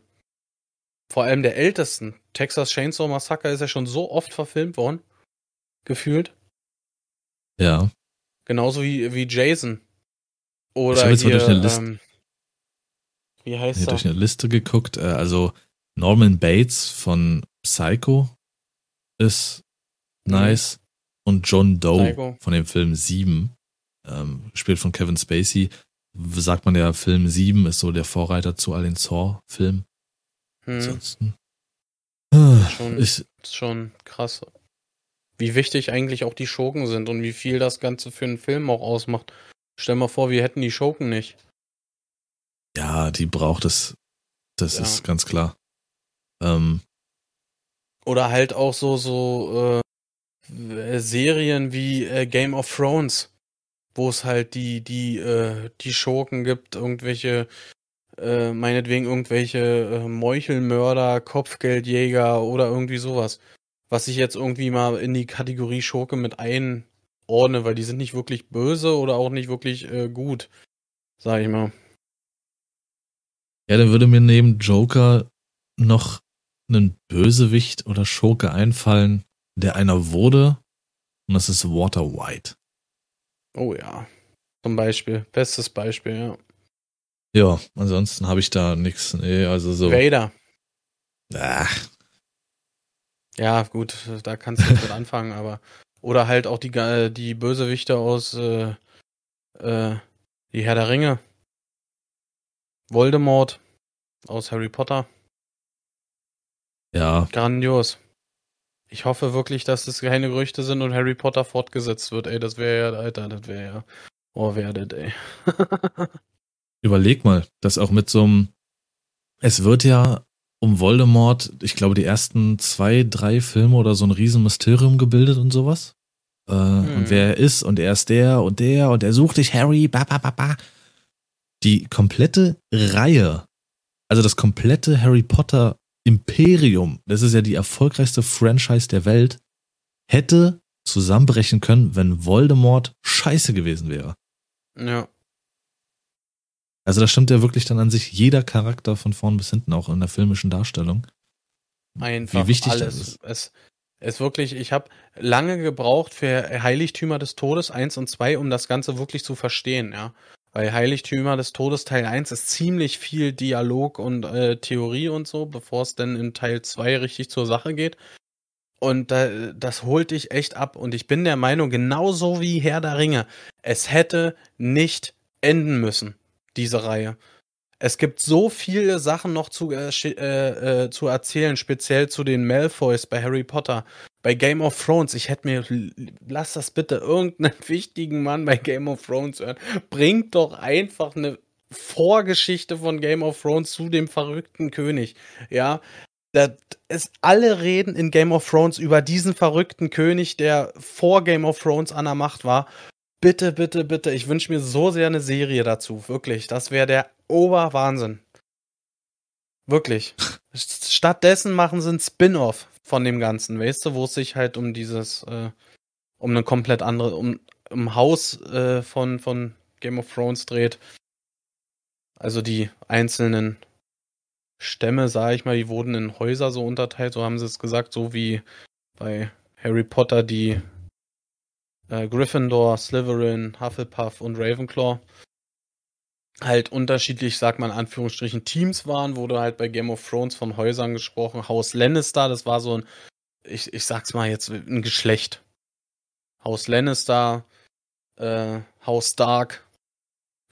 Vor allem der ältesten. Texas Chainsaw Massacre ist ja schon so oft verfilmt worden. Gefühlt. Ja. Genauso wie, wie Jason. Oder ich habe jetzt hier, mal durch eine Liste, ähm, wie heißt er? durch eine Liste geguckt. Äh, also Norman Bates von Psycho ist nice. Und John Doe Psycho. von dem Film 7 ähm, gespielt von Kevin Spacey. Sagt man ja, Film 7 ist so der Vorreiter zu all den Saw-Filmen. Hm. Ansonsten. Ah, Schon, Ich, ist schon krass. Wie wichtig eigentlich auch die Schurken sind und wie viel das Ganze für einen Film auch ausmacht. Stell mal vor, wir hätten die Schurken nicht. ja, die braucht es. Das Ja. ist ganz klar. Ähm, Oder halt auch so, so äh, Serien wie äh, Game of Thrones, wo es halt die, die, äh, die Schurken gibt, irgendwelche, äh, meinetwegen irgendwelche äh, Meuchelmörder, Kopfgeldjäger oder irgendwie sowas. Was ich jetzt irgendwie mal in die Kategorie Schurke mit einordne, weil die sind nicht wirklich böse oder auch nicht wirklich äh, gut, sag ich mal. ja, dann würde mir neben Joker noch einen Bösewicht oder Schurke einfallen, der einer wurde. Und das ist Walter White. Oh ja. Zum Beispiel. Bestes Beispiel, ja. Ja, ansonsten habe ich da nichts. Nee, also so. Vader. Ach, Ja, gut, da kannst du mit anfangen, aber. Oder halt auch die, Ga- die Bösewichte aus äh, äh, Die Herr der Ringe. Voldemort aus Harry Potter. ja, Grandios. Ich hoffe wirklich, dass das keine Gerüchte sind und Harry Potter fortgesetzt wird, ey. Das wäre ja, Alter, das wäre ja. Oh, werdet, ey. überleg mal, dass auch mit so einem. Es wird ja um Voldemort, ich glaube, die ersten zwei, drei Filme oder so ein riesen Mysterium gebildet und sowas. Äh, Und wer er ist und er ist der und der und er sucht dich, Harry, ba, ba, ba, ba. Die komplette Reihe, also das komplette Harry Potter Imperium, das ist ja die erfolgreichste Franchise der Welt, hätte zusammenbrechen können, wenn Voldemort scheiße gewesen wäre. ja. Also da stimmt ja wirklich dann an sich jeder Charakter von vorn bis hinten, auch in der filmischen Darstellung. Einfach Wie wichtig alles. das ist. Es ist wirklich, ich habe lange gebraucht für Heiligtümer des Todes 1 und 2, um das Ganze wirklich zu verstehen, ja. Weil Heiligtümer des Todes Teil 1 ist ziemlich viel Dialog und äh, Theorie und so, bevor es dann in Teil 2 richtig zur Sache geht. Und da, das holt dich echt ab. Und ich bin der Meinung, genauso wie Herr der Ringe, es hätte nicht enden müssen, diese Reihe. Es gibt so viele Sachen noch zu, äh, äh, äh, zu erzählen, speziell zu den Malfoys bei Harry Potter. Bei Game of Thrones, ich hätte mir, lass das bitte irgendeinen wichtigen Mann bei Game of Thrones hören. Bringt doch einfach eine Vorgeschichte von Game of Thrones zu dem verrückten König. Ja, das ist, alle reden in Game of Thrones über diesen verrückten König, der vor Game of Thrones an der Macht war. Bitte, bitte, bitte. Ich wünsche mir so sehr eine Serie dazu. Wirklich. Das wäre der Oberwahnsinn. Wirklich. Stattdessen machen sie ein Spin-off von dem Ganzen, weißt du, wo es sich halt um dieses, äh, um eine komplett andere, um, um Haus äh, von, von Game of Thrones dreht. Also die einzelnen Stämme, sage ich mal, die wurden in Häuser so unterteilt, so haben sie es gesagt, so wie bei Harry Potter die äh, Gryffindor, Slytherin, Hufflepuff und Ravenclaw halt unterschiedlich, sagt man in Anführungsstrichen, Teams waren, wurde halt bei Game of Thrones von Häusern gesprochen. Haus Lannister, das war so ein, ich, ich sag's mal jetzt, ein Geschlecht. Haus Lannister, äh, Haus Stark,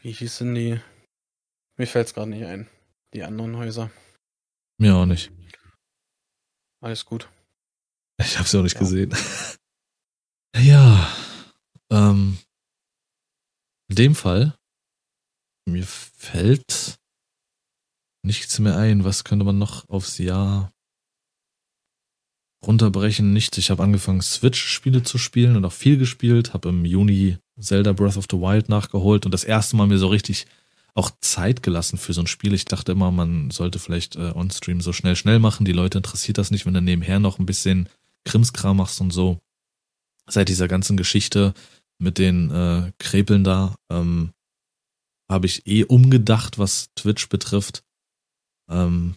wie hießen die? Mir fällt's gerade nicht ein. Die anderen Häuser. Mir auch nicht. Alles gut. Ich habe sie auch nicht Ja. gesehen. ja, ähm, in dem Fall, mir fällt nichts mehr ein. Was könnte man noch aufs Jahr runterbrechen? Nichts. Ich habe angefangen, Switch-Spiele zu spielen und auch viel gespielt. Habe im Juni Zelda Breath of the Wild nachgeholt und das erste Mal mir so richtig auch Zeit gelassen für so ein Spiel. Ich dachte immer, man sollte vielleicht äh, on-stream so schnell, schnell machen. Die Leute interessiert das nicht, wenn du nebenher noch ein bisschen Krimskram machst und so. Seit dieser ganzen Geschichte mit den äh, Krepeln da, ähm, habe ich eh umgedacht, was Twitch betrifft. Ähm,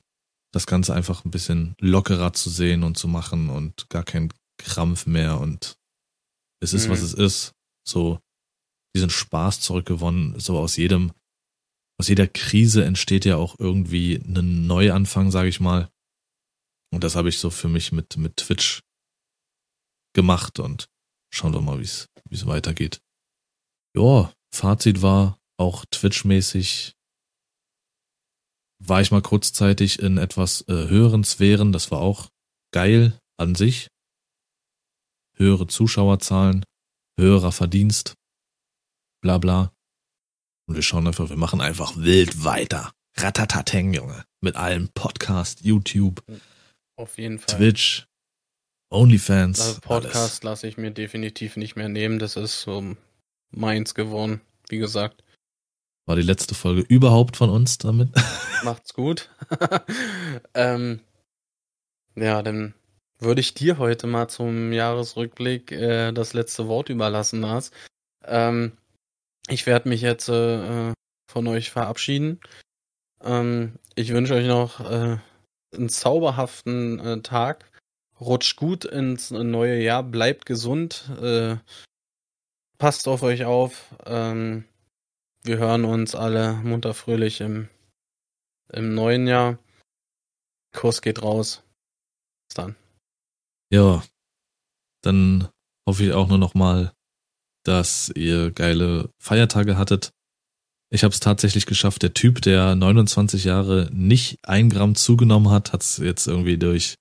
das Ganze einfach ein bisschen lockerer zu sehen und zu machen und gar kein Krampf mehr und es ist, was Mhm. es ist. So diesen Spaß zurückgewonnen, so aus jedem, aus jeder Krise entsteht ja auch irgendwie ein Neuanfang, sage ich mal. Und das habe ich so für mich mit, mit Twitch gemacht und schauen wir mal, wie es weitergeht. Ja, Fazit war auch Twitch-mäßig war ich mal kurzzeitig in etwas äh, höheren Sphären. Das war auch geil an sich. Höhere Zuschauerzahlen, höherer Verdienst, bla bla. Und wir schauen einfach, wir machen einfach wild weiter. Ratatateng, Junge. Mit allem Podcast, YouTube, Auf jeden Fall. Twitch, OnlyFans. Also Podcast lasse ich mir definitiv nicht mehr nehmen. Das ist so meins geworden. Wie gesagt, War die letzte Folge überhaupt von uns damit? macht's gut. ähm, ja, dann würde ich dir heute mal zum Jahresrückblick äh, das letzte Wort überlassen, Lars. Ähm, ich werde mich jetzt äh, von euch verabschieden. Ähm, ich wünsche euch noch äh, einen zauberhaften äh, Tag. Rutscht gut ins neue Jahr, bleibt gesund, äh, passt auf euch auf. Ähm, wir hören uns alle munter fröhlich im, im neuen Jahr. Kurs geht raus. Bis dann. Ja, dann hoffe ich auch nur noch mal, dass ihr geile Feiertage hattet. Ich habe es tatsächlich geschafft. Der Typ, der 29 Jahre nicht ein Gramm zugenommen hat, hat es jetzt irgendwie durch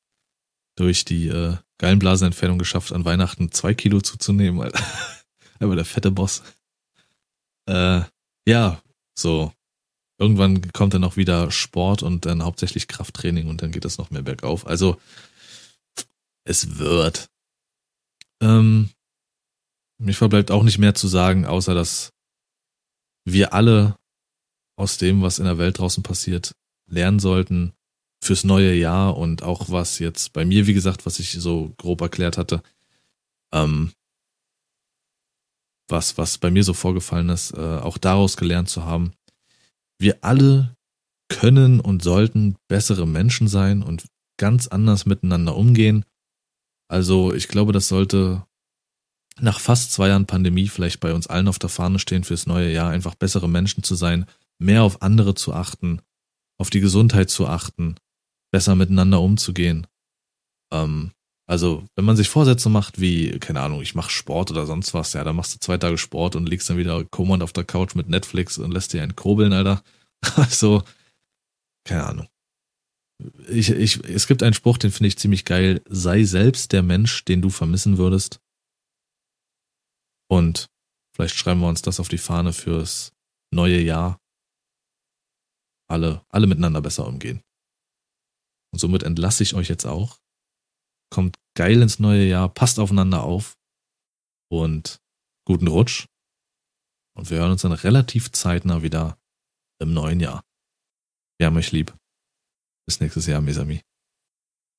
durch die äh, Gallenblasenentfernung geschafft, an Weihnachten zwei Kilo zuzunehmen. Alter. Er war der fette Boss. Äh, ja, so. Irgendwann kommt dann auch wieder Sport und dann hauptsächlich Krafttraining und dann geht das noch mehr bergauf. Also es wird. Ähm, mir verbleibt auch nicht mehr zu sagen, außer dass wir alle aus dem, was in der Welt draußen passiert, lernen sollten fürs neue Jahr und auch was jetzt bei mir, wie gesagt, was ich so grob erklärt hatte, ähm, was, was bei mir so vorgefallen ist, äh, auch daraus gelernt zu haben. Wir alle können und sollten bessere Menschen sein und ganz anders miteinander umgehen. Also ich glaube, das sollte nach fast zwei Jahren Pandemie vielleicht bei uns allen auf der Fahne stehen fürs neue Jahr, einfach bessere Menschen zu sein, mehr auf andere zu achten, auf die Gesundheit zu achten, besser miteinander umzugehen. Ähm, also, wenn man sich Vorsätze macht, wie, keine Ahnung, ich mache Sport oder sonst was, ja, dann machst du zwei Tage Sport und liegst dann wieder kommand auf der Couch mit Netflix und lässt dir einen kurbeln, Alter. Also, keine Ahnung. Ich, ich, es gibt einen Spruch, den finde ich ziemlich geil. Sei selbst der Mensch, den du vermissen würdest. Und vielleicht schreiben wir uns das auf die Fahne fürs neue Jahr. Alle, alle miteinander besser umgehen. Und somit entlasse ich euch jetzt auch. Kommt geil ins neue Jahr, passt aufeinander auf und guten Rutsch. Und wir hören uns dann relativ zeitnah wieder im neuen Jahr. Wir haben euch lieb. Bis nächstes Jahr, Mesami.